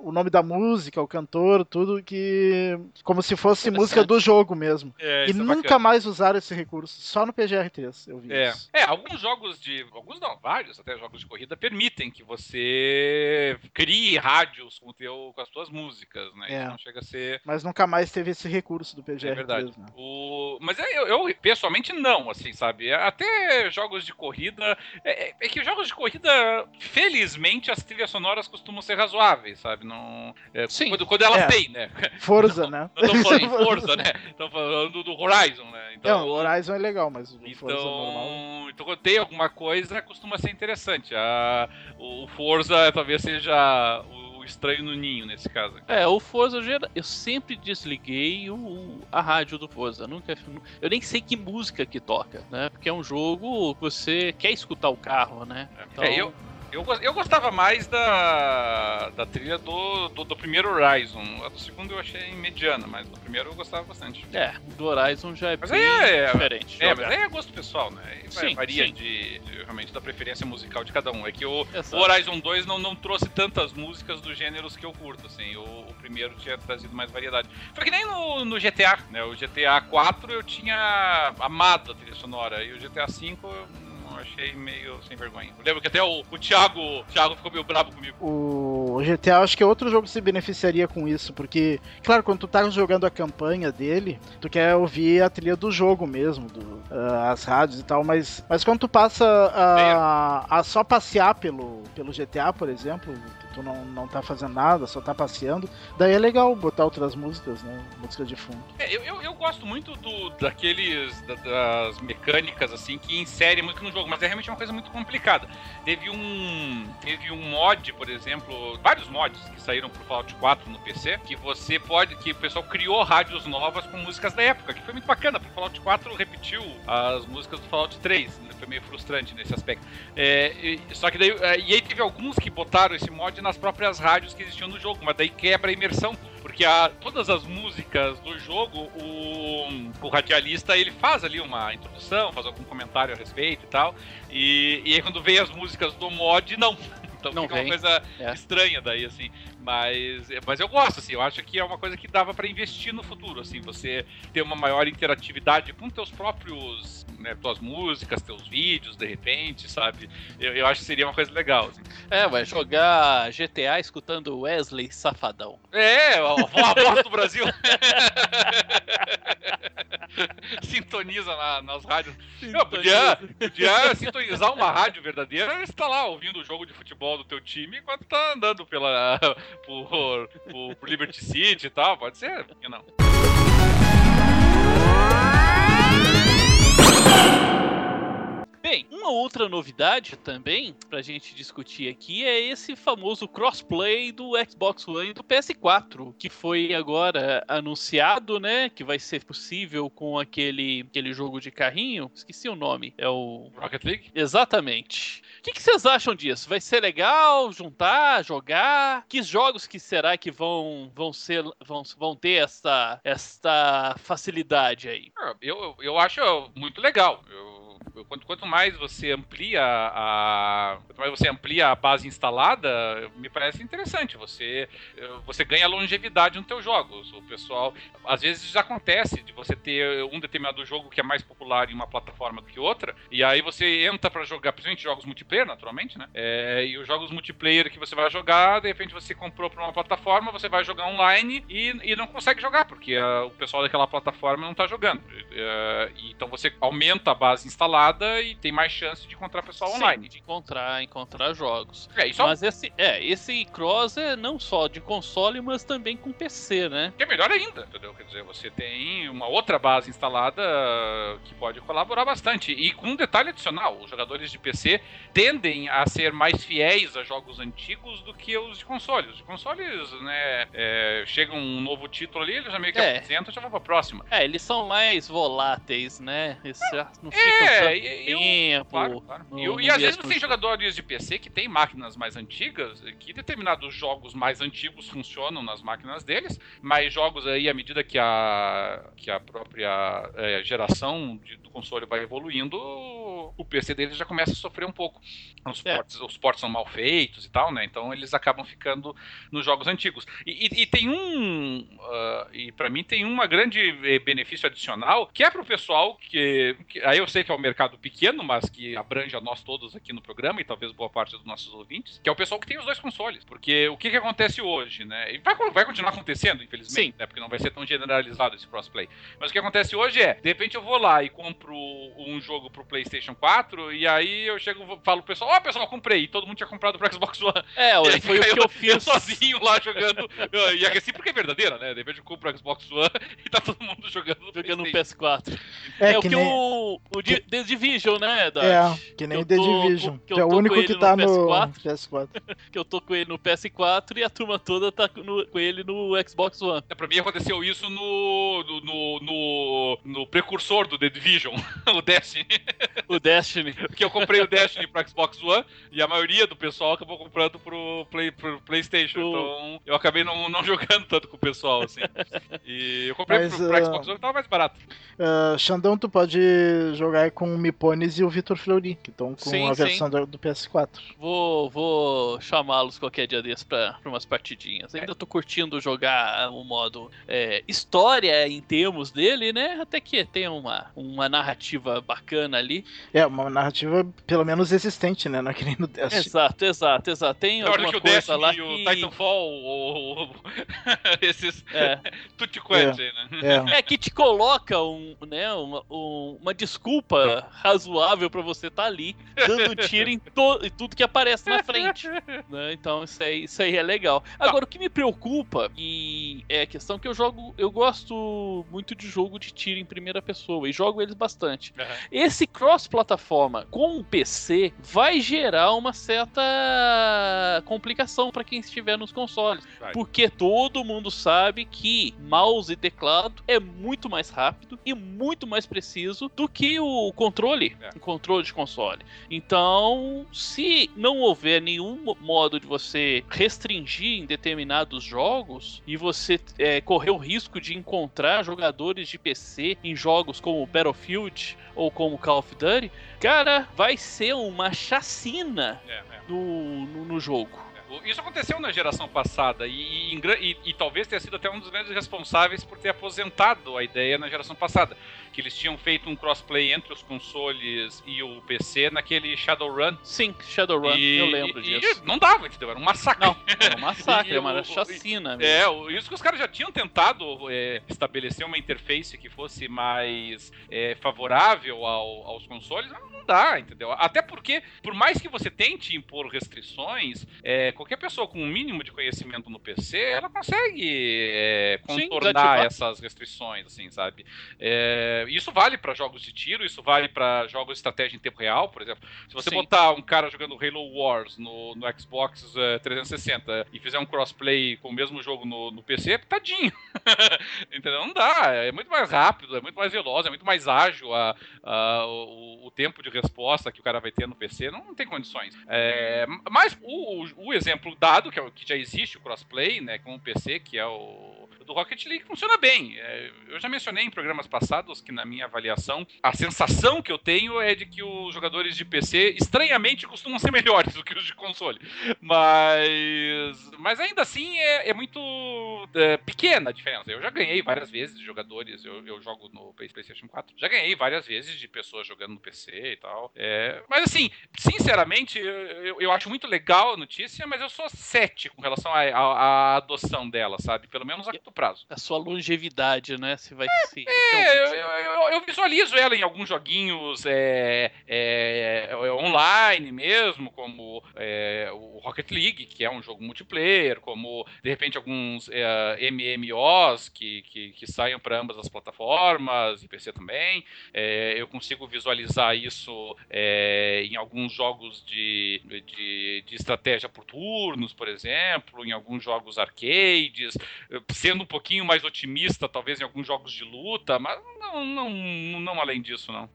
o nome da música, o cantor, tudo que. Como se fosse música do jogo mesmo. É, e é nunca mais usaram esse recurso, só no PGR3 eu vi é. isso. É, alguns jogos de. Alguns não, vários até jogos de corrida permitem que você crie rádios com, teu, com as suas músicas, né? É. Isso não chega a ser. Mas nunca mais teve esse recurso do PGR3. É verdade. Né? O... Mas é, eu, eu, pessoalmente não, assim, sabe? Até jogos de corrida. É, é, é, que jogos de corrida, felizmente, as trilhas sonoras costumam ser razoáveis, sabe? Não, é, Sim. Quando, quando elas é. têm, né? Forza, não, né? Não tô falando em Forza, né? Estamos falando do Horizon, né? Então, não, o Horizon é legal, mas o então, Forza normal... Então, quando tem alguma coisa, costuma ser interessante. A, o Forza talvez seja o estranho no ninho nesse caso. É, o Forza eu sempre desliguei o, a rádio do Forza. Nunca, eu nem sei que música que toca, né? Porque é um jogo que você quer escutar o carro, né? Então... É, eu, eu, eu gostava mais da, da trilha do, do, do, primeiro Horizon. A do segundo eu achei mediana, mas do primeiro eu gostava bastante. É, do Horizon já é mas bem é, diferente. É, mas aí é gosto pessoal, né? Sim, varia sim. De, de, realmente da preferência musical de cada um. É que o, o Horizon 2 não, não trouxe tantas músicas dos gêneros que eu curto, assim. O, o primeiro tinha trazido mais variedade. Foi que nem no, no GTA, né? O GTA 4 eu tinha amado a trilha sonora e o GTA 5 eu achei meio sem vergonha. Eu lembro que até o, o Thiago, o Thiago ficou meio bravo comigo. O GTA, acho que é outro jogo que se beneficiaria com isso, porque, claro, quando tu tá jogando a campanha dele, tu quer ouvir a trilha do jogo mesmo, do, uh, as rádios e tal, mas, mas quando tu passa a, a só passear pelo, pelo GTA, por exemplo, tu não, não tá fazendo nada, só tá passeando, daí é legal botar outras músicas, né? Música de fundo. É, eu, eu, eu, gosto muito do, daqueles, da, das mecânicas, assim, que inserem música no jogo, mas é realmente uma coisa muito complicada. Teve um, teve um mod, por exemplo, vários mods que saíram pro Fallout 4 no PC, que você pode, que o pessoal criou rádios novas com músicas da época, que foi muito bacana, porque o Fallout 4 repetiu as músicas do Fallout 3, né? foi meio frustrante nesse aspecto. É, e, só que daí, é, e aí teve alguns que botaram esse mod nas próprias rádios que existiam no jogo, mas daí quebra a imersão. Porque a, todas as músicas do jogo, o, o radialista ele faz ali uma introdução, faz algum comentário a respeito e tal. E, e aí quando vem as músicas do mod, não. Então não fica vem. uma coisa é. estranha daí, assim. Mas, mas eu gosto, assim, eu acho que é uma coisa que dava para investir no futuro, assim, você ter uma maior interatividade com teus próprios, né, tuas músicas, teus vídeos, de repente, sabe? Eu, eu acho que seria uma coisa legal, assim. É, vai jogar GTA escutando Wesley Safadão. É, a, a voz do Brasil. Sintoniza na, nas rádios. Eu podia, podia sintonizar uma rádio verdadeira e estar lá ouvindo o jogo de futebol do teu time enquanto tá andando pela, por, por, por Liberty City e tal. Pode ser, por que não? Bem, um uma outra novidade também pra gente discutir aqui é esse famoso crossplay do Xbox One e do PS4, que foi agora anunciado, né? Que vai ser possível com aquele, aquele jogo de carrinho. Esqueci o nome. É o. Rocket League? Exatamente. O que, que vocês acham disso? Vai ser legal juntar, jogar? Que jogos que será que vão, vão ser vão, vão ter essa, essa facilidade aí? Ah, Eu, eu acho muito legal. Eu- eu- quanto, quanto mais você amplia a quanto mais você amplia a base instalada, me parece interessante. Você eh, você ganha longevidade nos teus jogos. O pessoal às vezes acontece de você ter um determinado jogo que é mais popular em uma plataforma do que outra, e aí você entra pra jogar, principalmente jogos multiplayer, naturalmente, né? É, e os jogos multiplayer que você vai jogar, de repente você comprou pra uma plataforma, você vai jogar online e, e não consegue jogar, porque ah, o pessoal daquela plataforma não tá jogando. É, então você aumenta a base instalada e tem mais chance de encontrar pessoal Sim, online. de encontrar, encontrar jogos. É, Mas esse, é, esse cross é não só de console, mas também com PC, né? que é melhor ainda, entendeu? Quer dizer, você tem uma outra base instalada que pode colaborar bastante. E com um detalhe adicional, os jogadores de PC tendem a ser mais fiéis a jogos antigos do que os de consoles. Os de consoles, né, é, chega um novo título ali, eles já meio que É. apresentam e já vão pra próxima. É, eles são mais voláteis, né? Eles já não É, e, e o- tempo. Claro, claro. no- e, o- no e às vezes você tem jogadores de PC que tem máquinas mais antigas, que determinados jogos mais antigos funcionam nas máquinas deles, mas jogos aí, à medida que a, que a própria é, geração de- do console vai evoluindo, o PC deles já começa a sofrer um pouco. Os, É. ports, os ports são mal feitos e tal, né? Então eles acabam ficando nos jogos antigos. E, e- e tem um. ah, e para mim tem uma grande eh, benefício adicional, que é pro pessoal que, que- Aí eu sei que é um mercado pequeno, mas que abrange a nós todos aqui no programa e talvez boa parte dos nossos ouvintes, que é o pessoal que tem os dois consoles. Porque o que, que acontece hoje, né? E vai, vai continuar acontecendo, infelizmente, Sim. né? Porque não vai ser tão generalizado esse crossplay. Mas o que acontece hoje é, de repente eu vou lá e compro um jogo pro PlayStation 4 e aí eu chego e falo pro pessoal, ó, pessoal, eu comprei. E todo mundo tinha comprado pro Xbox One. É, olha, foi o que eu eu fiz. sozinho lá jogando. e a recíproca é verdadeira, né? De repente eu compro o Xbox One e tá todo mundo jogando no Jogando no PlayStation. PS4. É, É, o que que nem... o, o The Division, né, Dart? É, que nem eu The tô- Division. que é o único que no tá no PS4. PS4. Que eu tô com ele no PS4 e a turma toda tá no- com ele no Xbox One. É, Pra mim aconteceu isso no, no, no, no- no precursor do The Division, o Destiny. O Destiny. que eu comprei o Destiny pro Xbox One e a maioria do pessoal acabou comprando pro, Play, pro PlayStation. Pro- Então eu acabei não, não jogando tanto com o pessoal, assim. E eu comprei Mas, pro, pro ah, Xbox One que tava mais barato. Ah, Xandão, tu pode jogar com o Mipones e o Vitor Fleury, que estão com Sim, a sim. versão do, do PS4. Vou, vou chamá-los qualquer dia desse pra, pra umas partidinhas. Ainda tô curtindo jogar o modo é, história em termos dele, né? Até que tem uma, uma narrativa bacana ali. É, uma narrativa pelo menos existente, né? Não é que nem no Destiny. Exato, exato, exato. Tem do alguma que o coisa Destiny lá e o que... Titanfall, ou, ou- esses É. tutti quanti, né? É. É que te coloca um, né, uma, um- uma desculpa razoável pra você estar ali, dando tiro em, to- em tudo que aparece na frente. né? Então isso aí, isso aí é legal. Agora, o que me preocupa e é a questão que eu jogo, eu gosto muito de jogo de tiro em primeira pessoa e jogo eles bastante. Aham. Esse cross-plataforma com o PC vai gerar uma certa complicação pra quem estiver nos consoles. Vai. Porque todo mundo sabe que mouse e teclado é muito mais rápido e muito mais preciso do que o controle, É. o controle de console. Então, se não houver nenhum mo- modo de você restringir em determinados jogos e você é, correr o risco de encontrar jogadores de PC em jogos como Battlefield ou como Call of Duty, cara, vai ser uma chacina É, é. no, no, no jogo. Isso aconteceu na geração passada e, e e- talvez tenha sido até um dos grandes responsáveis por ter aposentado a ideia na geração passada. Que eles tinham feito um crossplay entre os consoles e o PC naquele Shadowrun. Sim, Shadowrun, E, eu lembro disso. não dava, entendeu? Era um massacre. Não, era um massacre, era uma chacina mesmo. É, isso que os caras já tinham tentado é, estabelecer uma interface que fosse mais é, favorável ao- aos consoles, mas não dá, entendeu? Até porque, por mais que você tente impor restrições, é, qualquer pessoa com um mínimo de conhecimento no PC, ela consegue é, contornar Sim, essas restrições, assim, sabe? É, isso vale para jogos de tiro, isso vale para jogos de estratégia em tempo real, por exemplo. Se você Sim. botar um cara jogando Halo Wars no, no Xbox uh, 360 e fizer um crossplay com o mesmo jogo no, no PC, tadinho. Entendeu? Não dá. É muito mais rápido, é muito mais veloz, é muito mais ágil a, a, o, o, tempo de resposta que o cara vai ter no PC. Não, não tem condições. É, mas o, o, o, exemplo dado, que, é, que já existe o crossplay né, com o PC, que é o do Rocket League funciona bem. É, eu já mencionei em programas passados que, na minha avaliação, a sensação que eu tenho é de que os jogadores de PC, estranhamente, costumam ser melhores do que os de console. Mas, mas ainda assim é, é muito é, pequena a diferença. Eu já ganhei várias vezes de jogadores, eu, eu jogo no PlayStation 4, já ganhei várias vezes de pessoas jogando no PC e tal. É, mas assim, sinceramente, eu, eu acho muito legal a notícia, mas eu sou cético com relação à adoção dela, sabe? Pelo menos a curto prazo. A sua longevidade, né? Se vai é, ser. É, eu, eu, eu, visualizo ela em alguns joguinhos é, é, é online mesmo, como é, o Rocket League, que é um jogo multiplayer, como de repente alguns é, MMOs que, que, que saiam para ambas as plataformas, e PC também. eu consigo visualizar isso em alguns jogos de, de, de estratégia por turnos, por exemplo, em alguns jogos arcades, sendo um pouquinho mais otimista, talvez em alguns jogos de luta, mas não, não, não além disso, não.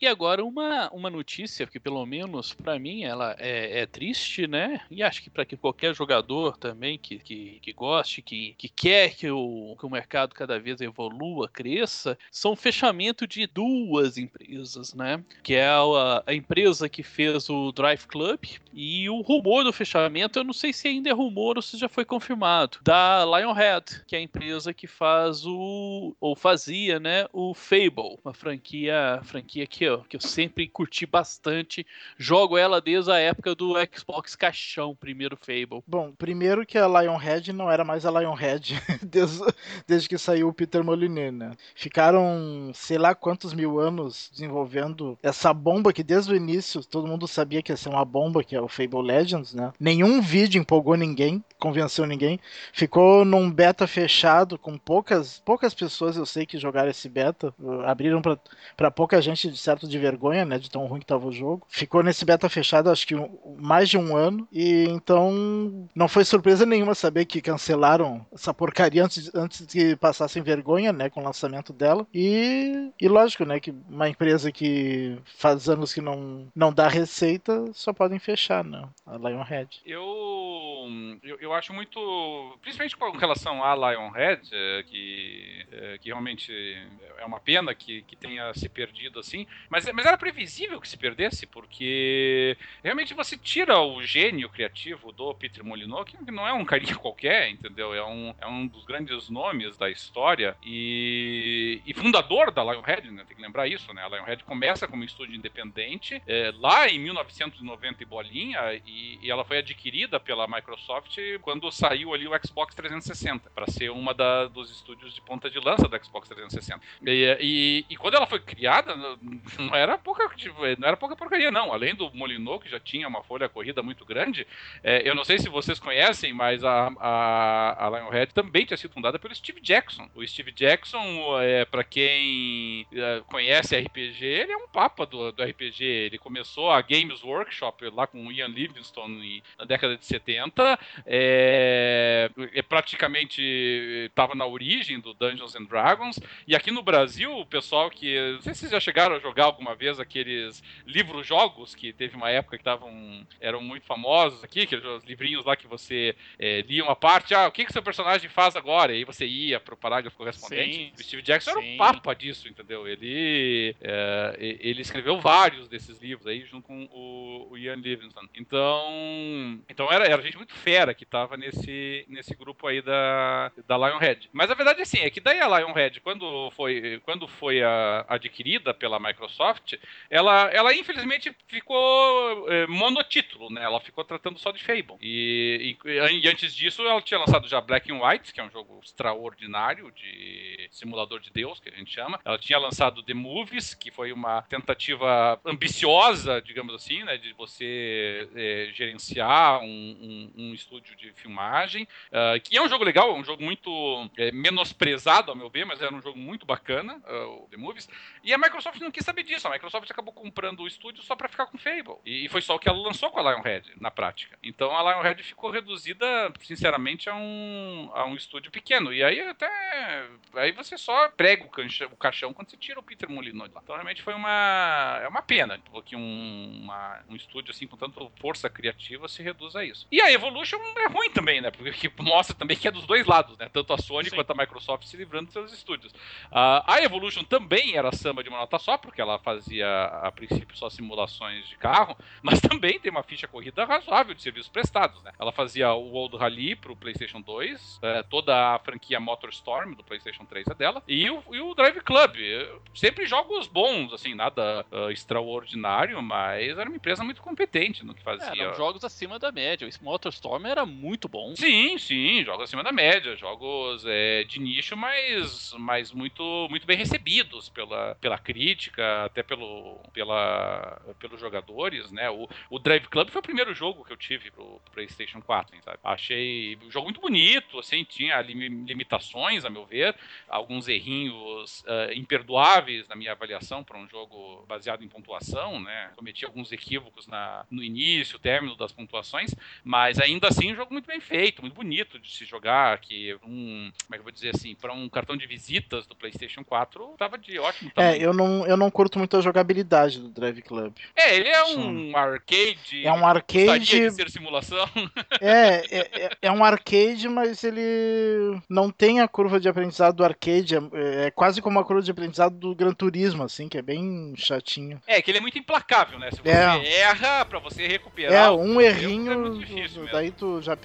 E agora uma, uma notícia que pelo menos para mim ela é, é, triste, né? E acho que para que qualquer jogador também que, que, que goste, que, que quer que o, que o mercado cada vez evolua, cresça, são fechamento de duas empresas, né? Que é a, a empresa que fez o Drive Club e o rumor do fechamento, eu não sei se ainda é rumor ou se já foi confirmado, da Lionhead, que é a empresa que faz o ou fazia, né, o Fable, uma franquia franquia que que eu sempre curti bastante. Jogo ela desde a época do Xbox Caixão, primeiro Fable. Bom, primeiro que a Lionhead não era mais a Lionhead desde, desde que saiu o Peter Molyneux, né? Ficaram, sei lá quantos mil anos desenvolvendo essa bomba que desde o início todo mundo sabia que ia ser uma bomba, que é o Fable Legends, né? Nenhum vídeo empolgou ninguém, convenceu ninguém. Ficou num beta fechado com poucas, poucas pessoas, eu sei que jogaram esse beta. Abriram para pouca gente, de certo de vergonha, né, de tão ruim que tava o jogo. Ficou nesse beta fechado acho que um, mais de um ano e então não foi surpresa nenhuma saber que cancelaram essa porcaria antes, antes que passassem vergonha, né, com o lançamento dela. E, e lógico, né, que uma empresa que faz anos que não, não dá receita só podem fechar, né, a Lionhead. Eu, eu, eu acho muito, principalmente com relação à Lionhead, é, que, é, que realmente é uma pena que, que tenha se perdido assim, mas, mas era previsível que se perdesse, porque realmente você tira o gênio criativo do Peter Molyneux, que não é um carinha qualquer, entendeu? É um, é um dos grandes nomes da história e, e fundador da Lionhead, né? Tem que lembrar isso, né? A Lionhead começa como um estúdio independente é, lá em 1990 e bolinha e, e, ela foi adquirida pela Microsoft quando saiu ali o Xbox 360 para ser uma da, dos estúdios de ponta de lança do Xbox 360. E, e, e quando ela foi criada, não era pouca, tipo, não era pouca porcaria, não. Além do Molinô, que já tinha uma folha corrida muito grande, é, eu não sei se vocês conhecem, mas a, a, a Lionhead também tinha sido fundada pelo Steve Jackson. O Steve Jackson, é, para quem conhece RPG, ele é um papa do, do RPG. Ele começou a Games Workshop lá com o Ian Livingstone na década de 70. É, é praticamente estava na origem do Dungeons and Dragons. E aqui no Brasil, o pessoal que. Não sei se vocês já chegaram a jogar alguma vez aqueles livros-jogos que teve uma época que estavam eram muito famosos aqui, aqueles livrinhos lá que você é, lia uma parte, ah, o que que seu personagem faz agora? E aí você ia pro parágrafo correspondente. Sim, o Steve Jackson sim. era um papa disso, entendeu? Ele é, ele escreveu vários desses livros aí junto com o, o Ian Livingstone. Então, então era, era gente muito fera que tava nesse, nesse grupo aí da, da Lionhead. Mas a verdade é assim, é que daí a Lionhead, quando foi, quando foi a, adquirida pela Microsoft, ela, ela infelizmente ficou é, monotítulo, né? Ela ficou tratando só de Fable. E, e, e, antes disso, ela tinha lançado já Black and White, que é um jogo extraordinário de simulador de Deus, que a gente chama. Ela tinha lançado The Movies, que foi uma tentativa ambiciosa, digamos assim, né? De você é, gerenciar um, um, um, estúdio de filmagem. Uh, que é um jogo legal, é um jogo muito é, menosprezado, ao meu ver, mas era um jogo muito bacana, uh, o The Movies. E a Microsoft não quis saber disso. A Microsoft acabou comprando o estúdio só para ficar com Fable. E, foi só o que ela lançou com a Lionhead, na prática. Então a Lionhead ficou reduzida, sinceramente, a um, a um estúdio pequeno. E aí até. Aí você só prega o caixão, o caixão quando você tira o Peter Molyneux lá. Então realmente foi uma. É uma pena que um, uma, um estúdio assim com tanta força criativa se reduz a isso. E a Evolution é ruim também, né? Porque mostra também que é dos dois lados, né? Tanto a Sony Sim. quanto a Microsoft se livrando dos seus estúdios. Uh, a Evolution também era samba de uma nota só, porque ela fazia a princípio só simulações de carro, mas também tem uma ficha corrida razoável de serviços prestados, né? Ela fazia o World Rally pro PlayStation 2, é, toda a franquia MotorStorm do PlayStation 3 é dela, e o, e o Drive Club. Sempre jogos bons, assim, nada uh, extraordinário, mas era uma empresa muito competente no que fazia. É, eram jogos acima da média. O MotorStorm era muito bom. Sim, sim, jogos acima da média, jogos é, de nicho, mas, mas muito, muito bem recebidos pela, pela crítica, até pelo, pela, pelos jogadores, né? O, o Drive Club foi o primeiro jogo que eu tive pro, PlayStation 4, sabe? Achei um jogo muito bonito, assim, tinha limitações, a meu ver, alguns errinhos uh, imperdoáveis na minha avaliação para um jogo baseado em pontuação, né? Cometi alguns equívocos na, no início, término das pontuações, mas ainda assim jogo muito bem feito, muito bonito de se jogar, que um, como é que eu vou dizer assim, para um cartão de visitas do PlayStation 4 tava de ótimo tamanho. É, eu não, eu não curto muito a jogabilidade do Drive Club. É, ele é um arcade. É um arcade. De ser simulação. É, é, é, é um arcade, mas ele não tem a curva de aprendizado do arcade. É, é, quase como a curva de aprendizado do Gran Turismo, assim, que é bem chatinho. É, que ele é muito implacável, né? Se você é. erra, pra você recuperar. É, um errinho, é daí tu já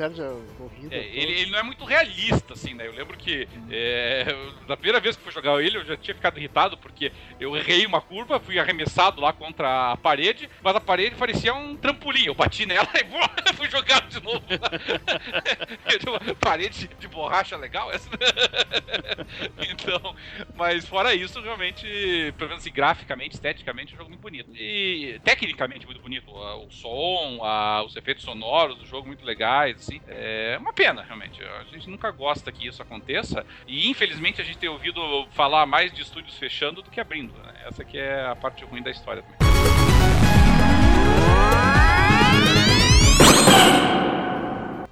É, ele, ele, não é muito realista, assim, né? Eu lembro que é, da primeira vez que fui jogar ele, eu já tinha ficado irritado, porque eu errei uma curva, fui arremessado lá contra a parede, mas a parede parecia um trampolim. Eu bati nela e fui jogado de novo. parede de borracha legal essa? então, mas fora isso, realmente, pelo menos assim, graficamente, esteticamente, é um jogo muito bonito. E tecnicamente muito bonito. O som, a, os efeitos sonoros do jogo muito legais, É uma pena, realmente. A gente nunca gosta que isso aconteça. E infelizmente a gente tem ouvido falar mais de estúdios fechando do que abrindo. Né? Essa que é a parte ruim da história também.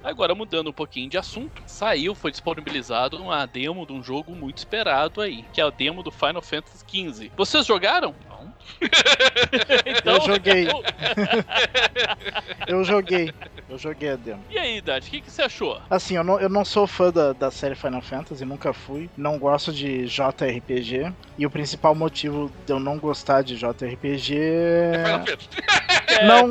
Agora, mudando um pouquinho de assunto, saiu, foi disponibilizado uma demo de um jogo muito esperado aí, que é a demo do Final Fantasy XV. Vocês jogaram? Então, eu joguei. eu joguei. Eu joguei a demo. E aí, Dad, o que, que você achou? Assim, eu não, eu não sou fã da, da série Final Fantasy, nunca fui. Não gosto de JRPG. E o principal motivo de eu não gostar de JRPG é. Final Fantasy. Não,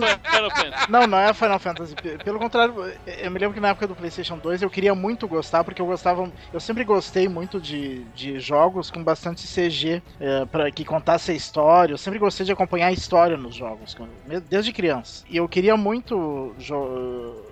não, não é Final Fantasy. Pelo contrário, eu me lembro que na época do PlayStation 2 eu queria muito gostar, porque eu gostava. Eu sempre gostei muito de, de jogos com bastante CG é, para que contasse a história. Sempre gostei de acompanhar a história nos jogos, desde criança. E eu queria muito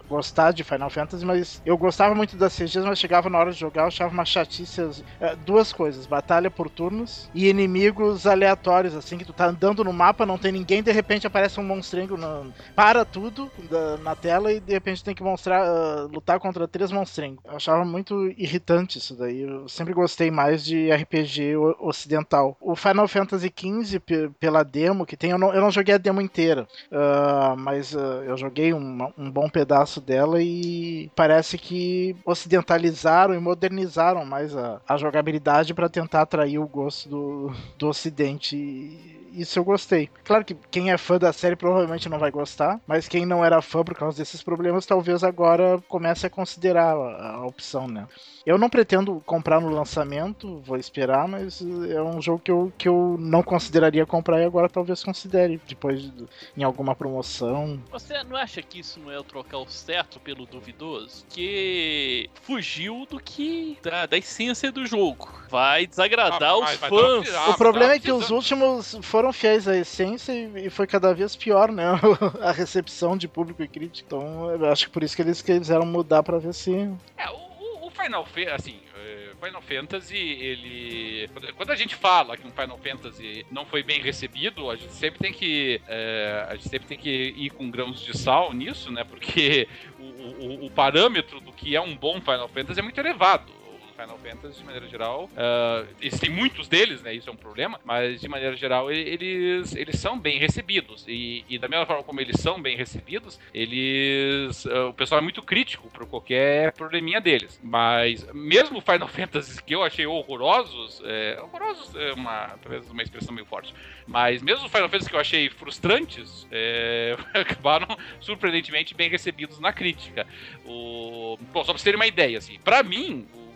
gostar de Final Fantasy, mas eu gostava muito das CGs, mas chegava na hora de jogar, eu achava uma chatice. É, duas coisas: batalha por turnos e inimigos aleatórios, assim, que tu tá andando no mapa, não tem ninguém, de repente aparece um monstrengo, na, para tudo da, na tela e de repente tem que mostrar, uh, lutar contra três monstrengos. Eu achava muito irritante isso daí. Eu sempre gostei mais de RPG ocidental. O Final Fantasy XV, pela demo que tem, eu não, eu não joguei a demo inteira, uh, mas uh, eu joguei um bom pedaço dela e parece que ocidentalizaram e modernizaram mais a, a jogabilidade para tentar atrair o gosto do, do ocidente. Isso eu gostei. Claro que quem é fã da série provavelmente não vai gostar, mas quem não era fã por causa desses problemas, talvez agora comece a considerar a, a opção, né? Eu não pretendo comprar no lançamento, vou esperar, mas é um jogo que eu, que eu não consideraria comprar e agora talvez considere, depois de, em alguma promoção. Você não acha que isso não é o trocar o certo pelo duvidoso? Que fugiu do que. da, da essência do jogo. Vai desagradar ah, os vai, fãs. Vai o problema é que os últimos foram fiéis à essência e, foi cada vez pior, né? a recepção de público e crítica. Então, eu acho que por isso que eles quiseram mudar para ver se. É, o Final Fantasy, assim, é, Final Fantasy, ele. Quando a gente fala que um Final Fantasy não foi bem recebido, a gente sempre tem que. É, a gente sempre tem que ir com grãos de sal nisso, né? Porque o, o, o parâmetro do que é um bom Final Fantasy é muito elevado. Final Fantasy, de maneira geral. Uh, existem muitos deles, né? Isso é um problema, mas de maneira geral eles, eles são bem recebidos. E, e da mesma forma como eles são bem recebidos, eles. Uh, o pessoal é muito crítico por qualquer probleminha deles. Mas mesmo Final Fantasy que eu achei horrorosos, é, horrorosos é uma, talvez uma expressão meio forte, mas mesmo Final Fantasy que eu achei frustrantes, é, acabaram surpreendentemente bem recebidos na crítica. O, bom, só pra vocês terem uma ideia, assim, pra mim, o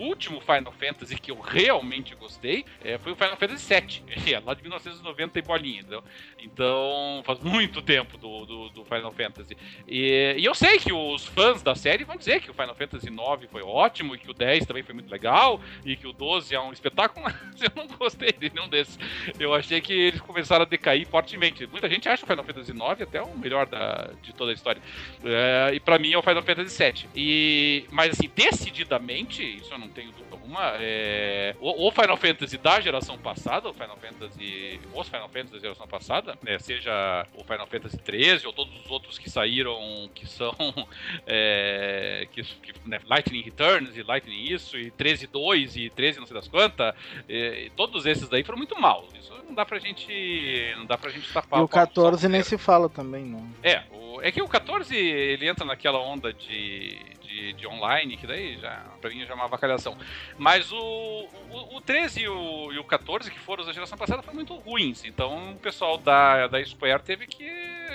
último Final Fantasy que eu realmente gostei é, foi o Final Fantasy VII, é, lá de 1990 e bolinha, entendeu? Então, faz muito tempo do, do, do Final Fantasy. E, e, eu sei que os fãs da série vão dizer que o Final Fantasy IX foi ótimo, e que o 10 também foi muito legal, e que o 12 é um espetáculo, mas eu não gostei de nenhum desses. Eu achei que eles começaram a decair fortemente. Muita gente acha o Final Fantasy IX até o melhor da, de toda a história. É, e para mim é o Final Fantasy VII. E, mas assim, decididamente, isso eu não tenho dúvida alguma, é, o, Final Fantasy da geração passada, o Final Fantasy, os Final Fantasy da geração passada, né, seja o Final Fantasy 13 ou todos os outros que saíram, que são é, que, que né, Lightning Returns e Lightning isso, e 13.2 e 13 não sei das quantas, é, todos esses daí foram muito maus. Isso não dá pra gente, não dá pra gente tapar. E o 14 nem se fala também, não. É, o, é que o 14 ele entra naquela onda de de, de online, que daí já, pra mim já é uma Mas o, o, o 13 e o, e o 14, que foram da geração passada, foram muito ruins. Então o pessoal da, da Square teve que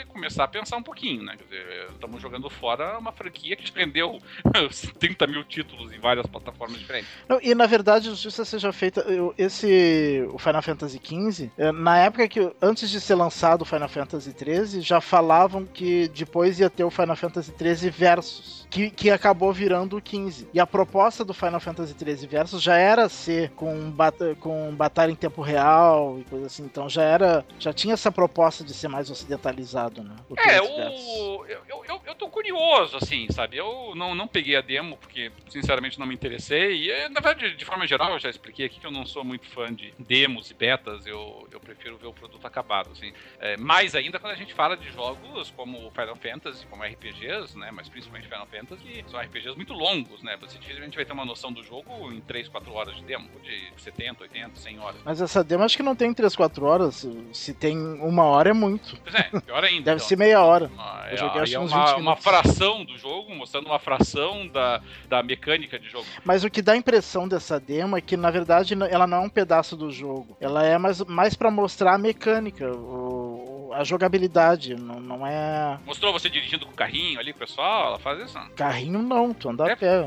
começar a pensar um pouquinho, né? Quer dizer, estamos jogando fora uma franquia que vendeu 30 mil títulos em várias plataformas diferentes. Não, e na verdade, justiça seja feita, esse o Final Fantasy XV, eh, na época que antes de ser lançado o Final Fantasy XIII, já falavam que depois ia ter o Final Fantasy XIII Versus, que, que acabou virando o 15. E a proposta do Final Fantasy XIII Versus já era ser com, bat com batalha em tempo real e coisa assim, então já era, já tinha essa proposta de ser mais ocidentalizado, né? é, o, eu, eu, eu tô curioso, assim, sabe? Eu não, não peguei a demo porque, sinceramente, não me interessei. E, na verdade, de forma geral, eu já expliquei aqui que eu não sou muito fã de demos e betas. Eu, eu prefiro ver o produto acabado, assim. É, mais ainda quando a gente fala de jogos como Final Fantasy, como RPGs, né? Mas principalmente Final Fantasy, são RPGs muito longos, né? Você dificilmente vai ter uma noção do jogo em 3, 4 horas de demo, de 70, 80, 100 horas. Mas essa demo acho que não tem 3, 4 horas. Se tem uma hora é muito. Pois é, pior ainda. Deve ser meia hora. Ah, eu joguei, é, é uma, uma fração do jogo, mostrando uma fração da, da mecânica de jogo. Mas o que dá a impressão dessa demo é que, na verdade, ela não é um pedaço do jogo. Ela é mais, mais para mostrar a mecânica, o, a jogabilidade, não, não é... Mostrou você dirigindo com o carrinho ali, pessoal? Ela faz isso? Carrinho não, tu anda é. a pé.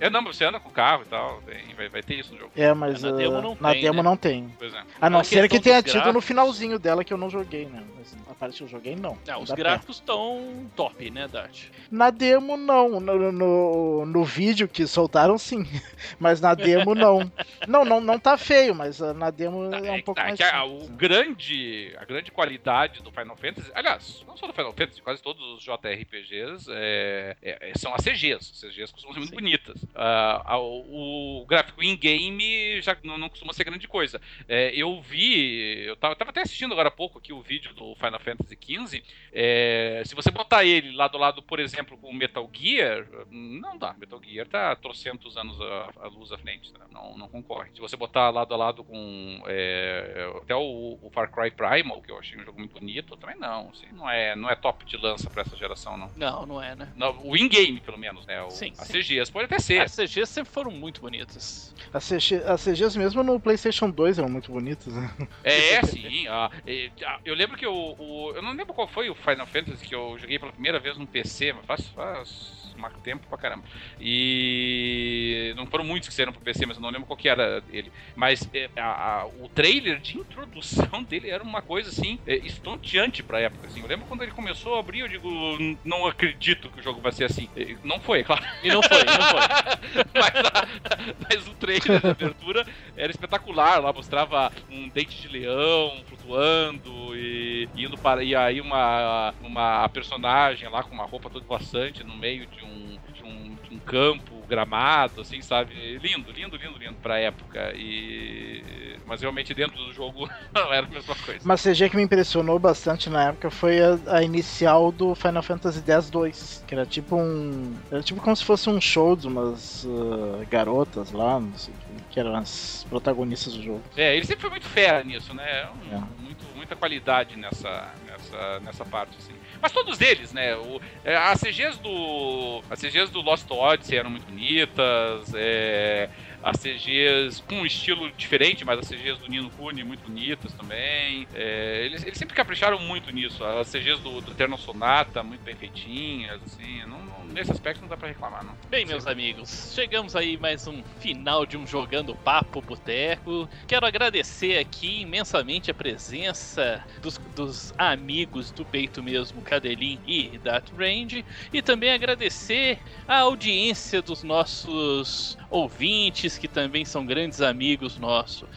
É, não, você anda com o carro e tal, tem, vai, vai, ter isso no jogo. É, mas é, na demo não na tem. Demo né? não tem. Pois é. A não ser que tenha tido no finalzinho dela que eu não joguei, né? Mas a parte que eu joguei, não. É, os gráficos estão top, né, Dart? Na demo, não. No, no, no, vídeo que soltaram, sim. Mas na demo, não. não, não, não tá feio, mas ah, na demo tá, é um é, pouco tá, mais. A, o grande, a grande qualidade do Final Fantasy, aliás, não só do Final Fantasy, quase todos os JRPGs é, é, são as CGs. As CGs costumam ser muito sim. bonitas. Uh, o, gráfico in-game já não, não, costuma ser grande coisa. É, eu vi, eu tava, tava, até assistindo agora há pouco aqui o vídeo do Final Fantasy XV. É, se você botar ele lado a lado, por exemplo, com o Metal Gear, não dá. Metal Gear tá trocentos anos a, a luz à frente, né? não, não concorre. Se você botar lado a lado com é, até o, o, Far Cry Primal, que eu achei um jogo muito bonito, também não. Assim, não, é, não é top de lança para essa geração, não. Não, não é, né? Não, o in-game, pelo menos, né? O, sim, sim. CGs pode até ser CG. As CGs sempre foram muito bonitas. As, CG, as CGs mesmo no PlayStation 2 eram muito bonitas. Né? É, sim. ah, é, ah, eu lembro que o, o- Eu não lembro qual foi o Final Fantasy que eu joguei pela primeira vez no PC, mas faz, faz um tempo pra caramba. E. Não foram muitos que saíram pro PC, mas eu não lembro qual que era ele. Mas é, a- a- o trailer de introdução dele era uma coisa assim, é, estonteante pra época. Assim. Eu lembro quando ele começou a abrir, eu digo, "N- não acredito que o jogo vai ser assim. E Não foi, é claro. E não foi, não foi. mas, a- mas o trailer da abertura era espetacular. Lá mostrava um dente de leão flutuando e indo para. E aí uma, uma personagem lá com uma roupa toda voaçante no meio de um, de um, de um campo gramado, assim, sabe? Lindo, lindo, lindo, lindo pra época. E. Mas realmente dentro do jogo não era a mesma coisa. Uma CG que me impressionou bastante na época foi a, a inicial do Final Fantasy X-2, que era tipo um. Era tipo como se fosse um show de umas ah, garotas lá, não sei, que eram as protagonistas do jogo. É, ele sempre foi muito fera nisso, né? Um- É. muito, qualidade nessa, nessa, nessa parte, assim. Mas todos eles, né? O, é, as CGs do. As CGs do Lost Odyssey eram muito bonitas. É, as CGs com um estilo diferente, mas as CGs do Nino Kuni muito bonitas também. É, eles, eles sempre capricharam muito nisso. As CGs do, do Sonata, muito bem feitinhas, assim. Não, não- nesse aspecto não dá pra reclamar, não. Bem, meus amigos, chegamos aí mais um final de um Jogando Papo Boteco. Quero agradecer aqui imensamente a presença dos, dos amigos do peito mesmo, Cadelin e That Range, e também agradecer a audiência dos nossos ouvintes, que também são grandes amigos nossos.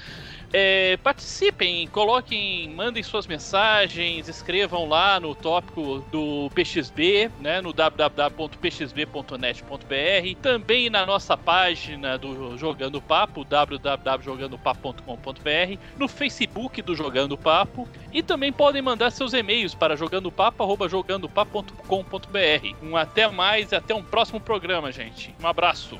É, participem, coloquem, mandem suas mensagens, escrevam lá no tópico do PXB, né, no www.pxb.net.br, também na nossa página do Jogando Papo, www.jogandopapo.com.br, no Facebook do Jogando Papo e também podem mandar seus e-mails para jogandopapo@jogandopapo.com.br. Um até mais e até um próximo programa, gente. Um abraço.